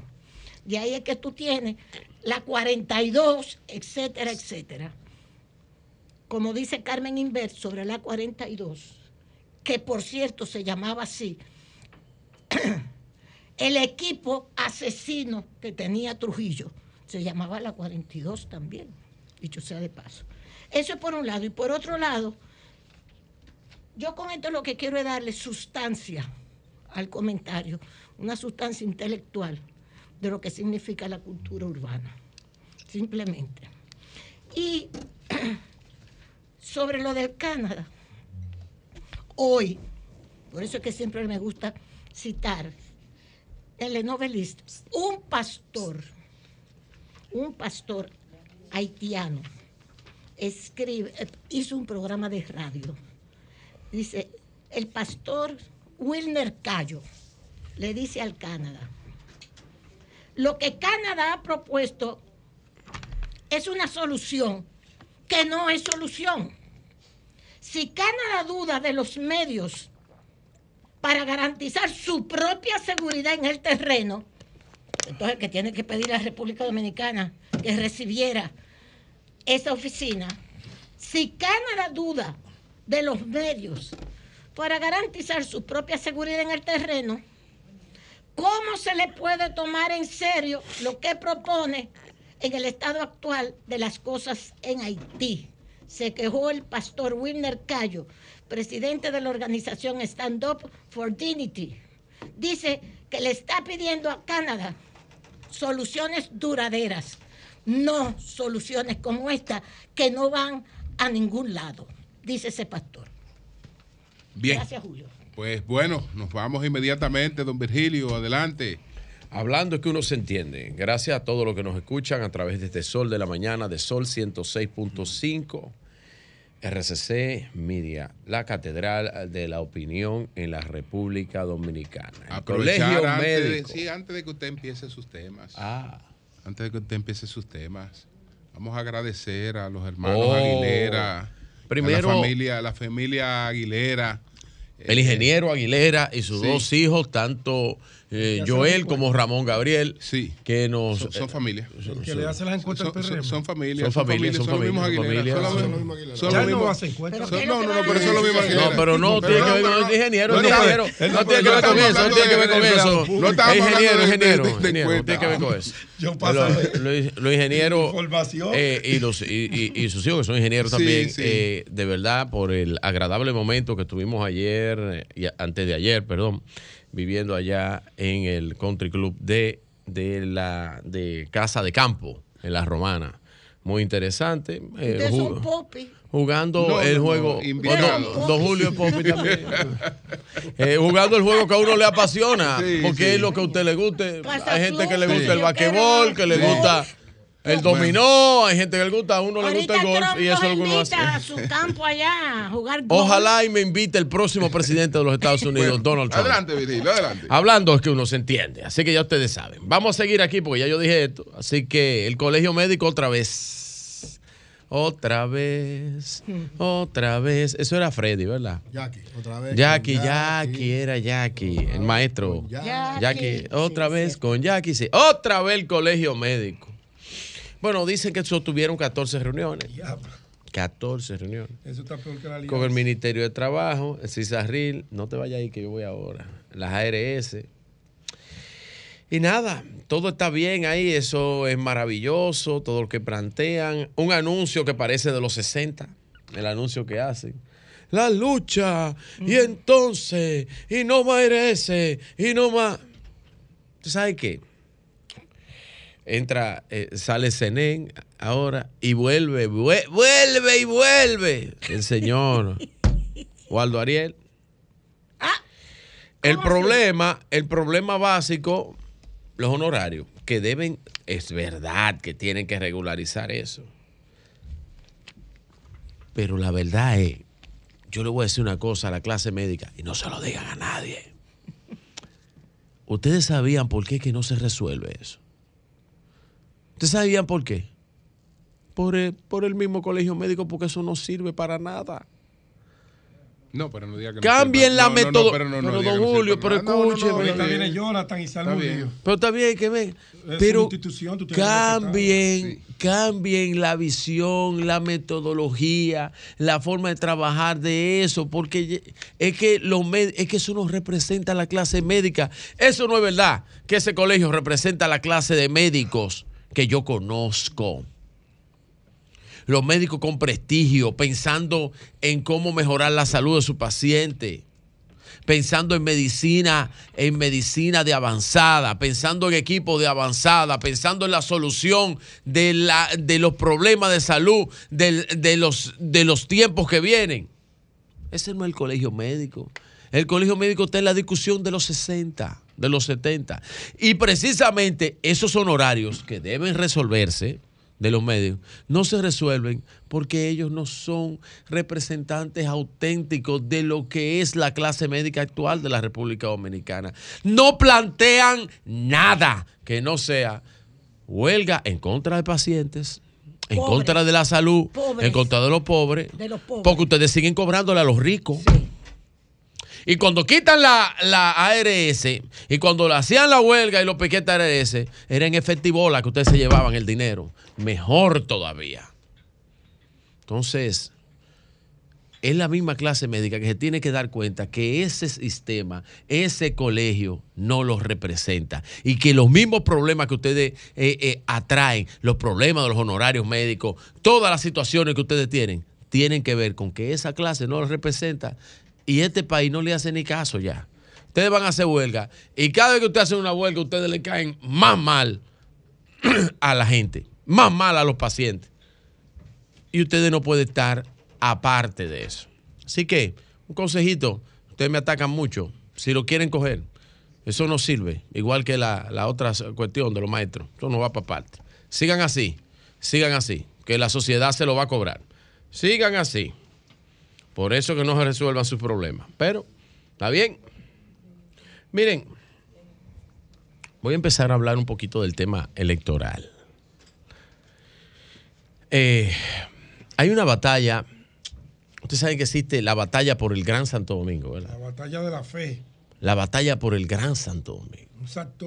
De ahí es que tú tienes la 42, etcétera, etcétera. Como dice Carmen Inver sobre la 42, que por cierto se llamaba así, el equipo asesino que tenía Trujillo se llamaba la 42 también, dicho sea de paso. Eso es por un lado. Y por otro lado, yo con esto lo que quiero es darle sustancia al comentario, una sustancia intelectual de lo que significa la cultura urbana, simplemente. Y sobre lo del Canadá, hoy, por eso es que siempre me gusta citar el novelista, un pastor, un pastor haitiano, escribe, hizo un programa de radio. Dice, el pastor Wilner Cayo le dice al Canadá, lo que Canadá ha propuesto es una solución que no es solución. Si Canadá duda de los medios para garantizar su propia seguridad en el terreno, entonces que tiene que pedir a la República Dominicana que recibiera esa oficina. Si Canadá duda de los medios para garantizar su propia seguridad en el terreno, ¿cómo se le puede tomar en serio lo que propone en el estado actual de las cosas en Haití? Se quejó el pastor Wilner Cayo, presidente de la organización Stand Up for Dignity. Dice que le está pidiendo a Canadá soluciones duraderas, no soluciones como esta que no van a ningún lado. dice ese pastor. Bien. Gracias, Julio. Pues bueno, nos vamos inmediatamente, don Virgilio, adelante. Hablando es que uno se entiende. Gracias a todos los que nos escuchan a través de este Sol de la Mañana, de Sol 106.5, RCC Media, la Catedral de la Opinión en la República Dominicana. El Colegio antes de, Médico. sí, antes de que usted empiece sus temas. Ah. Antes de que usted empiece sus temas. Vamos a agradecer a los hermanos Oh. Aguilera. Primero- a la familia, a la familia Aguilera. El ingeniero Aguilera y sus Sí. dos hijos, tanto eh, Joel como Ramón Gabriel, que nos... Son, son familia. que le hace las encuestas son, al PRM. son, son familia. Son familia, son los mismos familia, son Aguilera. familia. Son Ya no encuestas. No, no, no, pero son los mismos Aguilera. No, pero no tiene que ver con ingeniero, ingeniero. No tiene que ver con eso, no tiene que ver con eso. No ingeniero, ingeniero, no tiene que ver con eso. Yo paso Los ingenieros eh, y, los, y, sus hijos que son ingenieros Sí, también, sí. eh, de verdad, por el agradable momento que tuvimos ayer, eh, antes de ayer, perdón, viviendo allá en el Country Club de, de la de Casa de Campo, en la Romana. Muy interesante. eh, Ustedes ju- son popi. jugando No, el no, no, juego. Oh, don, don Julio Popi también. Eh, jugando el juego que a uno le apasiona. Sí, porque sí. es lo que a usted le guste. Hay gente que le gusta el basquetbol, que le gusta el dominó. Hay gente que le gusta, a uno le gusta el golf Trump y eso es lo uno hace. invita a su campo allá a jugar golf. Ojalá y me invite el próximo presidente de los Estados Unidos, Bueno, Donald Trump. Adelante, Virgilio, adelante. Hablando es que uno se entiende, así que ya ustedes saben. Vamos a seguir aquí porque ya yo dije esto. Así que el colegio médico otra vez. Otra vez. Otra vez. Eso era Freddy, ¿verdad? Jackie, otra vez. Jackie, Jackie, era Jackie, el maestro. Jackie. Jackie, otra vez con Jackie, sí. Otra vez el colegio médico. Bueno, dicen que sostuvieron 14 reuniones. Diablo, 14 reuniones. Eso está peor que la Con el. Ministerio de Trabajo, el CISARRIL, no te vayas ahí que yo voy ahora, las ARS. Y nada, todo está bien ahí, eso es maravilloso, todo lo que plantean. Un anuncio que parece de los 60, el anuncio que hacen. La lucha, y entonces, y no más ARS, y no más. ¿Tú sabes qué? Entra, eh, sale Zenén ahora y vuelve, vue- vuelve y vuelve el señor Waldo Ariel. El problema, el problema básico, los honorarios, que deben, es verdad que tienen que regularizar eso. Pero la verdad es, yo le voy a decir una cosa a la clase médica y no se lo digan a nadie. Ustedes sabían por qué que no se resuelve eso. ¿Ustedes sabían por qué? Por el, por el mismo colegio médico, porque eso no sirve para nada. No, pero no diga que no Cambien la No, no, no, metodología. pero no, no pero diga don Julio, pero nada. No, no, no, escúcheme. Ahorita bien. viene Jonathan y Está bien. Pero está bien que ven. Pero institución, tú tienes que cambien, cambien la visión, la metodología, la forma de trabajar de eso, porque es que los es que eso no representa a la clase médica. Eso no es verdad, que ese colegio representa a la clase de médicos que yo conozco. Los médicos con prestigio, pensando en cómo mejorar la salud de su paciente pensando en medicina, en medicina de avanzada, pensando en equipo de avanzada, pensando en la solución de, la, de los problemas de salud, del- de, los, de los tiempos que vienen. Ese no es el colegio médico. El colegio médico está en la discusión de los 60, de los 70. Y precisamente esos honorarios que deben resolverse de los medios no se resuelven porque ellos no son representantes auténticos de lo que es la clase médica actual de la República Dominicana. No plantean nada que no sea huelga en contra de pacientes, en Pobres. contra de la salud, Pobres. en contra de los pobres, De los pobres. porque ustedes siguen cobrándole a los ricos. Y cuando quitan la, la ARS y cuando le hacían la huelga y los piquetes ARS, era en efectivo la que ustedes se llevaban el dinero. Mejor todavía. Entonces, es la misma clase médica que se tiene que dar cuenta que ese sistema, ese colegio, no los representa. Y que los mismos problemas que ustedes eh, eh, atraen, los problemas de los honorarios médicos, todas las situaciones que ustedes tienen, tienen que ver con que esa clase no los representa. Y este país no le hace ni caso ya. Ustedes van a hacer huelga. Y cada vez que ustedes hacen una huelga, ustedes le caen más mal a la gente, más mal a los pacientes. Y ustedes no pueden estar aparte de eso. Así que, un consejito, ustedes me atacan mucho, si lo quieren coger, eso no sirve, igual que la, la otra cuestión de los maestros, eso no va para parte. Sigan así, sigan así, que la sociedad se lo va a cobrar. Sigan así. Por eso que no se resuelvan sus problemas. Pero, está bien. Miren, voy a empezar a hablar un poquito del tema electoral. Eh, hay una batalla, ustedes saben que existe la batalla por el Gran Santo Domingo, ¿verdad? La batalla de la fe. La batalla por el Gran Santo Domingo.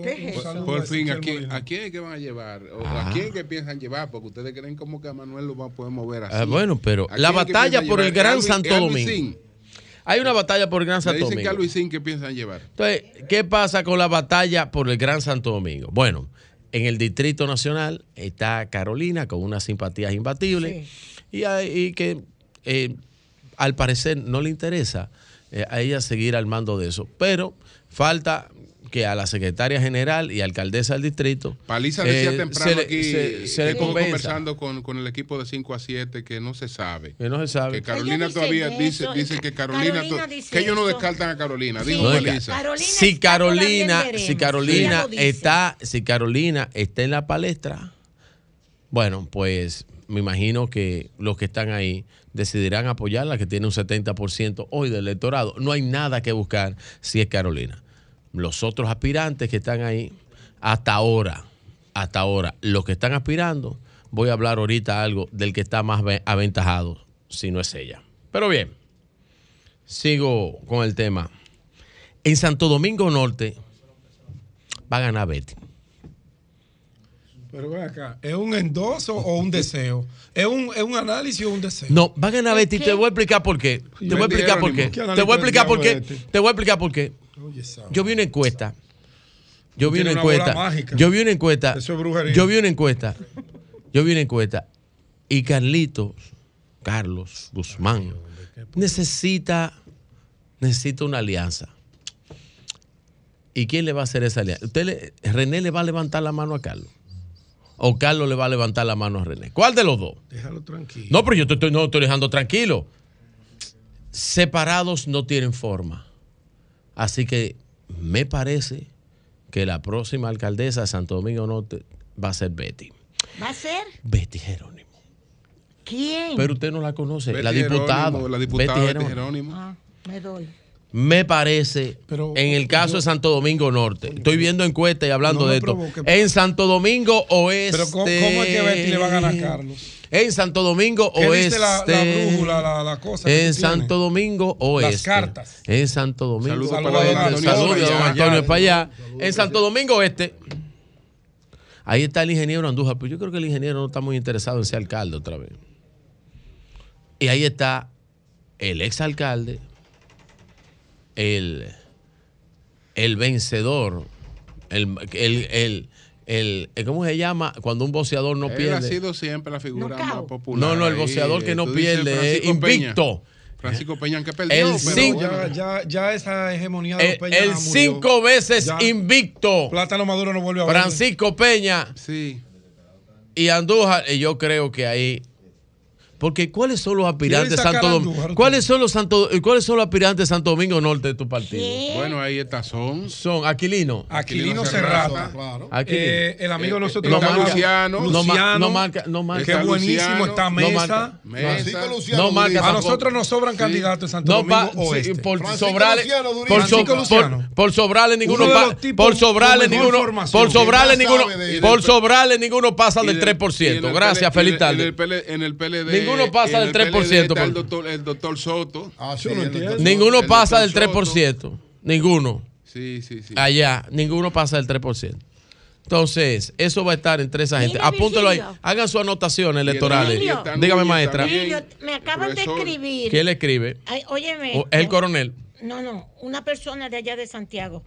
¿Qué es Por a fin, ¿a quién, Molina. ¿a quién es que van a llevar? ¿O Ah. ¿A quién es que piensan llevar? Porque ustedes creen como que a Manuel lo va a poder mover así. Ah, bueno, pero ¿A la batalla por el? Gran ¿Es a Luis- Santo Domingo. Hay una batalla por el Gran Santo dicen que a Domingo. Luisín que piensan llevar. Entonces, ¿qué pasa con la batalla por el Gran Santo Domingo? Bueno, en el Distrito Nacional está Carolina con unas simpatías imbatibles y, hay- y que eh, al parecer no le interesa eh, a ella seguir al mando de eso. Pero falta que a la secretaria general y alcaldesa del distrito Paliza decía eh, temprano se le- aquí, se- se le estuvo convenza. conversando con, con el equipo de 5 a 7 que no se sabe. Que no se sabe. Que Carolina todavía dice, dice que Carolina, Carolina dice que ellos no descartan a Carolina, Sí. dijo No, Paliza. Carolina si Carolina, si Carolina está, si Carolina está en la palestra, bueno, pues me imagino que los que están ahí decidirán apoyarla, que tiene un 70% hoy del electorado. No hay nada que buscar si es Carolina. Los otros aspirantes que están ahí, hasta ahora, hasta ahora, los que están aspirando, voy a hablar ahorita algo del que está más ve- aventajado, si no es ella. Pero bien, sigo con el tema. En Santo Domingo Norte va a ganar Betty. Pero ven acá, ¿es un endoso o un deseo? ¿Es un, es un análisis o un deseo? No, va a ganar Betty. Te voy a explicar por qué. Te voy a explicar por qué. ¿Qué Te voy a explicar por qué. Te voy a explicar por qué. Yo vi una encuesta. Yo vi una encuesta. Yo vi una encuesta. Eso es brujería. Yo vi una encuesta. Yo vi una encuesta. Y Carlitos, Carlos Guzmán, necesita, necesita una alianza. ¿Y quién le va a hacer esa alianza? ¿Usted le- ¿René le va a levantar la mano a Carlos? ¿O Carlos le va a levantar la mano a René? ¿Cuál de los dos? Déjalo tranquilo. No, pero yo te estoy, no estoy dejando tranquilo. Separados no tienen forma. Así que me parece que la próxima alcaldesa de Santo Domingo Norte va a ser Betty. ¿Va a ser? Betty Jerónimo. ¿Quién? Pero usted no la conoce. Betty la diputada. Jerónimo, la diputada Betty Betty Jerónimo. Jerónimo. Ah, me doy. Me parece, en el caso de Santo Domingo Norte, estoy viendo encuestas y hablando No de esto. provoque. En Santo Domingo Oeste. Pero ¿cómo, cómo es que Betty le va a ganar a Carlos? En Santo Domingo ¿Qué Oeste. dice la, la brújula, la, la cosa? que En? Santo Domingo Oeste. Las cartas. En Santo Domingo. Saludos Saludos a don Antonio Saludos a don Espaillá. Antonio para allá. En Santo Domingo Oeste. Ahí está el ingeniero Andújar, pero yo creo que el ingeniero no está muy interesado en ser alcalde otra vez. Y ahí está el exalcalde, el, el vencedor, el, el, el, el- ¿cómo se llama? Cuando un boxeador no Él ha pierde. sido siempre la figura más popular. No, no, el ahí. boxeador que no pierde, es Peña. invicto. Francisco Peña que perdió. El cinco-. Ya, ya, ya esa hegemonía de El, los Peña el murió. cinco veces Ya. invicto. Plátano Maduro no vuelve a ver. Francisco Peña Sí. y Andújar, y yo creo que ahí. Porque ¿cuáles son los aspirantes de ¿Quieren sacar Santo Domingo? ¿Cuáles son los Santo, ¿Cuáles son los aspirantes de Santo Domingo Norte de tu partido? Bueno, ahí está Son. Son Aquilino. Aquilino Aquilino Serrata. Serrata, Aquilino. Eh, el amigo de Eh, nosotros. está Luciano. Luciano. no, Luciano. no marca, no marca. Qué buenísimo. Luciano. Está No Mesa. marca. Mesa. No marca a nosotros nos sobran candidatos en Santo No Domingo Oeste. sí, por sobrarle, Luciano, por, so- Luciano. por, por sobrarle ninguno de por sobrarle ninguno por sobrarle ¿Quién más ninguno de por sobrarle ninguno pasa del en- 3%. y en el Gracias, feliz tarde. En el PLD. Ninguno pasa del el PLD 3%, Está el doctor, el doctor Soto. Ah, sí, Yo no el entiendo. doctor- Ninguno pasa del doctor 3%. Ninguno. Sí, sí, sí. Allá, ninguno pasa del 3%. Entonces, eso va a estar entre esa gente. Apúntelo ahí. Hagan sus anotaciones electorales. Virgilio. Dígame, maestra. Emilio, me acaban de escribir. ¿Quién le escribe? Ay, óyeme. ¿O ¿Es el coronel? No, no, una persona de allá de Santiago.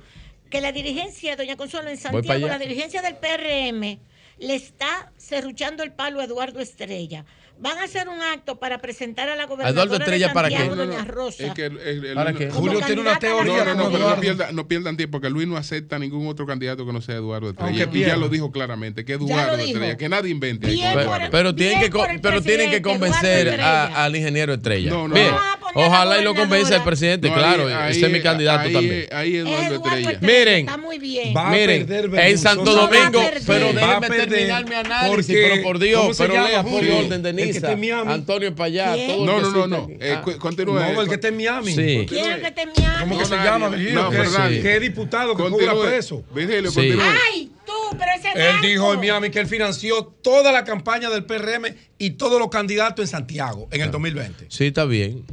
Que la dirigencia, doña Consuelo, en Santiago, la dirigencia del PRM le está cerruchando el palo a Eduardo Estrella van a hacer un acto para presentar a la gobernadora Eduardo Estrella de Santiago, para qué? Doña Rosa. Es que el, el, el, ¿Para qué? Julio tiene una teoría. No, no, no, pero no pierdan, tiempo, que Luis no acepta ningún otro candidato que no sea Eduardo Estrella. Y ya lo dijo claramente, que Eduardo Estrella, que nadie invente. Pero, tienen, que, pero tienen que convencer al ingeniero Estrella. Bien. Ojalá y lo convence el presidente, claro. Ese es mi candidato también. Ahí Eduardo Estrella. Miren, está muy bien. miren, en Santo Domingo, pero déjenme terminar mi análisis, pero por Dios, pero lea por orden de Antonio Payá. No, no, eh, ah. no, no. Continúe. No, el que está en Miami. Sí. ¿Quién el que está en Miami? ¿Cómo que se llama, Vigilio? No, que, es pues diputado que continúe. cobra peso. Vigilio, continúe. ¡Ay, tú! Pero ese Él dijo en Miami que él financió toda la campaña del PRM y todos los candidatos en Santiago en el ah. 2020. Sí, está bien.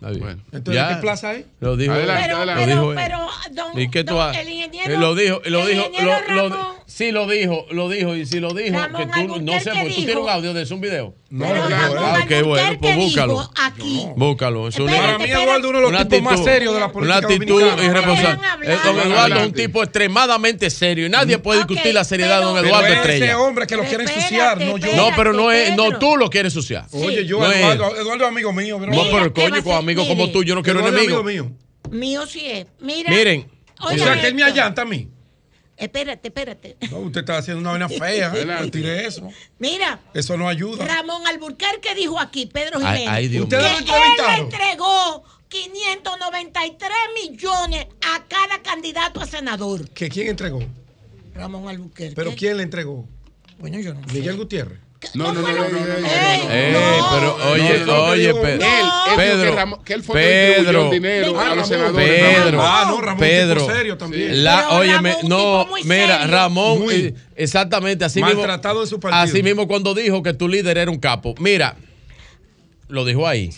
Bueno, Entonces, ¿qué plaza hay? Lo dijo adelante, pero, adelante. Pero, lo dijo pero, don, ¿Y qué tú el ingeniero. Lo dijo, lo dijo, lo, lo, sí lo dijo, lo dijo, y sí lo dijo, Ramón, que tú, no sé, porque tú tienes un audio de eso, un video. No, pero, claro. Ah, ok, bueno, pues búscalo. Aquí. Búscalo. Es para mí, Eduardo, uno de los tipos más serios de la política. Una actitud irresponsable. Eh, don Eduardo es un tipo extremadamente serio y nadie puede discutir la seriedad de don Eduardo Estrella. ese hombre que lo quiere ensuciar, no yo. No, pero no es, no tú lo quieres ensuciar. Oye, yo, Eduardo, Eduardo amigo mío. No, pero coño, amigo amigo como tú, yo no quiero enemigo. amigo mío. Mío sí es. Mira. Miren. O sea, que él me allanta a mí. Espérate, espérate. No, usted está haciendo una vaina fea. Pues, tire eso. Mira. Eso no ayuda. Ramón Alburquerque dijo aquí, Pedro Jiménez, ay, Dios mío. él entregó 593 millones a cada candidato a senador. ¿Que quién entregó? Ramón Alburquerque. ¿Pero quién le entregó? Bueno, yo no sé. Miguel Gutiérrez. No, no, no, no, no. pero oye, oye, Pedro. Pedro, Pedro, Pedro, Pedro. La, oye, no, mira, Ramón, exactamente así mismo. Maltratado su partido. Así mismo cuando dijo que tu líder era un capo. Mira, lo dijo ahí.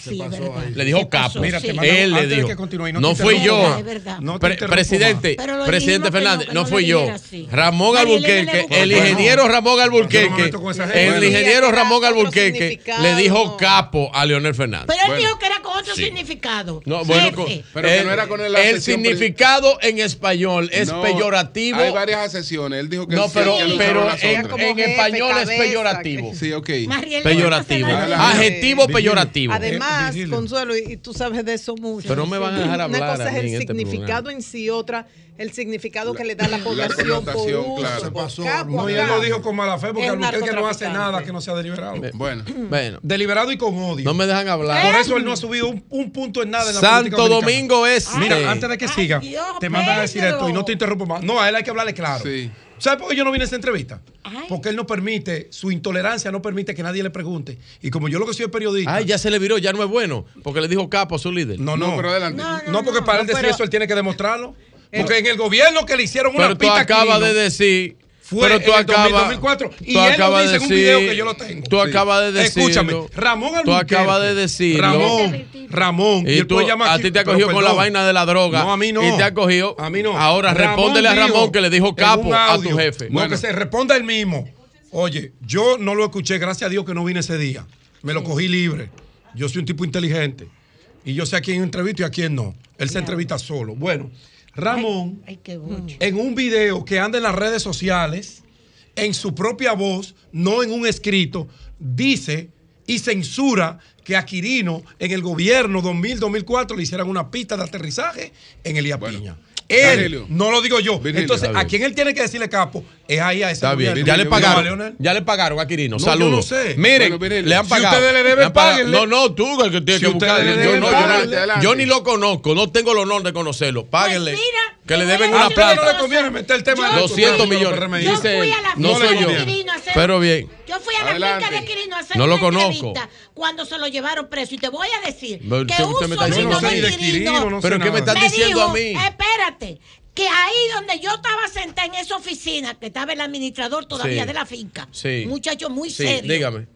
Le dijo capo. Él le dijo. no, no fui yo. No Pre presidente, presidente Fernández, no, fui yo. Ramón Alburquerque, el ingeniero Ramón Alburquerque, el ingeniero Ramón Alburquerque le dijo capo a Leonel Fernández. Pero él dijo que era con otro significado. No, bueno, pero que no era con el El significado en español es peyorativo. Hay varias asesiones. Él dijo que No, pero, pero en, español es peyorativo. Sí, ok. Peyorativo. Adjetivo peyorativo. Eh, Además, eh, Consuelo, y, y, tú sabes de eso mucho. Pero no me van a dejar hablar. Una cosa es el este significado este en sí, otra el significado la, que le da la población la por uso, claro. Se pasó, capo, no, él lo dijo con mala fe porque el usted que no hace nada que no sea deliberado. Bueno, bueno. Deliberado y con odio. No me dejan hablar. Por eso él no ha subido un, un punto en nada en la Santo política Domingo es. Mira, antes de que siga, Ay, Dios, te mandan a decir esto y no te interrumpo más. No, a él hay que hablarle claro. Sí. ¿Sabe por qué yo no vine a esta entrevista? Ay. Porque él no permite, su intolerancia no permite que nadie le pregunte. Y como yo lo que soy es periodista. Ay, ya se le viró, ya no es bueno. Porque le dijo capo a su líder. No, no, pero adelante. No, porque para él decir eso él tiene que demostrarlo. Eh, porque en el gobierno que le hicieron pero una pita. Pero acaba Quirino, de decir fue Pero tú en el 2004 y él dice de decir, un video que yo lo tengo. Tú acabas de decir. Escúchame, Ramón Tú acabas de decir. Ramón, Ramón. Y, y tú, a ti te ha cogido con la vaina de la droga. No, a mí no. Y te ha cogido. A mí no. Ahora Ramón respóndele a Ramón que le dijo capo a tu jefe. No, que se responda él mismo. Oye, yo no lo escuché, gracias a Dios que no vine ese día. Me lo cogí libre. Yo soy un tipo inteligente. Y yo sé a quién entrevisto y a quién no. Él se entrevista solo. Bueno. Ramón, en un video que anda en las redes sociales, en su propia voz, no en un escrito, dice y censura que a Quirino en el gobierno 2000-2004 le hicieran una pista de aterrizaje en el él, no lo digo yo. Entonces, a quien él tiene que decirle capo es ahí a ese. Está bien, ya le pagaron. Ya le pagaron a Quirino. Saludos. Yo no sé. Miren, le han pagado. Si ustedes le deben. No, no, tú el que tienes si que buscar. Yo, ni lo conozco, no tengo el honor de conocerlo. Pues páguenle. Que le deben una plata. no le conviene meter el tema yo, millones. A la no soy yo. Pero bien. Yo fui a la Adelante. finca de Quirino a hacer no lo una conozco. cuando se lo llevaron preso. Y te voy a decir que un sobrino de Quirino. Pero ¿qué me estás diciendo a mí? Espérate que ahí donde yo estaba sentada en esa oficina, que estaba el administrador todavía Sí. de la finca, Sí. muchacho muy Sí, serio. dígame.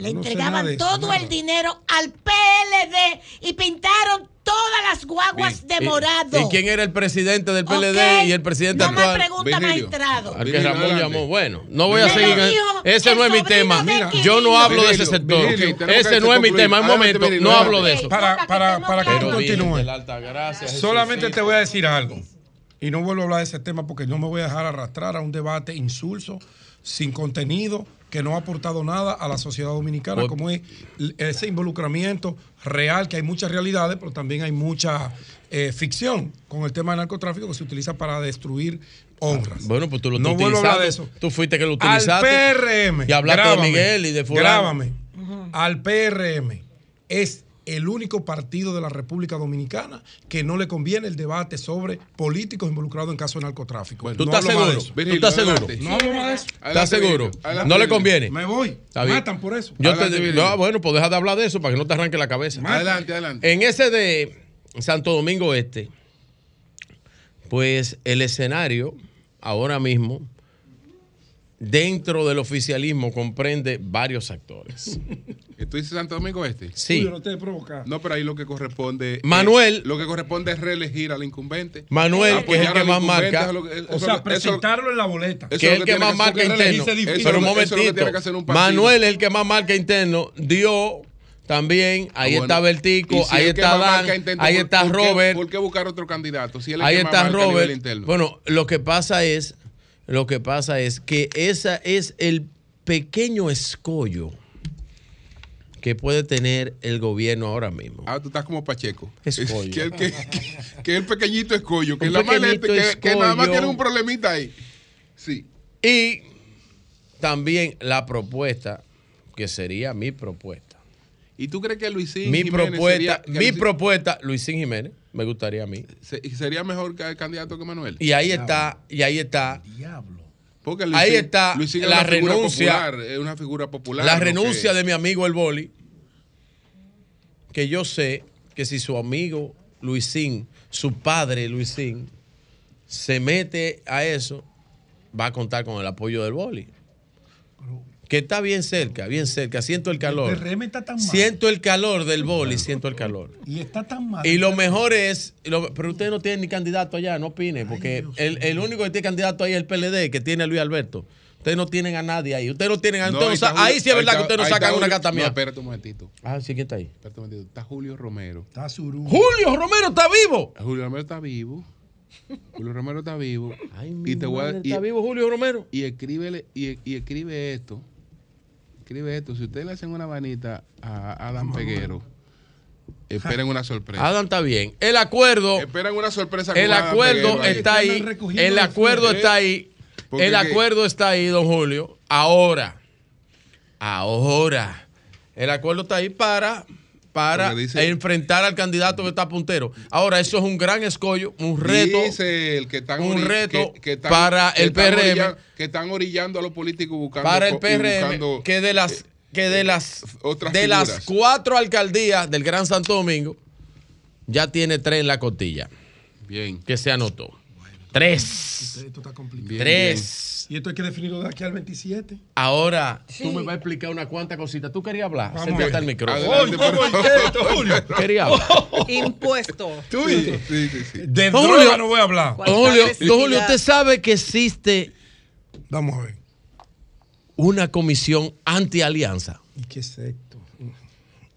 Le No entregaban todo nada. el dinero al PLD y pintaron todas las guaguas de ¿Y- morado. ¿Y quién era el presidente del PLD y el presidente no me actual? pregunta, magistrado. Al que Ramón llamó. Bueno, no voy a Me seguir. Ese no es mi tema. Yo no hablo de ese sector. Ese no es mi tema. Un momento, Virgilio, no hablo de eso. Para, para, para que tú continúes. Solamente te voy a decir algo. Y no vuelvo a hablar de ese tema porque no me voy a dejar arrastrar a un debate insulso, sin contenido, que no ha aportado nada a la sociedad dominicana, Por- como es ese involucramiento real, que hay muchas realidades, pero también hay mucha eh, ficción con el tema del narcotráfico que se utiliza para destruir honras. Bueno, pues tú lo no vuelvo a hablar de eso. Tú fuiste que lo Al utilizaste. PRM. Y hablaste grábame, de Miguel y de fulano. Grábame. Al PRM es el único partido de la República Dominicana que no le conviene el debate sobre políticos involucrados en casos de narcotráfico. ¿Tú No estás hablo más de seguro? eso. ¿Tú estás seguro? No hablo más de eso. ¿Estás seguro? ¿No le conviene? Me voy. Matan por eso. Yo te Adelante, digo, Virgilio. no, bueno, pues deja de hablar de eso para que no te arranque la cabeza. Adelante, adelante. En ese de Santo Domingo Este, pues el escenario ahora mismo dentro del oficialismo comprende varios actores. ¿Tú dices Santo Domingo Este? Sí. No te provoca. No, pero ahí lo que corresponde. Manuel. lo que corresponde es reelegir al incumbente. Manuel, que es el que más marca. lo eso O sea, eso- presentarlo en la boleta. eso que es el que más marca interno. Pero un Eso es lo que tiene momentito. que hacer un partido. Manuel es el que más marca interno. Dio también. Ahí Ah, bueno. está Bertico, si ahí está Dan, intenta, ahí ¿por- está por qué- Robert. ¿Por qué buscar otro candidato? Si él es Ahí está Robert. Bueno, lo que pasa es, lo que pasa es que esa es el pequeño escollo que puede tener el gobierno ahora mismo. Ah, tú estás como Pacheco. Escollo. Que, el- que, que- que el pequeñito escollo, que, la que, nada más tiene un problemita ahí. Sí. Y también la propuesta, que sería mi propuesta. ¿Y tú crees que Luisín Mi Jiménez propuesta, sería, mi Luisín- propuesta, Luisín Jiménez, me gustaría a mí. se- sería mejor que el candidato que Manuel? Y ahí está, y ahí está Porque ahí está Luisín es la una figura renuncia, popular, es una figura popular. la renuncia Que- de mi amigo el Boli, que yo sé que si su amigo Luisín, su padre Luisín, se mete a eso, va a contar con el apoyo del Boli. Que está bien cerca, bien cerca. Siento el calor. El PRM está tan mal. Siento el calor del Boli, siento el calor. Y está tan mal. Y lo mejor es, lo- pero usted no tiene ni candidato allá, no opine, porque el, el único que tiene candidato ahí es el PLD, que tiene a Luis Alberto. Ustedes no tienen a nadie ahí. Ustedes no tienen a No, no ahí sí es verdad que ustedes no sacan una gata mía. No, espérate un momentito. Ah, sí, ¿quién está ahí? Espérate un momentito. Está Julio Romero. Está Surú. Julio Romero está vivo. Julio Romero está vivo. Julio Romero está vivo. y te voy a, madre, y- ¿está vivo Julio Romero? Y escríbele, y, y escribe esto. Escribe esto. Si ustedes le hacen una vanita a Adam Peguero, esperen una sorpresa. Adam está bien. El acuerdo, Esperan una sorpresa. el con Adam acuerdo está ahí. El acuerdo está ahí. Porque El acuerdo está ahí, don Julio. Ahora. Ahora. El acuerdo está ahí para, para dice- enfrentar al candidato que está puntero. Ahora, eso es un gran escollo, un reto. Dice el que están un reto que- que están- para que el están PRM. orilla- que están orillando a los políticos buscando para el PRM buscando, que de las que de las otras de las cuatro alcaldías del Gran Santo Domingo ya tiene tres en la costilla Bien. que se anotó tres Esto está complicado. Bien, Tres. Y esto hay que definirlo de aquí al 27. ahora tú me vas a explicar una cuanta cosita tú querías hablar Vamos al micrófono Adelante, por favor. Julio. quería hablar Impuesto. Tú Sí, dices, sí, sí, sí. De Don droga Julio. no voy a hablar. don Julio, don Julio, usted sabe que existe Vamos a ver. una comisión anti-alianza ¿Y qué es esto?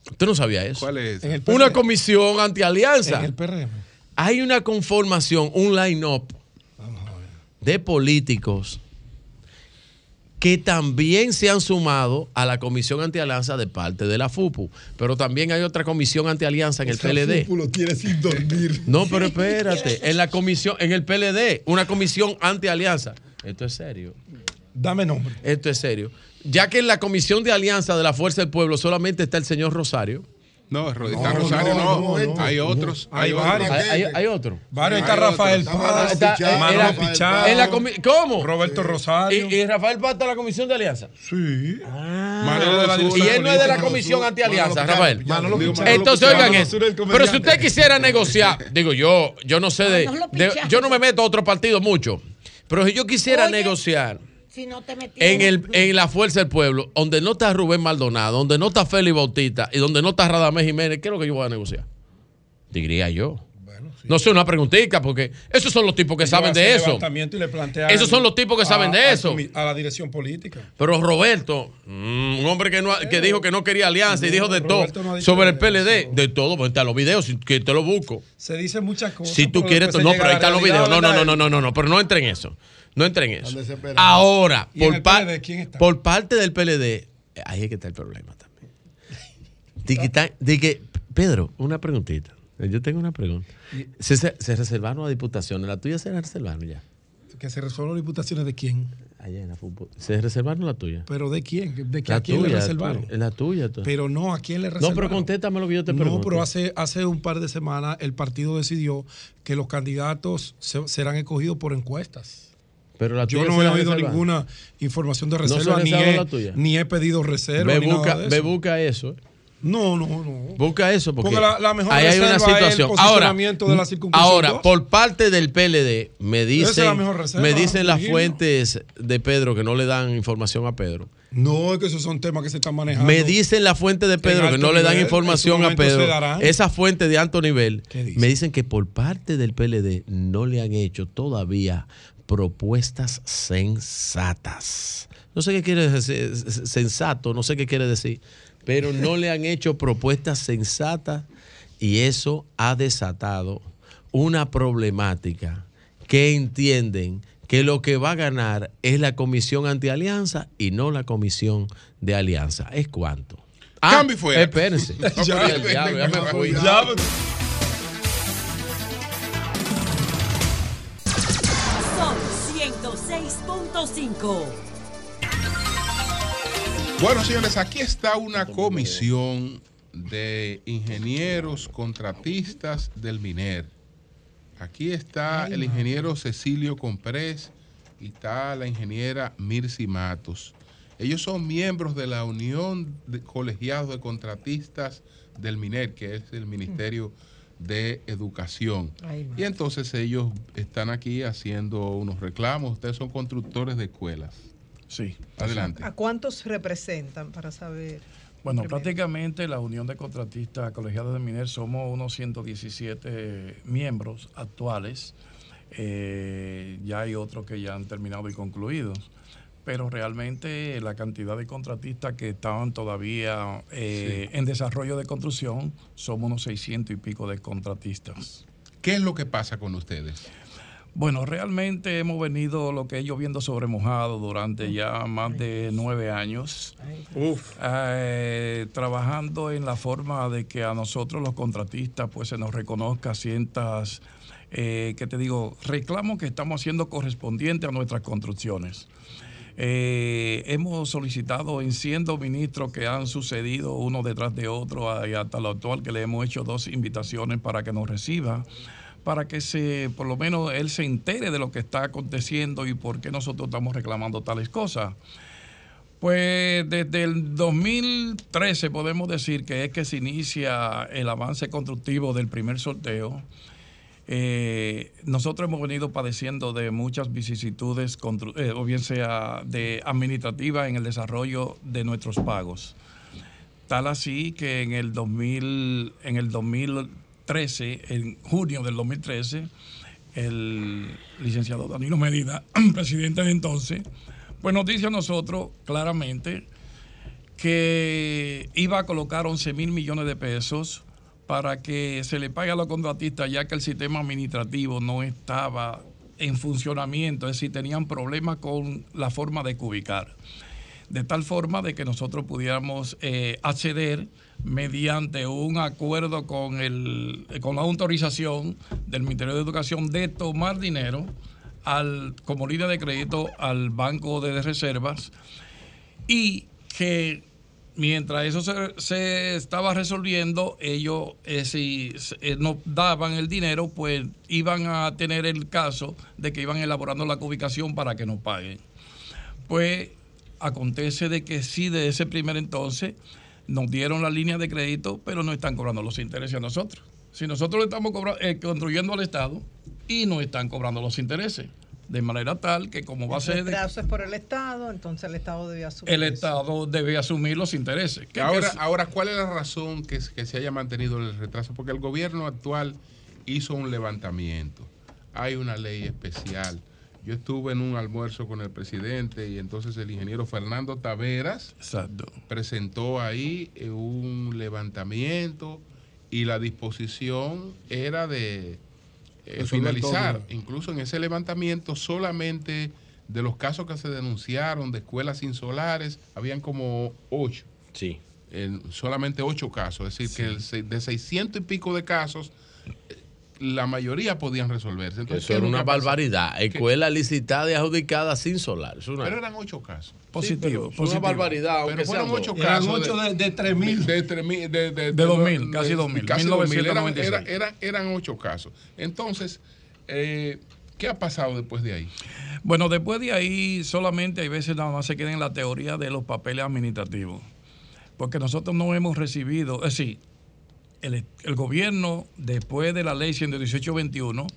usted no sabía eso ¿Cuál es? El una comisión anti-alianza En el PRM. hay una conformación, un line-up de políticos que también se han sumado a la comisión antialianza de parte de la FUPU. Pero también hay otra comisión antialianza en el PLD. lo tiene sin dormir. No, pero espérate, en la comisión, en el PLD, una comisión antialianza. Esto es serio. Dame nombre. Esto es serio. Ya que en la comisión de alianza de la Fuerza del Pueblo solamente está el señor Rosario. No, Ro- No, está Rosario, no, no. no, no. Hay otros. Hay varios. Hay, hay- hay otro. Varios, Sí, está hay Rafael. Paz, Está- eh, Manuel en la ¿Cómo? Roberto Rosario. ¿Y, y Rafael Paz está en la comisión de alianza? sí. Manolo de la Zuna. Y él no es de la comisión antialianza, Rafael. Manolo Digo, Pichardo. Entonces, oigan eso. Pero si usted quisiera negociar, digo yo, yo no sé de, yo no me meto a otro partido mucho, pero si yo quisiera Oye. negociar Si no te en el en la fuerza del pueblo, donde no está Rubén Maldonado, donde no está Félix Bautista y donde no está Radamés Jiménez, ¿qué es lo que yo voy a negociar? Diría yo. No sé, una preguntita, porque esos son los tipos que saben de eso. y Esos son los tipos que saben de eso. A la dirección política. Pero Roberto, mm, un hombre que, no, que dijo que no quería alianza y dijo de Roberto todo no sobre el PLD, de todo, pues está los videos, si- que te lo busco. Se dicen muchas cosas. Si tú quieres, no, pero ahí están los videos. No, no, no, no, no, no, no, pero no entren en eso. No entren en eso. Ahora, ¿Y en por, por parte del PLD, ahí es que está el problema también. De que, está- de que- Pedro, una preguntita. Yo tengo una pregunta. Se, se, se reservaron a diputaciones. La tuya se reservaron ya. Que se resuelvan las diputaciones de quién. Allá en la fútbol. Se reservaron la tuya. Pero de quién. De que La a quién le tuya, reservaron. tú- la tuya. tú. Pero no, ¿a quién le No, reservaron? pero contéstame lo que yo te pregunto. No, pero hace, hace un par de semanas el partido decidió que los candidatos se- serán escogidos por encuestas. Pero la Yo no he oído ninguna información de ¿No se reserva, ni, reservó he, ni he pedido reserva. Ve, ni nada busca, de ve, eso. busca eso. No, no, no. Busca eso porque, Porque la- la mejor ahí hay una reserva es el situación. Ahora, posicionamiento de la circunscripción ahora por parte del PLD, me Esa es dicen, reserva, me dicen las fuentes de Pedro que no le dan información a Pedro. No, es que esos son temas que se están manejando. Me dicen las fuentes de Pedro que no le dan información a Pedro. darán. Esas fuentes de alto nivel ¿Qué me dicen que por parte del PLD no le han hecho todavía propuestas sensatas. No sé qué quiere decir sensato, no sé qué quiere decir, pero no le han hecho propuestas sensatas y eso ha desatado una problemática que entienden que lo que va a ganar es la comisión antialianza y no la comisión de alianza. ¿Es cuánto? Ah, Cambio fuera. Espérense. Ya, diablo, ya me fui. 106.5. Bueno, señores, aquí está una comisión de ingenieros contratistas del MINER. Aquí está el ingeniero Cecilio Comprés y está la ingeniera Mirci Matos. Ellos son miembros de la Unión de Colegiados de Contratistas del MINER, que es el Ministerio de Educación. Ay, Y entonces ellos están aquí haciendo unos reclamos. Ustedes son constructores de escuelas. Sí. Adelante. ¿A cuántos representan para saber? Bueno, primero? prácticamente la Unión de Contratistas Colegiados de Miner somos unos 117 miembros actuales. Eh, ya hay otros que ya han terminado y concluidos. Pero realmente la cantidad de contratistas que estaban todavía eh, en desarrollo de construcción somos unos 600 y pico de contratistas. ¿Qué es lo que pasa con ustedes? Bueno, realmente hemos venido lo que ellos viendo sobre mojado durante ya más de nueve años. Eh, trabajando en la forma de que a nosotros los contratistas pues se nos reconozca ciertas, eh, que te digo, reclamos que estamos haciendo correspondientes a nuestras construcciones. Eh, hemos solicitado en siendo ministros que han sucedido uno detrás de otro y hasta lo actual que le hemos hecho dos invitaciones para que nos reciba para que se, por lo menos él se entere de lo que está aconteciendo y por qué nosotros estamos reclamando tales cosas. Pues desde el 2013 podemos decir que es que se inicia el avance constructivo del primer sorteo. Eh, nosotros hemos venido padeciendo de muchas vicisitudes, eh, o bien sea de administrativas en el desarrollo de nuestros pagos. Tal así que en el 2000, en el 2013, en junio del 2013, el licenciado Danilo Medina, presidente de entonces, pues nos dice a nosotros claramente que iba a colocar 11 mil millones de pesos para que se le pague a los contratistas ya que el sistema administrativo no estaba en funcionamiento, es decir, tenían problemas con la forma de cubicar. De tal forma de que nosotros pudiéramos eh, acceder mediante un acuerdo con, el, con la autorización del Ministerio de Educación de tomar dinero al, como línea de crédito al Banco de Reservas y que mientras eso se, estaba resolviendo, ellos, eh, si eh, nos daban el dinero, pues iban a tener el caso de que iban elaborando la ubicación para que nos paguen. Pues acontece de que sí, de ese primer entonces, nos dieron la línea de crédito, pero no están cobrando los intereses a nosotros. Si nosotros le estamos cobra- eh, construyendo al Estado y no están cobrando los intereses. De manera tal que como va a El ser... de- retraso es por el Estado, entonces el Estado debe asumir. el eso. Estado debe asumir los intereses. ¿Qué- Ahora, ahora, ¿cuál es la razón que, que se haya mantenido el retraso? Porque el gobierno actual hizo un levantamiento. Hay una ley especial. Yo estuve en un almuerzo con el presidente y entonces el ingeniero Fernando Taveras presentó ahí eh, un levantamiento y la disposición era de eh, finalizar. todo. Incluso en ese levantamiento solamente de los casos que se denunciaron de escuelas insolares, habían como ocho. Sí. solamente ocho casos. Es decir, que el se- de 600 y pico de casos, la mayoría podían resolverse. Entonces, Eso ¿qué es era una barbaridad. Escuela licitada y adjudicada sin solar. Es una- Pero eran ocho casos. Positivo, Sí, pero una barbaridad, aunque Pero fueron ocho casos. Eran ocho de- de 3.000. De, 3.000, de, de, De 2.000, casi 2.000, Casi 2.000. Eran, 1996. eran, eran, eran ocho casos. Entonces, eh, ¿qué ha pasado después de ahí? Bueno, después de ahí solamente hay veces nada más se queda en la teoría de los papeles administrativos. Porque nosotros no hemos recibido, es decir, el, el gobierno después de la ley 118-21,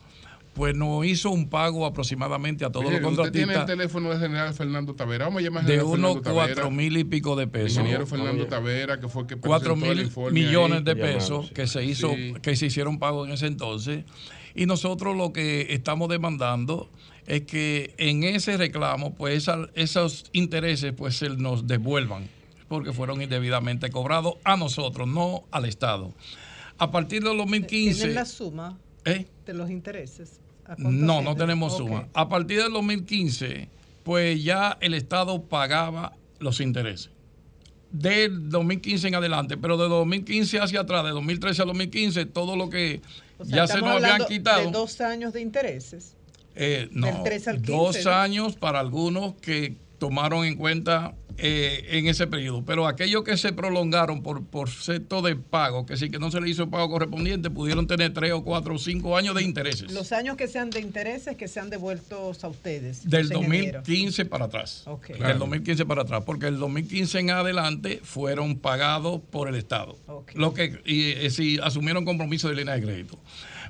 pues nos hizo un pago aproximadamente a todos Mire, los usted tiene el contratistas teléfono del general Fernando Tavera. Vamos a llamar al de unos cuatro mil y pico de pesos. Ingeniero Fernando Tavera, que fue el que cuatro el mil millones ahí. de pesos que se hizo, Sí. que se hicieron pagos en ese entonces. Y nosotros lo que estamos demandando es que en ese reclamo, pues esa- esos intereses pues se nos devuelvan, porque fueron indebidamente cobrados a nosotros, no al Estado. A partir del 2015. ¿Tienen la suma ¿Eh? de los intereses? ¿A No, no tenemos suma. A partir del 2015, pues ya el Estado pagaba los intereses. Del 2015 en adelante, pero de 2015 hacia atrás, de 2013 al 2015, todo lo que O sea, ya se nos habían quitado. De dos años de intereses. Eh, no, Del 13 al 15, dos ¿no? años para algunos que tomaron en cuenta eh, en ese periodo. Pero aquellos que se prolongaron por, por secto de pago, que sí que no se le hizo el pago correspondiente, pudieron tener tres o cuatro o cinco años de intereses. Los años que sean de intereses que sean devueltos a ustedes. Del los ingenieros. 2015 para atrás. Ok. Del Claro. 2015 para atrás, porque el 2015 en adelante fueron pagados por el Estado. Lo que y, eh, sí, asumieron compromiso de línea de crédito.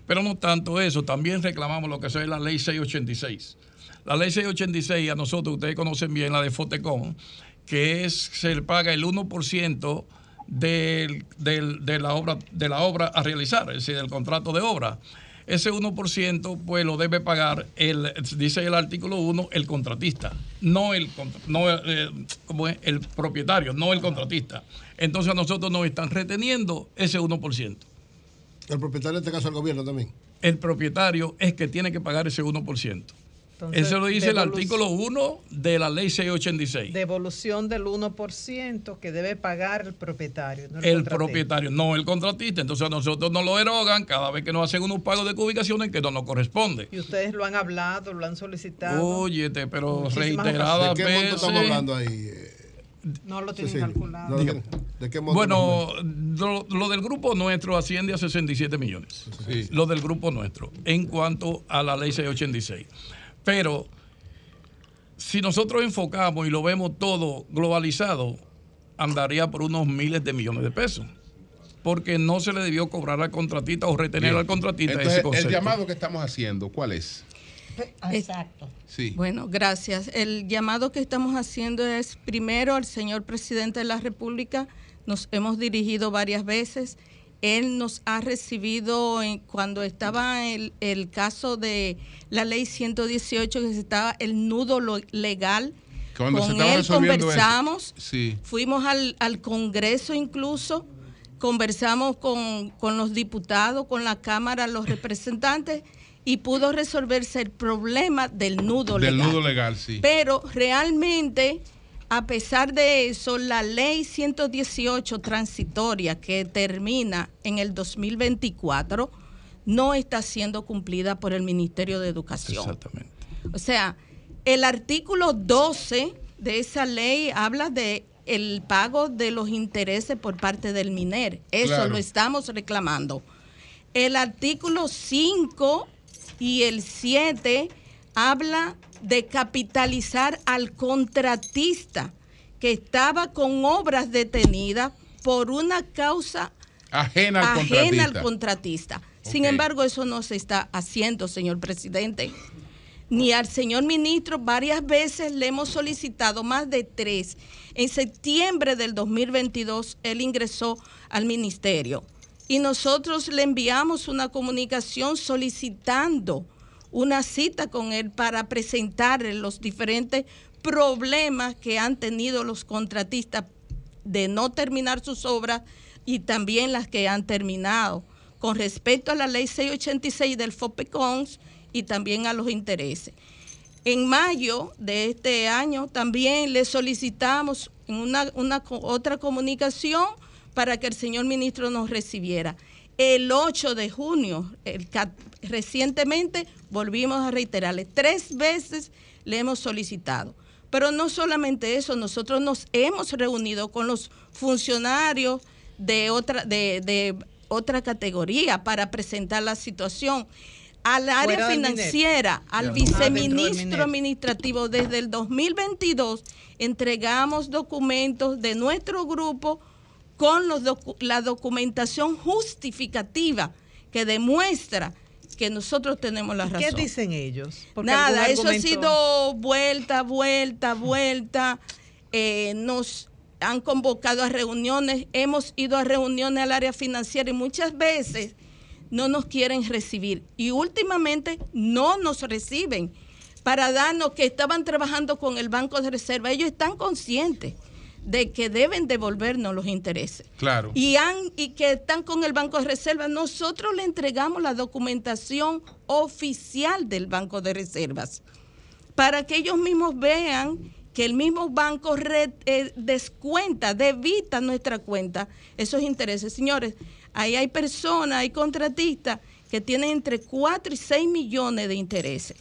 Pero no tanto eso, también reclamamos lo que es la ley 686. La ley 686 a nosotros, ustedes conocen bien la de Fotecom, que es se le paga el 1% del, del- de, la obra, de la obra a realizar, es decir, del contrato de obra. Ese 1% pues lo debe pagar, el, dice el artículo 1, el contratista, no el, no, eh, el propietario, no el contratista. Entonces a nosotros nos están reteniendo ese 1%. El propietario, en este caso el gobierno también. El propietario es que tiene que pagar ese 1%. Entonces, Eso lo dice el artículo 1 de la ley 686. Devolución del 1% que debe pagar el propietario. no el propietario, no el contratista. Entonces a nosotros nos lo erogan cada vez que nos hacen unos pagos de cubicaciones que no nos corresponde. Y ustedes lo han hablado, lo han solicitado. Óyete, pero Muchísimas reiteradas ¿De qué monto veces. estamos hablando ahí? No lo tienen Cecilia? calculado. No, ¿de qué- ¿De qué monto Bueno, lo, lo del grupo nuestro asciende a 67 millones. Lo del grupo nuestro, en cuanto a la ley 686. Pero si nosotros enfocamos y lo vemos todo globalizado, andaría por unos miles de millones de pesos. Porque no se le debió cobrar al contratista o retener Bien. al contratista Entonces, ese el concepto. llamado que estamos haciendo, ¿cuál es? Exacto. Sí. Bueno, gracias. El llamado que estamos haciendo es primero al señor presidente de la República. Nos hemos dirigido varias veces. Él nos ha recibido en- cuando estaba el, el caso de la ley 118, que estaba el nudo lo- legal. Cuando Con él conversamos. Sí. Fuimos al, al Congreso incluso, conversamos con, con los diputados, con la Cámara, los representantes, y pudo resolverse el problema del nudo Del legal. nudo legal, sí. Pero realmente, a pesar de eso, la ley 118 transitoria que termina en el 2024 no está siendo cumplida por el Ministerio de Educación. Exactamente. O sea, el artículo 12 de esa ley habla de el pago de los intereses por parte del MINER. Eso Claro. lo estamos reclamando. El artículo 5 y el 7 habla de capitalizar al contratista que estaba con obras detenidas por una causa Ajena al ajena contratista. al contratista. Sin embargo, eso no se está haciendo, señor presidente. Ni al señor ministro, varias veces le hemos solicitado más de tres. En septiembre del 2022, él ingresó al ministerio. y nosotros le enviamos una comunicación solicitando una cita con él para presentarle los diferentes problemas que han tenido los contratistas de no terminar sus obras y también las que han terminado con respecto a la ley 686 del FOPECONS y también a los intereses. En mayo de este año también le solicitamos una, una otra comunicación para que el señor ministro nos recibiera. El 8 de junio, el recientemente volvimos a reiterarle, tres veces le hemos solicitado. Pero no solamente eso, nosotros nos hemos reunido con los funcionarios de otra, de, de otra categoría para presentar la situación. Al área financiera, al viceministro administrativo, desde el 2022 entregamos documentos de nuestro grupo con los docu- la documentación justificativa que demuestra que nosotros tenemos la razón. ¿Qué dicen ellos? Porque Nada, eso ha sido vuelta, vuelta, vuelta. Eh, nos han convocado a reuniones, hemos ido a reuniones al área financiera y muchas veces no nos quieren recibir. Y últimamente no nos reciben para darnos que estaban trabajando con el Banco de Reserva. Ellos están conscientes de que deben devolvernos los intereses Claro. y, han, y que están con el Banco de Reserva, nosotros le entregamos la documentación oficial del Banco de Reservas para que ellos mismos vean que el mismo banco re- eh, descuenta, debita nuestra cuenta esos intereses. Señores, ahí hay personas, hay contratistas que tienen entre 4 y 6 millones de intereses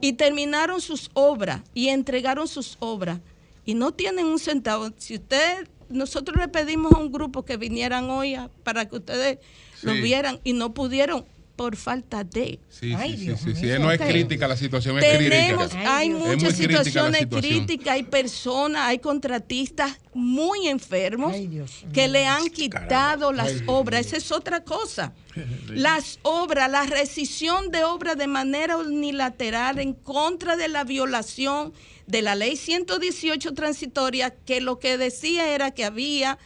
y terminaron sus obras y entregaron sus obras y no tienen un centavo. Si usted, nosotros le pedimos a un grupo que vinieran hoy a- para que ustedes lo Sí. vieran y no pudieron por falta de. Sí, sí, sí, sí, sí. No es crítica la situación, es Tenemos, crítica. hay muchas situaciones críticas, hay personas, hay contratistas muy enfermos que le han quitado las Ay, obras. Esa es otra cosa. Las obras, la rescisión de obras de manera unilateral en contra de la violación de la ley 118 transitoria, que lo que decía era que había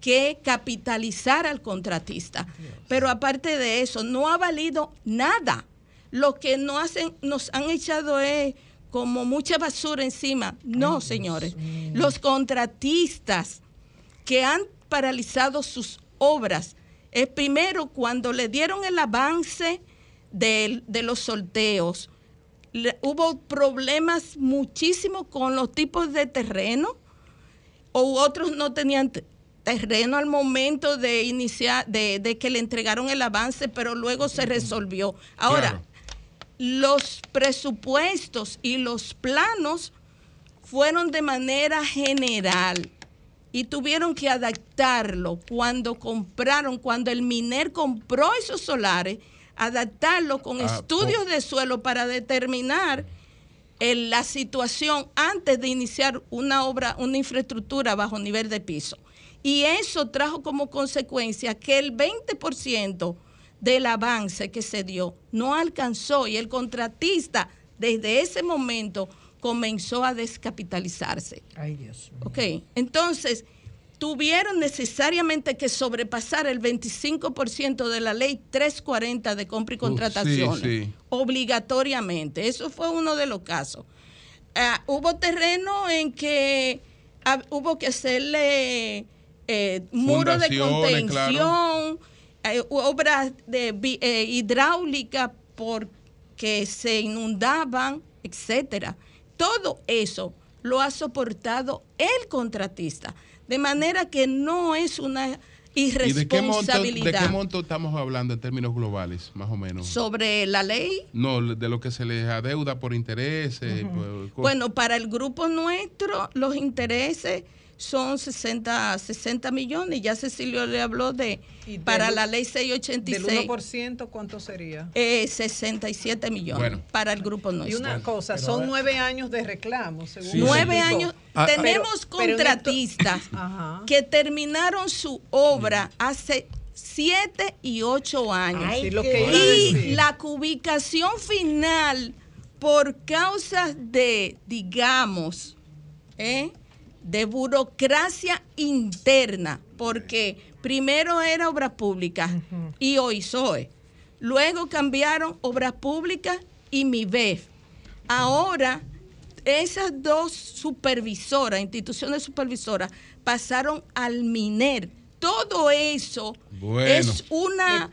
que capitalizar al contratista. Pero aparte de eso, no ha valido nada. Lo que no hacen, nos han echado es como mucha basura encima. No, señores. Los contratistas que han paralizado sus obras es primero cuando le dieron el avance del- de, los sorteos. le- hubo problemas muchísimos con los tipos de terreno o otros no tenían te- terreno al momento de iniciar, de, de que le entregaron el avance, pero luego se resolvió. Ahora, los presupuestos y los planos fueron de manera general y tuvieron que adaptarlo cuando compraron, cuando el MINER compró esos solares, adaptarlo con Ah, estudios de suelo para determinar el- la situación antes de iniciar una obra, una infraestructura bajo nivel de piso. Y eso trajo como consecuencia que el 20% del avance que se dio no alcanzó y el contratista desde ese momento comenzó a descapitalizarse. Ay, Dios. Ok, entonces tuvieron necesariamente que sobrepasar el 25% de la ley 340 de compra y Uh, contrataciones, sí, sí. obligatoriamente. Eso fue uno de los casos. Ah, hubo terreno en que hubo que hacerle eh, muros de contención, eh, obras de eh, hidráulica porque se inundaban, etcétera. Todo eso lo ha soportado el contratista, de manera que no es una ¿Y de qué, monto, de irresponsabilidad qué monto estamos hablando en términos globales, más o menos? sobre la ley. No, de lo que se les adeuda por intereses. por- Bueno, para el grupo nuestro los intereses son 60, 60 millones. Ya Cecilio le habló de, Y para del- la ley Del 686, 1%, ¿cuánto sería? eh, 67 millones Bueno. para el grupo Y nuestro. una cosa, son nueve años de reclamo, según Sí, Nueve años. Ah, Tenemos pero- pero en esto- contratistas que terminaron su obra hace siete y ocho años. Ay, Sí, lo que iba a y la cubicación final, por causas de, digamos, ¿eh? De burocracia interna, porque Primero era Obras Públicas y OISOE. Luego cambiaron Obras Públicas y MIBEF. Ahora, esas dos supervisoras, instituciones supervisoras, pasaron al MINER. Todo eso Bueno. es una...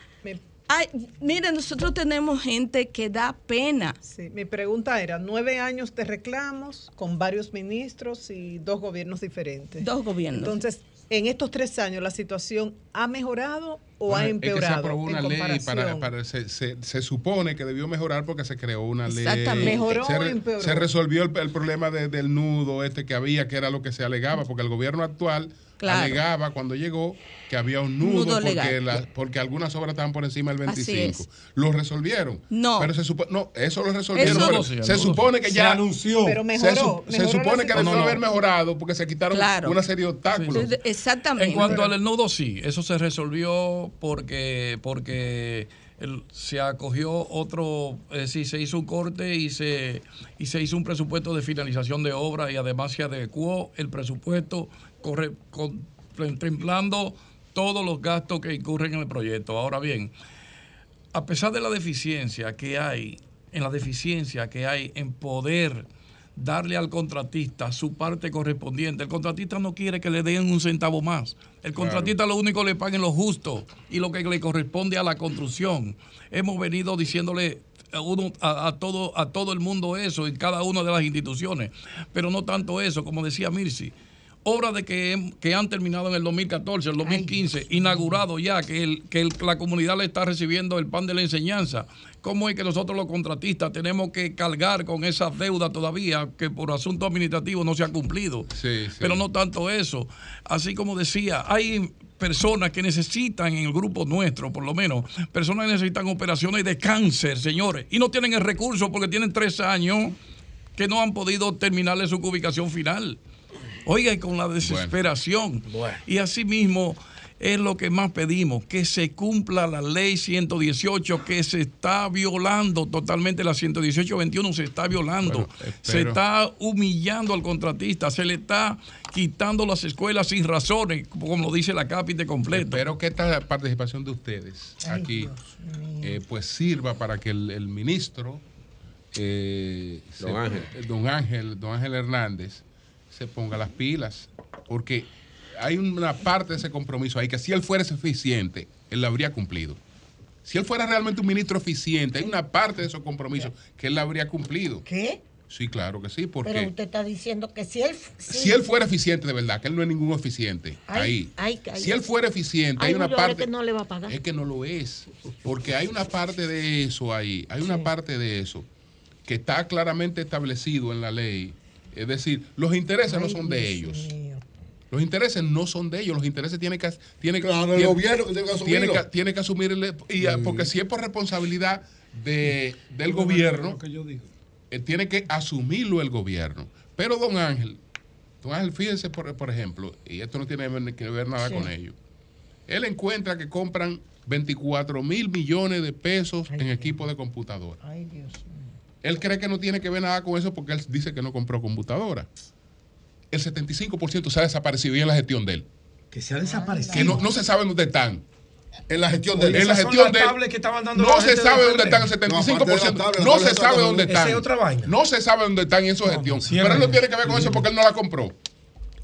Ay, mire, nosotros tenemos gente que da pena. Sí, mi pregunta era, nueve años de reclamos con varios ministros y dos gobiernos diferentes. Dos gobiernos. Entonces, en estos tres años, ¿la situación ha mejorado o Bueno, ha es que se empeorado? aprobó una ley para, para- se, se- se supone que debió mejorar porque se creó una ley. Exactamente. ¿Mejoró se, o empeoró? se resolvió el, el problema de- del nudo este que había, que era lo que se alegaba, porque el gobierno actual Claro. alegaba cuando llegó que había un nudo, Nudo porque, la- porque algunas obras estaban por encima del Así 25. es. Lo resolvieron. No. Pero se supo- no, eso lo resolvieron. Eso- pero No, sí, se no. supone que Se ya anunció. Pero se mejoró, su- se, mejoró supone que debió haber mejorado porque se quitaron Claro. una serie de obstáculos. Exactamente. En cuanto al nudo, sí, eso se resolvió porque, porque el- se acogió otro, es decir, se hizo un corte y se, y se hizo un presupuesto de finalización de obra y además se adecuó el presupuesto contemplando todos los gastos que incurren en el proyecto. Ahora bien, a pesar de la deficiencia que hay, en la deficiencia que hay en poder darle al contratista su parte correspondiente, el contratista no quiere que le den un centavo más. El contratista lo único le paguen lo justo y lo que le corresponde a la construcción. Hemos venido diciéndole a, uno, a, a todo, a todo el mundo eso en cada una de las instituciones, pero no tanto eso, como decía Mirsi obras de que, que han terminado en el 2014, el 2015, inaugurado ya, que, el, que el- la comunidad le está recibiendo el pan de la enseñanza. ¿Cómo es que nosotros los contratistas tenemos que cargar con esas deudas todavía que por asunto administrativo no se ha cumplido? Pero no tanto eso. Así como decía, hay personas que necesitan en el grupo nuestro, por lo menos, personas que necesitan operaciones de cáncer, señores, y no tienen el recurso porque tienen tres años que no han podido terminarle su ubicación final. Oiga, y con la desesperación. Y asimismo es lo que más pedimos, que se cumpla la ley 118, que se está violando totalmente, la 118-21 se está violando, se está humillando al contratista, se le está quitando las escuelas sin razones, como lo dice la cápite completa. Espero que esta participación de ustedes aquí eh, pues sirva para que el, el ministro eh, Don se- Ángel. eh, don Ángel don Ángel Hernández se ponga las pilas porque hay una parte de ese compromiso ahí que si él fuera eficiente él lo habría cumplido si él fuera realmente un ministro eficiente hay una parte de esos compromisos que él la habría cumplido ¿Qué? sí claro que sí porque Pero usted está diciendo que si él... si él fuera eficiente de verdad, que él no es ningún eficiente, Ay, ahí. ay, ay, si él fuera eficiente, Ay, hay una parte. que no le va a pagar. Es que no lo es. Porque hay una parte de eso ahí, hay una parte de eso que está claramente establecido en la ley. Es decir, los intereses no son de ellos. Los intereses no son de ellos, los intereses tienen que tiene, Claro, el gobierno que tiene que asumirlo. tiene que, tiene que asumir el- y, ah, porque si es por responsabilidad de, del gobierno, eh, tiene que asumirlo el gobierno. Pero don Ángel, don Ángel, fíjense por, por ejemplo, y esto no tiene que ver nada Sí. con ello. Él encuentra que compran 24 mil millones de pesos en equipo de computadora. Ay, Dios Él cree que no tiene que ver nada con eso porque él dice que no compró computadora. El 75% se ha desaparecido y en la gestión de él. Que se ha desaparecido. Que no, no se sabe dónde están. En la gestión de él. En la Esas son gestión las de él. tablets que estaban dando No se gente sabe dónde están el PRD. 75%. No, No se sabe esa dónde es están. otra vaina. No se sabe dónde están en esa gestión. es Pero él no tiene que ver con eso porque él no la compró.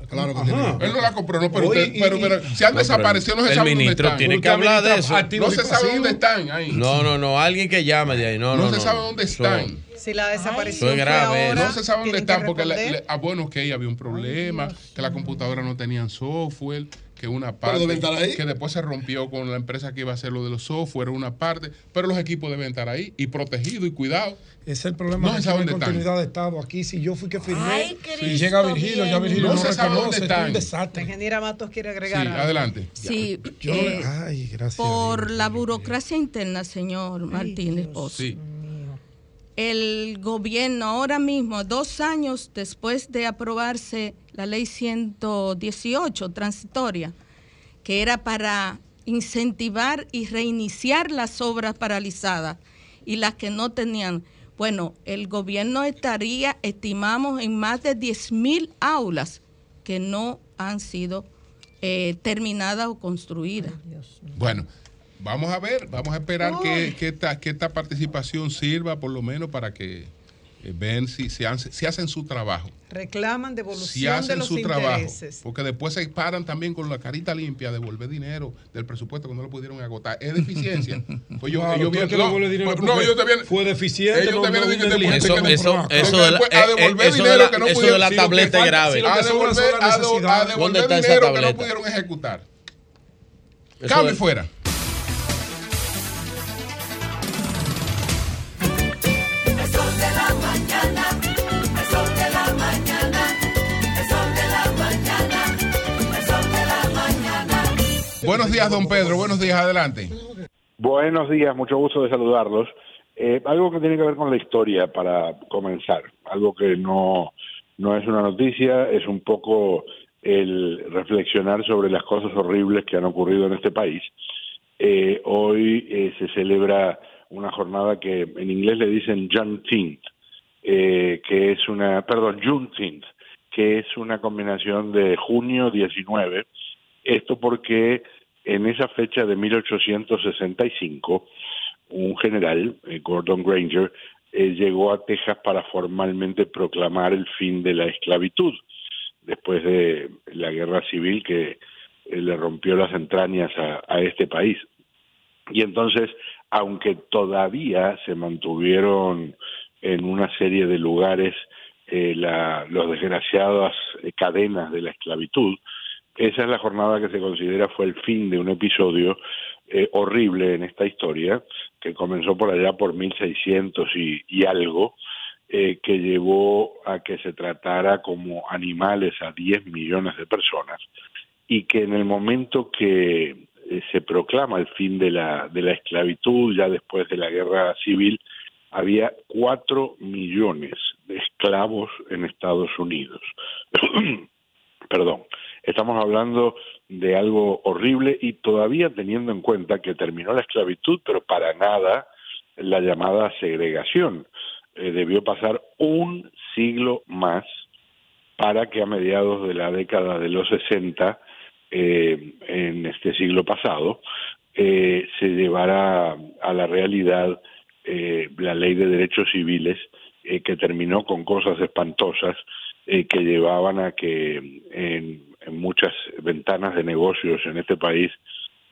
Claro que Ajá. tiene. Él no la compró, no, pero, usted- y- pero, y- pero si han No, desaparecido, no se el sabe dónde ministro están. tiene que hablar de eso. No se sabe dónde están ahí. No, no, no, alguien que llame de ahí. No, no, No no. se sabe dónde están. Si la desaparición es grave, fue ahora, No se sabe dónde están porque, responder. le- ah, bueno, que había un problema, que la computadora no tenían software, que una parte, deben estar ahí. que después se rompió con la empresa que iba a hacer lo de los software, una parte, pero los equipos deben estar ahí y protegidos y cuidados. Ese es el problema No de se sabe dónde están. continuidad de Estado. Aquí, si yo fui que firmé, Ay, y Cristo llega Virgilio, ya bien. Virgilio No no, se sabe reconoce, dónde esto es están. un desastre. La ingeniera Matos quiere agregar Sí, algo. adelante. Sí, Yo eh, Ay, gracias. por la burocracia interna, señor Martínez Pozo. Sí. El gobierno ahora mismo, dos años después de aprobarse la ley 118 transitoria, que era para incentivar y reiniciar las obras paralizadas y las que no tenían, bueno, el gobierno estaría, estimamos, en más de 10 mil aulas que no han sido eh, terminada o construida. Bueno, vamos a ver, vamos a esperar que, que esta, que esta participación sirva por lo menos para que eh, ven si, si, hacen, si hacen su trabajo. Reclaman devolución Si de hacen los su trabajo. intereses. Porque después se paran también con la carita limpia a devolver dinero del presupuesto que no lo pudieron agotar. Es deficiencia. Pues yo, Claro, ellos vienen- dinero pues no, ellos te vienen- fue deficiente, Ellos no- no diciendo, negligente "Después que eso- eso a de la- devolver eso de dinero la- que no eso de pudieron- la lo que tableta grave. A devolver, a a devolver ¿Dónde está esa dinero que no tableta? pudieron ejecutar. Eso Cambio de- fuera. Buenos días, don Pedro. Buenos días, adelante. Buenos días, mucho gusto de saludarlos. Eh, algo que tiene que ver con la historia para comenzar, algo que no, no es una noticia, es un poco el reflexionar sobre las cosas horribles que han ocurrido en este país. Eh, hoy eh, se celebra una jornada que en inglés le dicen Juneteenth, eh, que es una, perdón, Juneteenth, que es una combinación de junio 19, esto porque en esa fecha de 1865, un general, eh, Gordon Granger, eh, llegó a Texas para formalmente proclamar el fin de la esclavitud, después de la guerra civil que eh, le rompió las entrañas a, este país. Y entonces, aunque todavía se mantuvieron en una serie de lugares eh, los desgraciadas cadenas de la esclavitud, esa es la jornada que se considera fue el fin de un episodio eh, horrible en esta historia, que comenzó por allá por 1600 y, y algo, eh, que llevó a que se tratara como animales a 10 millones de personas y que en el momento que eh, se proclama el fin de la, de la esclavitud, ya después de la guerra civil, había 4 millones de esclavos en Estados Unidos. Perdón, estamos hablando de algo horrible y todavía teniendo en cuenta que terminó la esclavitud, pero para nada la llamada segregación. Eh, debió pasar un siglo más para que a mediados de la década de los 60, eh, en este siglo pasado, eh, se llevara a la realidad la ley de derechos civiles que terminó con cosas espantosas que llevaban a que en, en muchas ventanas de negocios en este país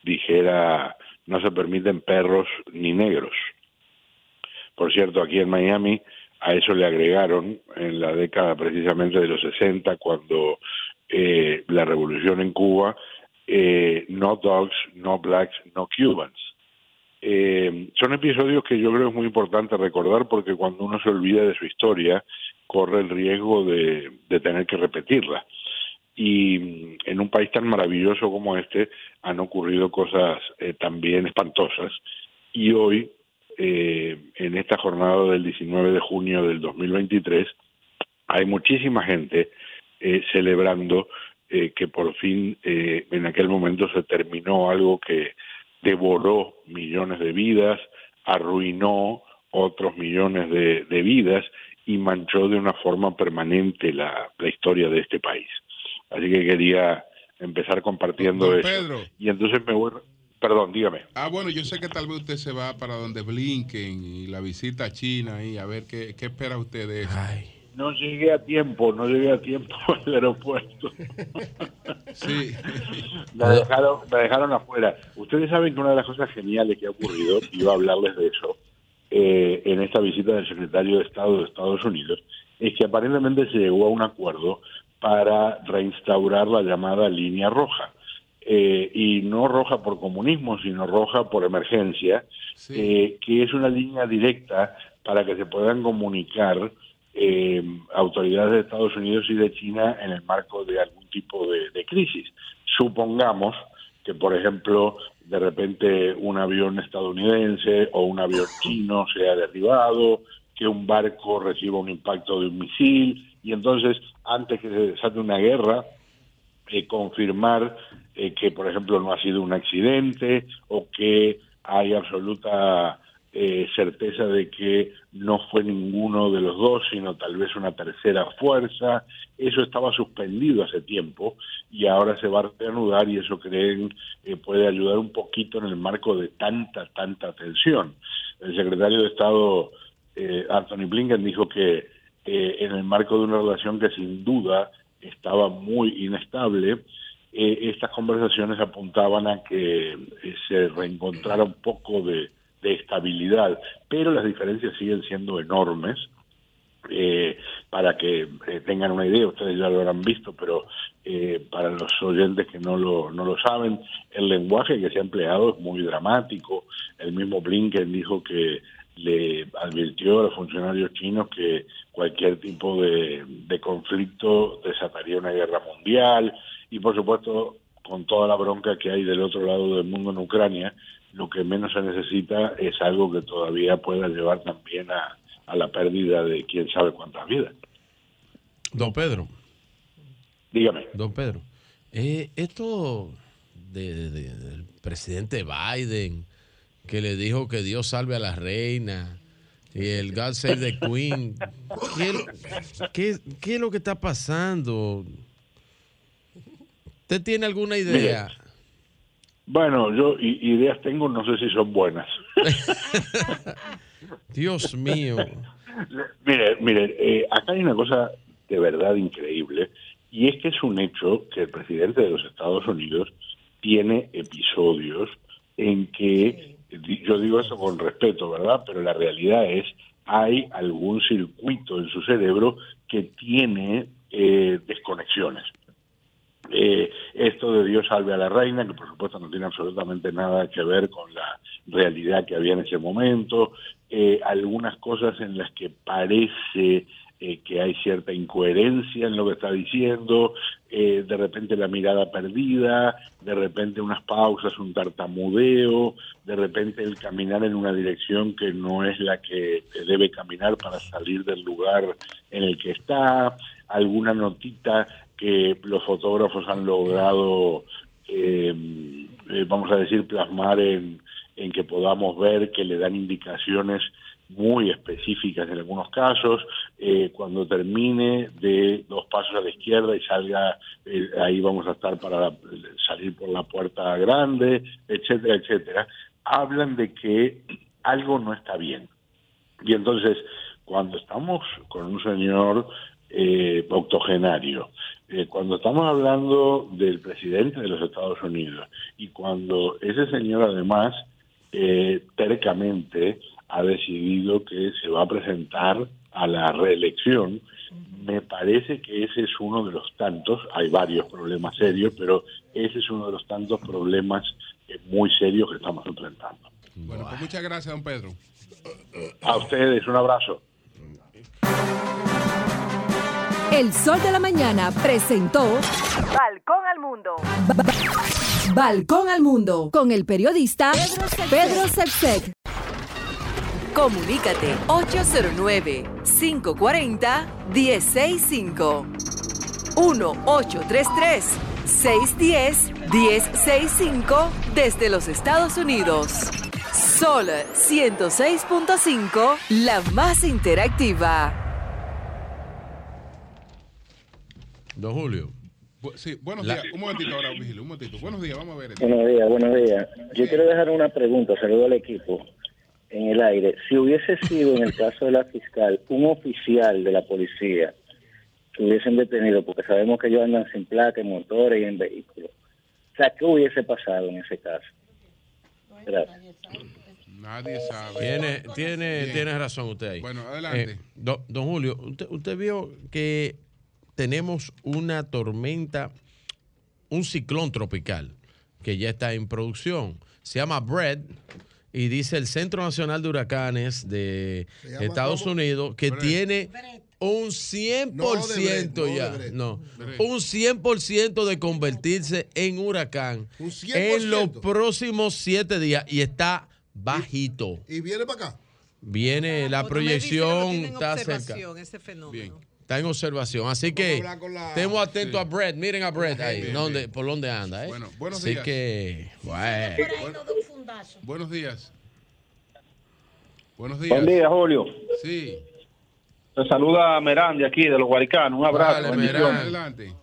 dijera no se permiten perros ni negros. Por cierto, aquí en Miami a eso le agregaron en la década precisamente de los 60, cuando eh, la revolución en Cuba, eh, no dogs, no blacks, no Cubans. Eh, son episodios que yo creo es muy importante recordar porque cuando uno se olvida de su historia, corre el riesgo de, de tener que repetirla. Y en un país tan maravilloso como este han ocurrido cosas eh, también espantosas. Y hoy, eh, en esta jornada del 19 de junio del 2023, hay muchísima gente eh, celebrando que por fin en aquel momento se terminó algo que devoró millones de vidas, arruinó otros millones de, vidas y manchó de una forma permanente la historia de este país. Así que quería empezar compartiendo Don eso. Pedro. Y entonces me voy... Perdón, dígame. Ah, bueno, yo sé que tal vez usted se va para donde Blinken y la visita a China y a ver qué, qué espera usted de eso. No llegué a tiempo, no llegué a tiempo al aeropuerto. Sí. me, dejaron, me dejaron afuera. Ustedes saben que una de las cosas geniales que ha ocurrido, iba a hablarles de eso, eh, en esta visita del secretario de Estado de Estados Unidos, es que aparentemente se llegó a un acuerdo para reinstaurar la llamada línea roja. Eh, y no roja por comunismo, sino roja por emergencia, eh, que es una línea directa para que se puedan comunicar eh, autoridades de Estados Unidos y de China en el marco de algún tipo de, de crisis. Supongamos que, por ejemplo, de repente un avión estadounidense o un avión chino sea derribado, que un barco reciba un impacto de un misil, y entonces, antes que se desate una guerra, eh, confirmar eh, que, por ejemplo, no ha sido un accidente o que hay absoluta eh, certeza de que no fue ninguno de los dos, sino tal vez una tercera fuerza. Eso estaba suspendido hace tiempo y ahora se va a reanudar y eso creen eh, puede ayudar un poquito en el marco de tanta, tanta tensión. El secretario de Estado eh, Anthony Blinken dijo que eh, en el marco de una relación que sin duda estaba muy inestable, eh, estas conversaciones apuntaban a que eh, se reencontrara un poco de, estabilidad, pero las diferencias siguen siendo enormes. Eh, para que eh, tengan una idea, ustedes ya lo habrán visto, pero eh, para los oyentes que no lo, no lo saben, el lenguaje que se ha empleado es muy dramático. El mismo Blinken dijo que le advirtió a los funcionarios chinos que cualquier tipo de, de conflicto desataría una guerra mundial y por supuesto con toda la bronca que hay del otro lado del mundo en Ucrania, lo que menos se necesita es algo que todavía pueda llevar también a, a la pérdida de quién sabe cuántas vidas. Don Pedro. Dígame. Don Pedro. eh, esto de- de- de- del presidente Biden, que le dijo que Dios salve a la reina, y el God Save the Queen, ¿qué, qué- qué es lo que está pasando? ¿Usted tiene alguna idea? Bueno, yo ideas tengo, no sé si son buenas. Dios mío. Mire, mire, eh, acá hay una cosa de verdad increíble y es que es un hecho que el presidente de los Estados Unidos tiene episodios en que, yo digo eso con respeto, ¿verdad? Pero la realidad es, hay algún circuito en su cerebro que tiene eh, desconexiones. Eh, esto de Dios salve a la reina, que por supuesto no tiene absolutamente nada que ver con la realidad que había en ese momento, eh, algunas cosas en las que parece eh, que hay cierta incoherencia en lo que está diciendo, eh, de repente la mirada perdida, de repente unas pausas, un tartamudeo, de repente el caminar en una dirección que no es la que debe caminar para salir del lugar en el que está, alguna notita que los fotógrafos han logrado, eh, eh, vamos a decir, plasmar en, en que podamos ver que le dan indicaciones muy específicas en algunos casos. Eh, cuando termine de dos pasos a la izquierda y salga, eh, ahí vamos a estar para salir por la puerta grande, etcétera, etcétera, hablan de que algo no está bien. Y entonces, cuando estamos con un señor eh, octogenario, eh, cuando estamos hablando del presidente de los Estados Unidos y cuando ese señor además eh, tercamente ha decidido que se va a presentar a la reelección, me parece que ese es uno de los tantos, hay varios problemas serios, pero ese es uno de los tantos problemas eh, muy serios que estamos enfrentando. Bueno, pues muchas gracias, don Pedro. A ustedes, un abrazo. El Sol de la Mañana presentó Balcón al Mundo. Balcón al Mundo con el periodista Pedro Sepsek. Comunícate 809-540-1065. 1-833-610-1065 desde los Estados Unidos. Sol 106.5, la más interactiva. Don Julio. Bu- Sí, buenos La- días. Un momentito ahora, Vigilio, un momentito. Buenos días, vamos a ver. Buenos días, buenos días. Yo quiero dejar una pregunta, saludo al equipo en el aire. Si hubiese sido en el caso de la fiscal un oficial de la policía que hubiesen detenido, porque sabemos que ellos andan sin placa en motores y en vehículos, o sea, ¿qué hubiese pasado en ese caso? Gracias. Nadie sabe. Tiene, tiene, Bien. tiene razón usted ahí. Bueno, adelante. Eh, don, don Julio, usted, usted vio que tenemos una tormenta, un ciclón tropical que ya está en producción. Se llama Brett y dice el Centro Nacional de Huracanes de Estados cómo? Unidos que Brett. tiene un 100% No Brett, no de ya, no, Brett. un 100% de convertirse en huracán Un 100%. en los próximos siete días y está bajito. Y viene para acá. Viene la que lo proyección, está cerca. ese fenómeno. Está en observación. Así que la- estemos atentos Sí. a Brett. Miren a Brett ahí, Bien, donde, bien. por dónde anda. ¿eh? Bueno, buenos Así días. que, bueno. Buenos días. Buenos días. Buen día, Julio. Sí. Te saluda Merán de aquí, de los Guaricanos. Un abrazo. Dale, bendiciones. Merán, adelante.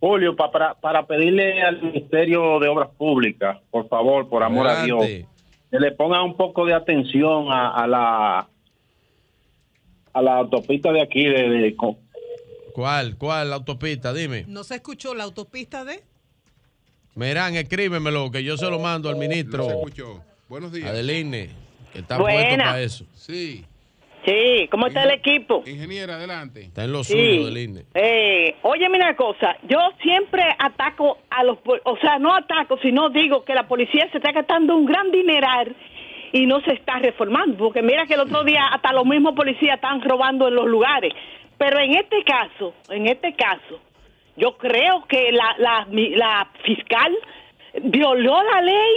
Julio, pa- para, para pedirle al Ministerio de Obras Públicas, por favor, por amor a Dios, Adelante. que le pongan un poco de atención a, a la a la autopista de aquí de, de- ¿Cuál? ¿Cuál? La autopista, dime. ¿No se escuchó la autopista de? Merán, escríbemelo, que yo se lo mando al ministro. No se escuchó. Buenos días. Adeline, que está Buena. puesto para eso. Sí. Sí, ¿cómo está el equipo? Ingeniera, adelante. Está en lo Sí. suyo, Adeline. Eh, óyeme una cosa, yo siempre ataco a los, o sea, no ataco, sino digo que la policía se está gastando un gran dineral y no se está reformando, porque mira que el otro día hasta los mismos policías están robando en los lugares. Pero en este caso, en este caso, yo creo que la, la, la fiscal violó la ley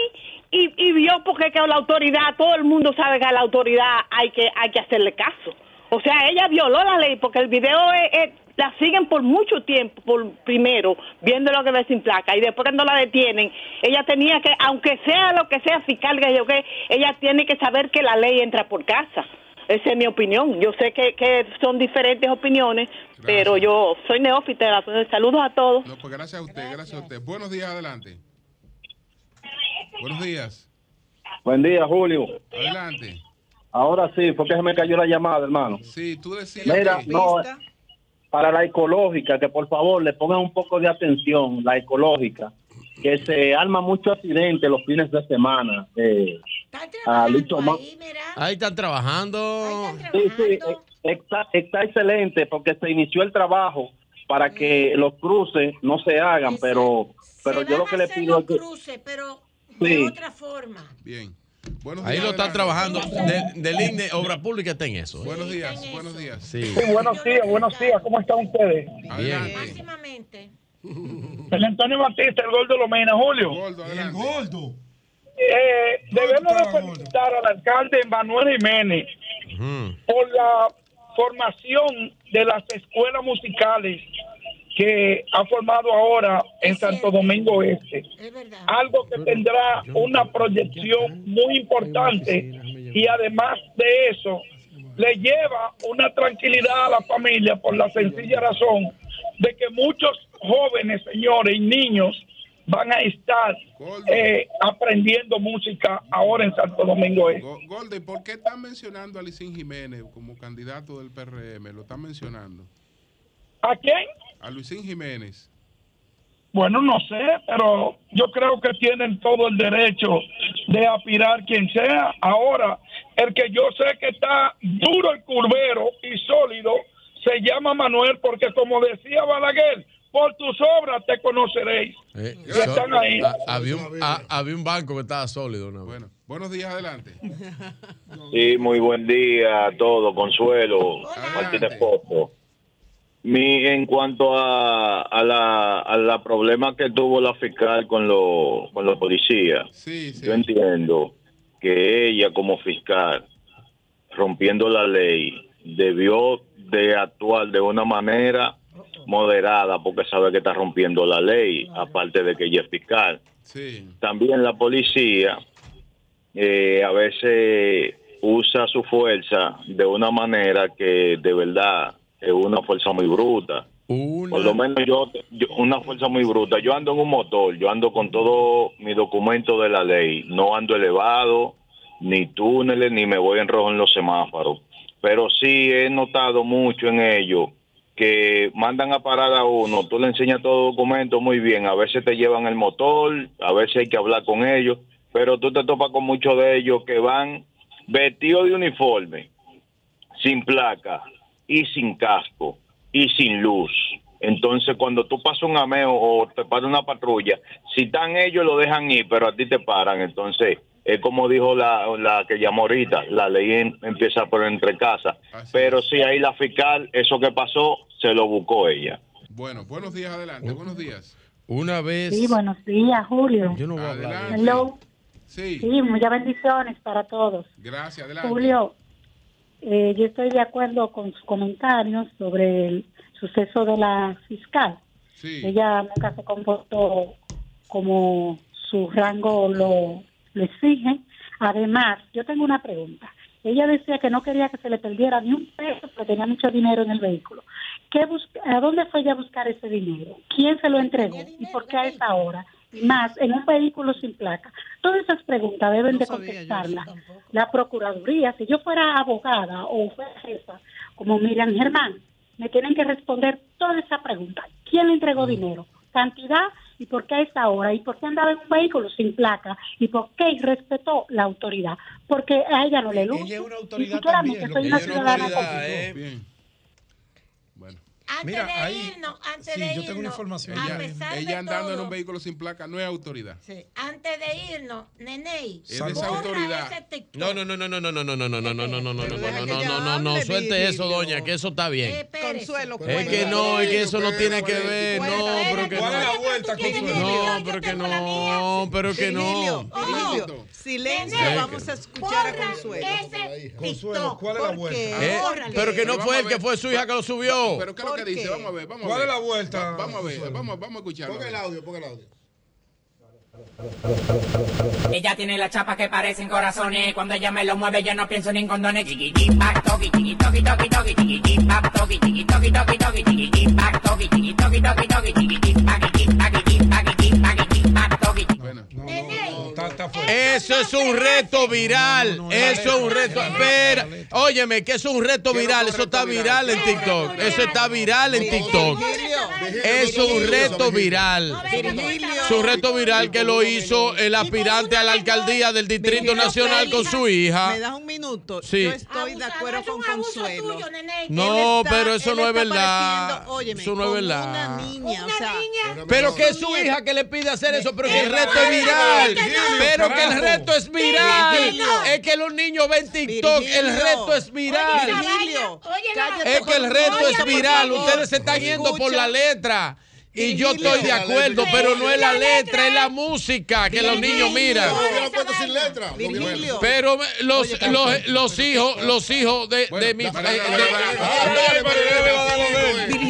y, y vio porque que la autoridad, todo el mundo sabe que a la autoridad hay que, hay que hacerle caso. O sea, ella violó la ley porque el video es- la siguen por mucho tiempo, por primero, viendo lo que ve sin placa, y después cuando la detienen, ella tenía que, aunque sea lo que sea fiscal, que yo que, ella tiene que saber que la ley entra por casa. Esa es mi opinión. Yo sé que, que son diferentes opiniones, pero yo soy neófita. Saludos a todos. No, pues gracias a usted, gracias a usted. Buenos días, adelante. Buenos días. Buen día, Julio. Adelante. Ahora sí, fue que se me cayó la llamada, hermano. Sí, tú decías Mira, que- no, para la ecológica, que por favor le pongan un poco de atención, la ecológica, que se arma mucho accidente los fines de semana. Eh, a Lucho Ma- Ahí están trabajando. Sí, sí, eh, está, está excelente porque se inició el trabajo para que los cruces no se hagan, pero pero yo lo que le pido es que cruce, pero Sí. de otra forma. Bien. Buenos Ahí días, lo están trabajando. De, del INE, Obra Pública está en eso. ¿eh? Buenos días, buenos días. Sí. buenos días, buenos días. ¿Cómo están ustedes? Bien. El Antonio Batista, el Gordo Lomena, Julio. el Gordo. Eh, debemos de felicitar al alcalde Manuel Jiménez por la formación de las escuelas musicales que ha formado ahora en Santo Domingo Este. Algo que tendrá una proyección muy importante y además de eso le lleva una tranquilidad a la familia por la sencilla razón de que muchos jóvenes, señores y niños van a estar eh, aprendiendo música ahora en Santo Domingo Este. Go- Golde, ¿por qué están mencionando a Licín Jiménez como candidato del PRM? Lo están mencionando. ¿A quién? A Luisín Jiménez. Bueno, no sé, pero yo creo que tienen todo el derecho de aspirar quien sea. Ahora, el que yo sé que está duro el curvero y sólido se llama Manuel porque como decía Balaguer, por tus obras te conoceréis. Eh, Y están ahí. Ah, había, un, había un banco que estaba sólido. Vez. Buenos días, adelante. Sí, muy buen día a todos, Consuelo, Martínez Pozo. Mi, en cuanto a, a la, a la problema que tuvo la fiscal con, los con los policías, yo entiendo que ella como fiscal, rompiendo la ley, debió de actuar de una manera moderada porque sabe que está rompiendo la ley, aparte de que ella es fiscal. Sí. También la policía eh, a veces usa su fuerza de una manera que de verdad es una fuerza muy bruta. Por lo menos yo, yo- una fuerza muy bruta. Yo ando en un motor, yo ando con todo mi documento de la ley. No ando elevado, ni túneles, ni me voy en rojo en los semáforos. Pero sí he notado mucho en ello que mandan a parar a uno, tú le enseñas todo documento muy bien, a veces te llevan el motor, a veces hay que hablar con ellos, pero tú te topas con muchos de ellos que van vestidos de uniforme, sin placa y sin casco y sin luz. Entonces, cuando tú pasas un ameo o te para una patrulla, si están ellos lo dejan ir, pero a ti te paran. Entonces, es como dijo la, la que llamó ahorita, la ley em- empieza por entre casas. Pero sí, ahí la fiscal, eso que pasó, se lo buscó ella. Bueno, buenos días, adelante. Buenos días. Una vez. Sí, buenos días, Julio. Yo no voy a hablar. Adelante. Hello. Sí. Sí, muchas bendiciones para todos. Gracias, adelante. Julio, eh, yo estoy de acuerdo con sus comentarios sobre el suceso de la fiscal. Sí. Ella nunca se comportó como su rango lo, lo exige. Además, yo tengo una pregunta. Ella decía que no quería que se le perdiera ni un peso porque tenía mucho dinero en el vehículo. ¿Qué ¿A dónde fue ella a buscar ese dinero? ¿Quién se lo entregó? ¿Y por qué a esa hora? Más, en un vehículo sin placa. Todas esas preguntas deben de contestarlas la Procuraduría. Si yo fuera abogada o fuera jefa, como Miriam Germán, me tienen que responder toda esa pregunta. ¿Quién le entregó dinero? ¿Cantidad? ¿Y por qué a esa hora? ¿Y por qué andaba en un vehículo sin placa? ¿Y por qué respetó la autoridad? Porque a ella no le luce. Ella es una Y autoridad también, soy una ciudadana autoridad, común. ¿eh? Bien. Antes Mira, de ahí- irnos, antes sí, de yo tengo una irnos, información. a Ella, pesar ella de andando en un vehículo sin placa no es autoridad. sí, antes de irnos, Neney, Es autoridad. No, no, no, no, no, no, no, no, no, no, no, no, no, no, no, no, no, no, que no, ella no, no, no, hable, suelte eso, doña, que eso está bien. Consuelo, Es que no, es que eso no tiene que ver, no, pero que ¿Cuál es la no. vuelta, Consuelo? No, pero que no, pero que no. Silencio, vamos a escuchar a Consuelo. Consuelo, ¿cuál es la ¿Por vuelta? Eh, pero que no fue él, que fue su hija que lo subió. Pero ¿qué es lo que ¿Por dice? Vamos a ver, vamos a ¿Cuál ver. es la vuelta? Va- Vamos a ver, vamos, vamos a escucharlo. Ponga el audio, ponga el audio. Ella tiene la chapa que parecen corazones. Cuando ella me lo mueve, yo no pienso ni en condones. Chiqui, toqui, chiqui, toqui, toqui, toqui, chiqui, pac, toqui, chiqui, toqui, toqui, toqui, chiqui, pac, toqui, chiqui, toqui, toqui, toqui, chiqui, pac, chiqui, pac, chiqui, pac, chiqui, pac, chiqui, Está, está fuerte. Eso es un reto viral. Eso es un reto. Espera, óyeme, que eso es un reto viral. Eso está viral en TikTok. Eso está viral en TikTok. Eso es un reto viral. Es un reto viral que lo hizo el aspirante a la alcaldía del Distrito Nacional con su hija. ¿Me das un minuto? Sí. Yo estoy de acuerdo con Consuelo. No, pero eso no es verdad. Eso no es verdad. Una niña, o sea, Pero que es su hija que le pide hacer eso, pero que reto es viral. Pero que el reto es viral. Es que los niños ven TikTok, el reto es viral. Es que el reto es viral. Ustedes se están yendo por la letra. Y yo estoy de acuerdo, pero no es la letra, es la música que los niños miran. sin letra. Virgilio. Pero los, los, los hijos, los hijos de, de mi.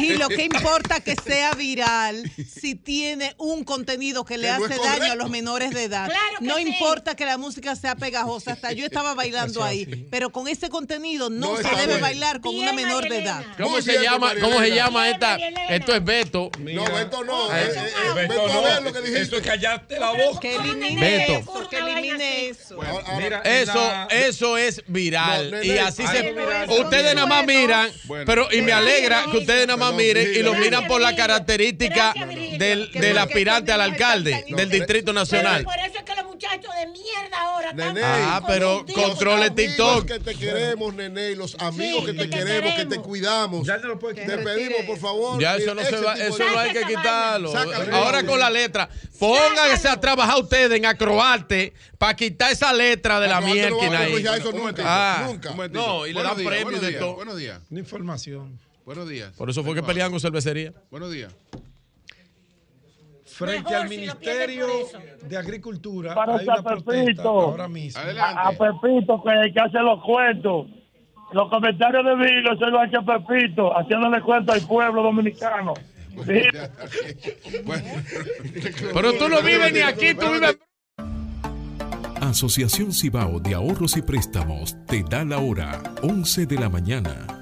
Eh, Virgilio, ¿qué importa que sea viral si tiene un contenido que le hace es daño a los menores de edad? Claro que no sí. importa que la música sea pegajosa, hasta yo estaba bailando ahí, pero con ese contenido no, No se debe bien. bailar con una menor de edad. ¿Cómo se bien, llama? María ¿Cómo se llama esta? Esto es Beto. No, Beto no. eh, eh, eh, Beto, Beto, a no. ver lo que dijiste. Eso es callarte la boca. Que elimine Beto. eso, que elimine eso. Ahora- ahora- Mira, en Eso, la- eso es viral. No, y así se. Ustedes nada más miran, pero y me alegra que ustedes nada más Miren y lo miran por la característica del, del aspirante al alcalde del Distrito Nacional. Por eso es que los muchachos de mierda ahora están Nene. Ah, pero controle Los TikTok. amigos que te queremos, nene, y los amigos que te que te queremos, que te cuidamos. Ya no lo puede Te quitar. pedimos, por favor. Ya eso no se va, eso no hay que quitarlo. Ahora con la letra. Pónganse a trabajar ustedes en acroarte para quitar esa letra de la mierda ahí. nunca. Ah, Nunca. No, y le dan premios de todo. Buenos días. Una información. Buenos días. Por eso fue que pelean con cervecería. Buenos días. Frente Mejor al si Ministerio de Agricultura Para hay una protesta Pepito. ahora mismo. A, a. Pepito que, que hace los cuentos. Los comentarios de Vilo se lo ha hecho Pepito, haciéndole cuentos al pueblo dominicano. Pero tú no vives ni aquí, tú vives. Asociación Cibao de Ahorros y Préstamos te da la hora 11 de la mañana.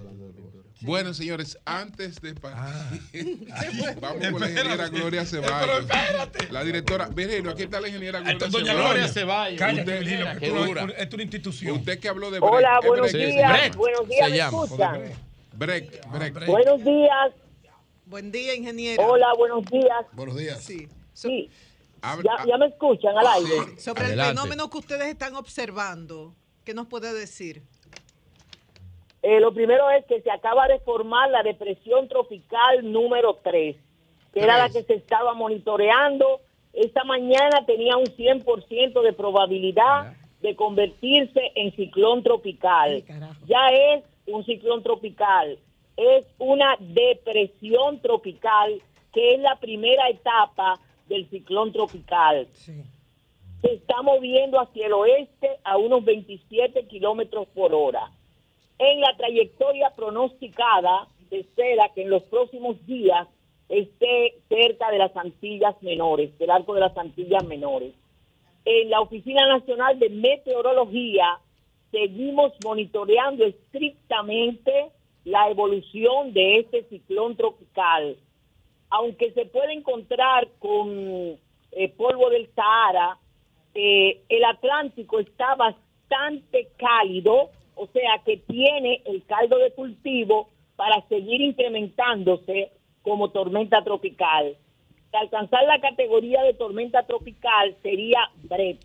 Bueno, señores, antes de Ah. partir, vamos con la ingeniera Gloria Ceballos. La directora, Virgilio, aquí está la ingeniera Gloria es doña Ceballos. Gloria Ceballos. Cállate, Virgilio, que es- una institución. Usted que habló de break. Hola, buenos días. Buenos días, ¿me escuchan? Break, break. Buenos días. Buen día, ingeniero. Hola, buenos días. Buenos días. Sí. Sí. Ya, ya me escuchan al aire. Sobre Adelante. el fenómeno que ustedes están observando, ¿qué nos puede decir? Eh, lo primero es que se acaba de formar la depresión tropical número 3, que era la que se estaba monitoreando. Esta mañana tenía un 100% de probabilidad de convertirse en ciclón tropical. Ya es un ciclón tropical, es una depresión tropical que es la primera etapa del ciclón tropical. Se está moviendo hacia el oeste a unos 27 kilómetros por hora. En la trayectoria pronosticada se espera que en los próximos días esté cerca de las Antillas Menores, del arco de las Antillas Menores. En la Oficina Nacional de Meteorología seguimos monitoreando estrictamente la evolución de este ciclón tropical. Aunque se puede encontrar con eh, polvo del Sahara, eh, el Atlántico está bastante cálido, o sea que tiene el caldo de cultivo para seguir incrementándose como tormenta tropical. De alcanzar la categoría de tormenta tropical sería Brett.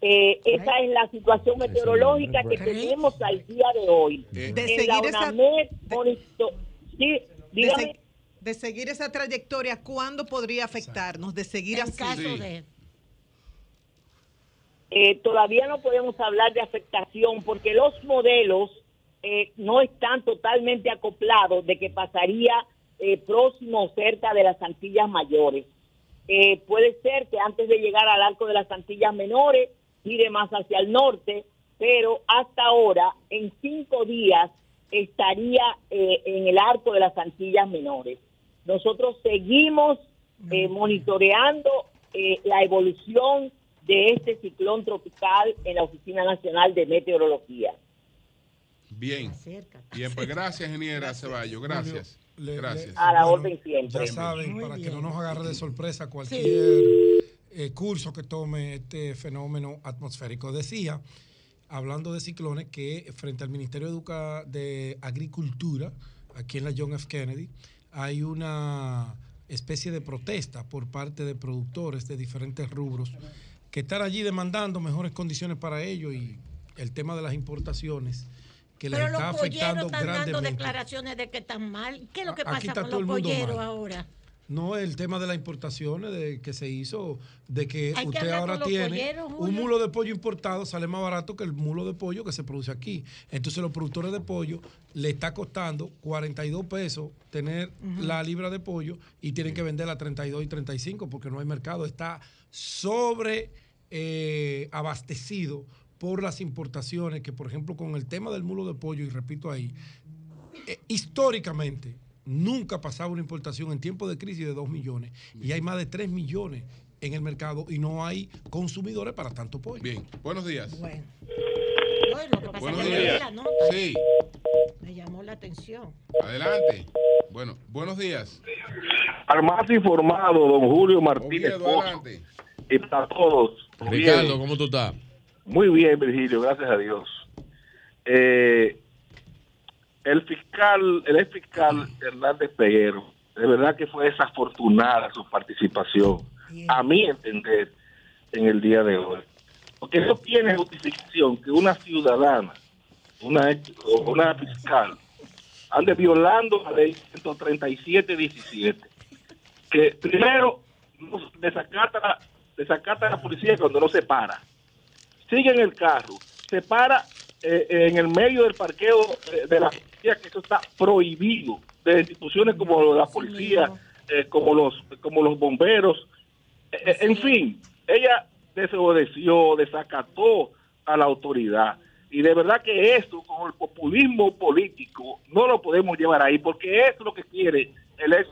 Eh, esa es la situación meteorológica que tenemos al día de hoy. De En seguir la esa- UNAMED, monitor- sí, de, dígame. se- de seguir esa trayectoria, ¿cuándo podría afectarnos? De seguir así. Eh, todavía no podemos hablar de afectación porque los modelos eh, no están totalmente acoplados de que pasaría eh, próximo o cerca de las Antillas Mayores. Eh, puede ser que antes de llegar al arco de las Antillas Menores gire más hacia el norte, pero hasta ahora, en cinco días, estaría eh, en el arco de las Antillas Menores. Nosotros seguimos eh, monitoreando eh, la evolución de este ciclón tropical en la Oficina Nacional de Meteorología. Bien. Bien, pues gracias, ingeniera Ceballos. Gracias. Gracias. A la Bueno, orden siempre. Ya saben, Muy para que no nos agarre de sorpresa cualquier eh, curso que tome este fenómeno atmosférico. Decía, hablando de ciclones, que frente al Ministerio de, Educa- de Agricultura, aquí en la John F. Kennedy, hay una especie de protesta por parte de productores de diferentes rubros que están allí demandando mejores condiciones para ellos y el tema de las importaciones que les Pero está los afectando están dando declaraciones de que están mal. ¿Qué es lo que pasa con los polleros mal. ahora? No, el tema de las importaciones de que se hizo, de que Hay usted ahora tiene polleros, un mulo de pollo importado, sale más barato que el mulo de pollo que se produce aquí. Entonces los productores de pollo le está costando 42 pesos tener la libra de pollo y tienen que venderla a 32 y 35 porque no hay mercado. Está sobre eh, abastecido por las importaciones que, por ejemplo, con el tema del mulo de pollo, y repito ahí, eh, históricamente nunca pasaba una importación en tiempo de crisis de 2 millones y hay más de 3 millones en el mercado y no hay consumidores para tanto pollo. Bien, buenos días. Bueno. No, lo que pasa Buenos es que días. leí la nota. Sí, Me llamó la atención. adelante. Bueno, buenos días. Al más informado, don Julio Martínez Oviedo, Pozo. adelante. Y para todos. Ricardo, Bien. ¿cómo tú estás? Muy bien, Virgilio, gracias a Dios. Eh, el fiscal, el ex fiscal Hernández Peguero, de verdad que fue desafortunada su participación, a mi entender, en el día de hoy. Porque no tiene justificación que una ciudadana, una, ex- o una fiscal, ande violando la ley 137-17. Que primero desacata, la- desacata a la policía cuando no se para. Sigue en el carro, se para eh, en el medio del parqueo eh, de la policía, que eso está prohibido, de instituciones como la policía, eh, como los como los bomberos, Eh, eh, en fin, ella desobedeció, desacató a la autoridad. Y de verdad que esto, con el populismo político, no lo podemos llevar ahí, porque eso es lo que quiere el ex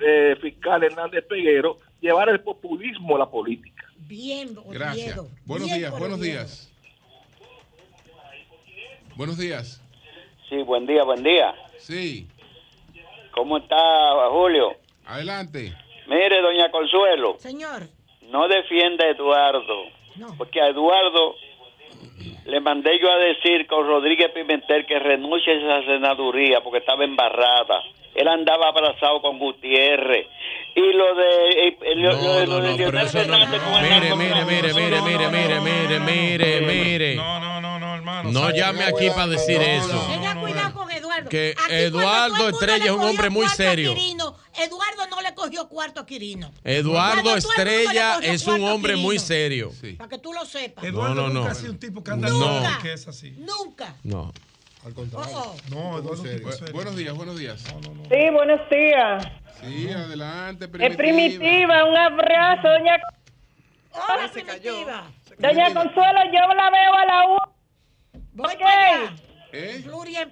eh, fiscal Hernández Peguero, llevar el populismo a la política. Bien, Gracias. Oviedo. Buenos Bien días, buenos Oviedo. días. Buenos días. Sí, buen día, buen día. Sí, ¿Cómo está Julio? adelante. Mire, doña Consuelo, Señor. no defienda a Eduardo, porque a Eduardo le mandé yo a decir con Rodríguez Pimentel que renuncie a esa senaduría porque estaba embarrada. Él andaba abrazado con Gutiérrez. Y lo de... eh, lo- lo de- Mire, mire, mire, mire, mire, mire, mire, mire, mire. No, no, no, no, hermano. No llame aquí para decir eso. Tenga cuidado con Eduardo. Que Eduardo Estrella es un hombre muy serio. Eduardo no le cogió cuarto a Quirino. Eduardo le Estrella es un hombre muy serio. Para que tú lo sepas. Eduardo No, no, nunca no. ha sido un tipo que anda loco, que es así. Nunca. No. Al contrario. Oh, No, Eduardo, serio. Bu- buenos días, buenos días. Sí, buenos días. Sí, adelante, Es primitiva. primitiva, un abrazo, doña. Hola, primitiva. Doña Consuelo, yo la veo a la una. Voy Ok.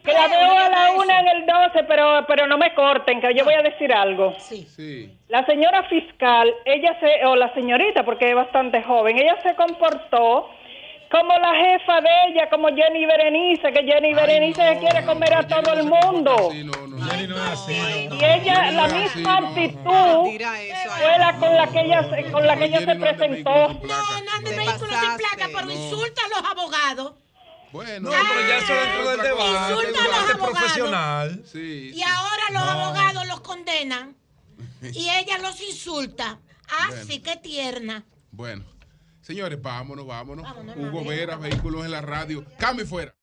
Que la veo a la una en el 12, pero, pero no me corten, que yo voy a decir algo. Sí. Sí. La señora fiscal, ella se, o la señorita, porque es bastante joven, ella se comportó como la jefa de ella, como Jenny Berenice, que Jenny Berenice se quiere comer a todo el mundo. No es así. no, Y ella, la misma actitud fue la con la que ella, se- con la que ella se presentó. No, no ande vehículo sin placa, pero insulta a los abogados. Bueno, No, pero ya eso dentro del debate, Insulta a los debate abogados. profesional. Sí. Y ahora los No. abogados los condenan y ella los insulta. Ah, Bueno. sí, qué tierna. Bueno, señores, vámonos, vámonos. Vámonos, Hugo. Vera, vehículos en la radio. Cambio y fuera.